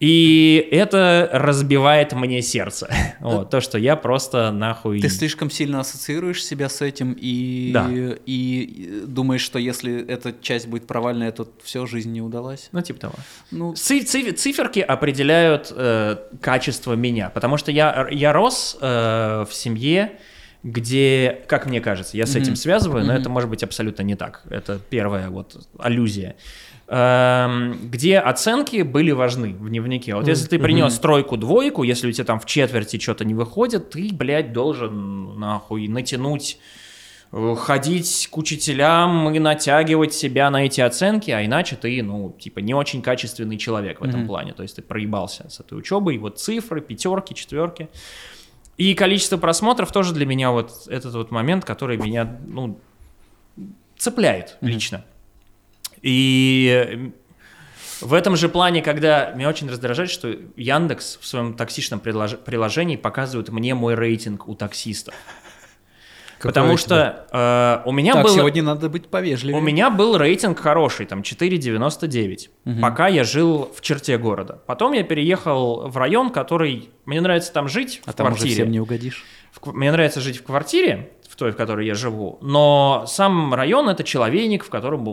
И это разбивает мне сердце. Вот, то, что я просто нахуй... Ты слишком сильно ассоциируешь себя с этим и, да. и думаешь, что если эта часть будет провальная, то все, жизнь не удалась? Ну, типа того. Ну... циферки определяют э, качество меня, потому что я, я рос э, в семье, где, как мне кажется, я с этим mm-hmm. связываю, но mm-hmm. это может быть абсолютно не так. Это первая вот аллюзия. Эм, где оценки были важны в дневнике. Вот если ты принес тройку, двойку, если у тебя там в четверти что-то не выходит, ты, блядь, должен нахуй натянуть э, ходить к учителям и натягивать себя на эти оценки, а иначе ты, ну, типа, не очень качественный человек в этом mm-hmm. плане. То есть ты проебался с этой учебой, вот цифры, пятерки, четверки. И количество просмотров тоже для меня вот этот вот момент, который меня, ну, цепляет mm-hmm. лично. И в этом же плане, когда меня очень раздражает, что Яндекс в своем токсичном приложении показывает мне мой рейтинг у таксистов. Какой Потому что э, у меня так, был... сегодня надо быть повежливее. У меня был рейтинг хороший, там 4,99, угу. пока я жил в черте города. Потом я переехал в район, который... Мне нравится там жить, а в там квартире. уже всем не угодишь. В... Мне нравится жить в квартире, той, в которой я живу. Но сам район это человейник, в котором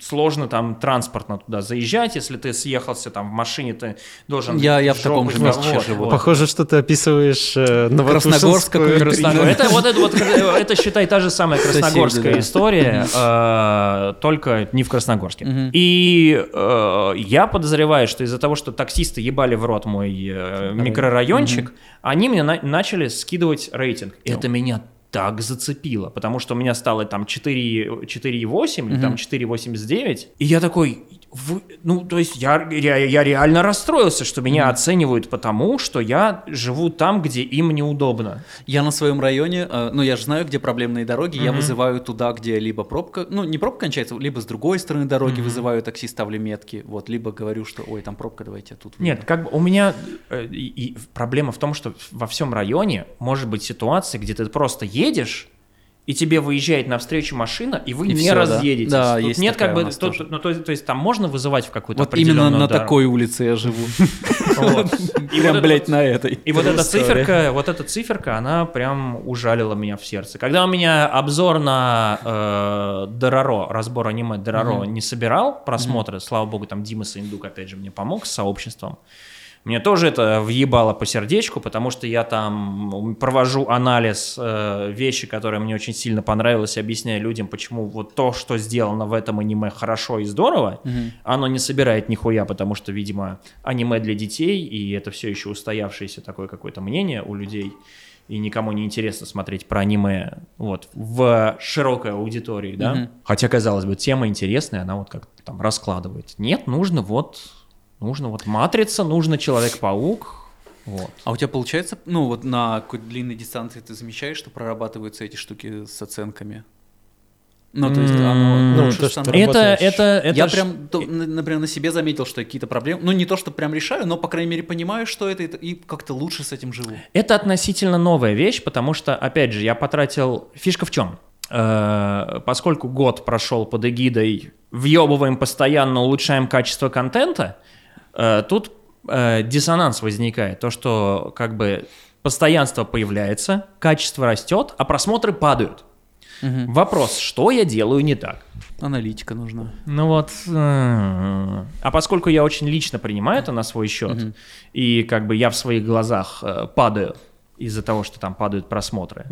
сложно там транспортно туда заезжать, если ты съехался там в машине, ты должен... Я, я в таком же месте вот, живу. Вот. Похоже, что ты описываешь э. Красногорск. Это, вот это, вот, это, считай, та же самая красногорская Соседи, да. история, э, только не в Красногорске. Угу. И э, я подозреваю, что из-за того, что таксисты ебали в рот мой э, микрорайончик, угу. они мне на- начали скидывать рейтинг. Это меня так зацепило, потому что у меня стало там 4,8 mm-hmm. или там 4,89, и я такой, вы, ну, то есть я, я, я реально расстроился, что меня mm. оценивают потому, что я живу там, где им неудобно. Я на своем районе, э, ну, я же знаю, где проблемные дороги, mm-hmm. я вызываю туда, где либо пробка, ну, не пробка кончается, либо с другой стороны дороги mm-hmm. вызываю такси, ставлю метки, вот, либо говорю, что, ой, там пробка, давайте я тут. Нет, как бы у меня э, и, и проблема в том, что во всем районе может быть ситуация, где ты просто едешь, и тебе выезжает навстречу машина, и вы и не все, разъедетесь. Да, Тут есть нет как бы, то, ну, то, то есть там можно вызывать в какую-то вот именно на такой улице я живу. Прям, блядь, на этой. И вот эта циферка, вот эта циферка, она прям ужалила меня в сердце. Когда у меня обзор на э, Дороро, разбор аниме Дороро не собирал просмотры, слава богу, там Дима Саиндук опять же мне помог с сообществом. Мне тоже это въебало по сердечку, потому что я там провожу анализ э, вещи, которые мне очень сильно понравилось, объясняю людям, почему вот то, что сделано в этом аниме хорошо и здорово, угу. оно не собирает нихуя, потому что, видимо, аниме для детей, и это все еще устоявшееся такое какое-то мнение у людей, и никому не интересно смотреть про аниме вот в широкой аудитории, да. Угу. Хотя, казалось бы, тема интересная, она вот как-то там раскладывает. Нет, нужно вот Нужно вот матрица, нужно Человек-паук. Вот. А у тебя получается, ну вот на какой-то длинной дистанции ты замечаешь, что прорабатываются эти штуки с оценками? Ну, то есть оно ну, лучше то, что это, это, это, Я прям, то, например, на себе заметил, что какие-то проблемы, ну, не то, что прям решаю, но, по крайней мере, понимаю, что это, и как-то лучше с этим живу. Это относительно новая вещь, потому что, опять же, я потратил... Фишка в чем? Э, поскольку год прошел под эгидой «въебываем постоянно, улучшаем качество контента», тут э, диссонанс возникает, то, что как бы постоянство появляется, качество растет, а просмотры падают. Угу. Вопрос, что я делаю не так? Аналитика нужна. Ну вот, э, а поскольку я очень лично принимаю это на свой счет, угу. и как бы я в своих глазах падаю из-за того, что там падают просмотры,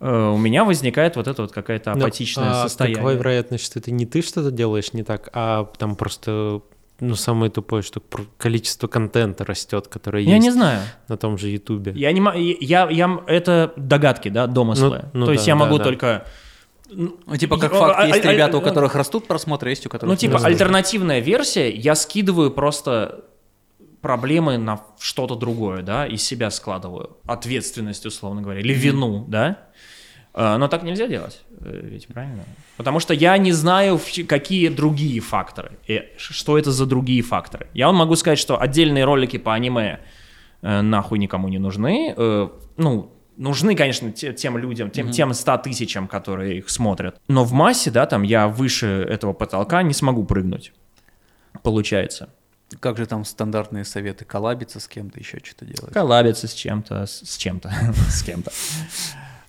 угу. у меня возникает вот это вот какая-то ну, апатичное а состояние. Какая вероятность, что это не ты что-то делаешь не так, а там просто ну, самое тупое, что количество контента растет, которое я есть не знаю. на том же Ютубе. Я не могу, я, я, это догадки, да, домыслы. Ну, ну, То да, есть я могу да. только... Ну, типа как факт, а, есть а, ребята, у которых растут просмотры, есть у которых... Ну, типа растут. альтернативная версия, я скидываю просто проблемы на что-то другое, да, из себя складываю. Ответственность, условно говоря, или вину, да. А, но так нельзя делать, э, ведь правильно? Потому что я не знаю, какие другие факторы, и что это за другие факторы. Я вам могу сказать, что отдельные ролики по аниме э, нахуй никому не нужны. Э, ну, нужны, конечно, тем людям, тем, mm-hmm. тем 100 тысячам, которые их смотрят. Но в массе, да, там я выше этого потолка не смогу прыгнуть, получается. Как же там стандартные советы? Коллабиться с кем-то, еще что-то делать? Коллабиться с чем-то, с чем-то, с кем-то.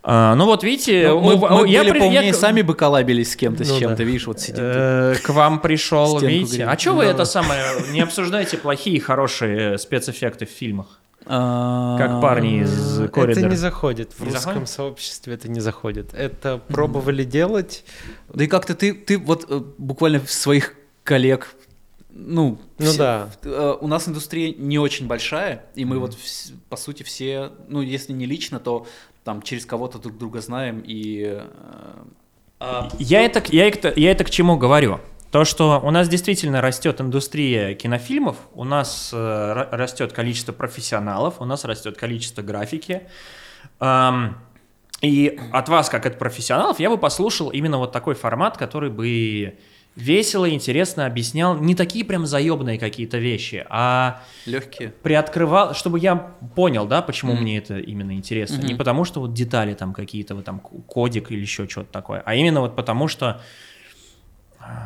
А, ну вот видите, ну, мы, мы, мы я были при... я... сами бы коллабились с кем-то, ну, с чем-то, да. видишь, вот сидим. Э, к вам пришел, видите. А что вы это самое, не обсуждаете плохие и хорошие спецэффекты в фильмах? А, как парни из коридора. Это не заходит. В русском сообществе это не заходит. Это пробовали делать. Да и как-то ты, ты вот э, буквально своих коллег ну, ну все, да. Э, у нас индустрия не очень большая, и мы mm. вот по сути все, ну если не лично, то там через кого-то друг друга знаем и... Э, а, я, это, я, это, я это к чему говорю? То, что у нас действительно растет индустрия кинофильмов, у нас э, растет количество профессионалов, у нас растет количество графики. Эм, и от вас, как от профессионалов, я бы послушал именно вот такой формат, который бы весело, интересно объяснял не такие прям заебные какие-то вещи, а легкие. Приоткрывал, чтобы я понял, да, почему mm мне это именно интересно. Mm-hmm. Не потому что вот детали там какие-то, вот там кодик или еще что-то такое, а именно вот потому что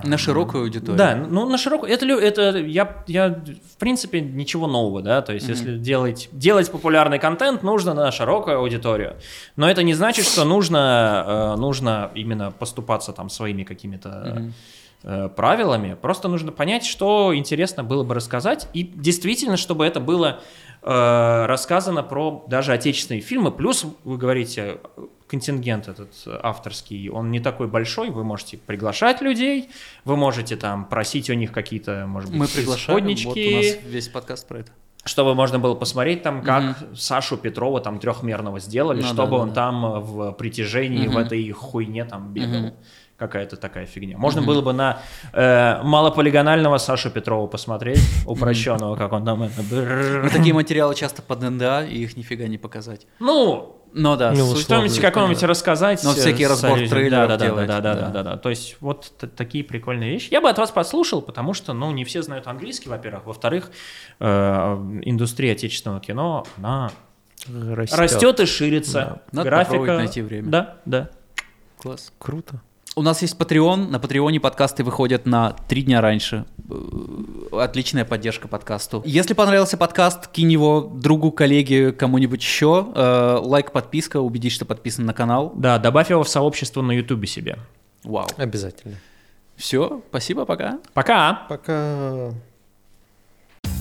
на широкую аудиторию. Да, ну на широкую. Это, это я, я в принципе ничего нового, да. То есть, mm-hmm. если делать, делать популярный контент, нужно на широкую аудиторию. Но это не значит, что нужно, э, нужно именно поступаться там своими какими-то mm-hmm правилами. Просто нужно понять, что интересно было бы рассказать. И действительно, чтобы это было э, рассказано про даже отечественные фильмы. Плюс, вы говорите, контингент этот авторский, он не такой большой, вы можете приглашать людей, вы можете там просить у них какие-то, может быть, Мы приглашаем, вот у нас весь подкаст про это чтобы можно было посмотреть там, как угу. Сашу Петрова там трехмерного сделали, ну, чтобы да, он да. там в притяжении угу. в этой хуйне там бегал. Угу. Какая-то такая фигня. Можно угу. было бы на э, малополигонального Сашу Петрова посмотреть, упрощенного, как он там это. Такие материалы часто под НДА, и их нифига не показать. Ну, ну да, ну, стоимость какого-нибудь рассказать. Ну, всякий разбор трейлеров да, да, делать. Да, да, да, да, да. То есть вот такие прикольные вещи. Я бы от вас послушал, потому что, ну, не все знают английский, во-первых. Во-вторых, э, индустрия отечественного кино, она растет, растет и ширится. Да. Надо Графика... найти время. Да, да. Класс. Круто. У нас есть Patreon. На Патреоне подкасты выходят на три дня раньше. Э, отличная поддержка подкасту. Если понравился подкаст, кинь его другу, коллеге, кому-нибудь еще. Э, лайк, подписка, убедись, что подписан на канал. Да, добавь его в сообщество на Ютубе себе. Вау. Обязательно. Все, спасибо, пока. Пока. Пока.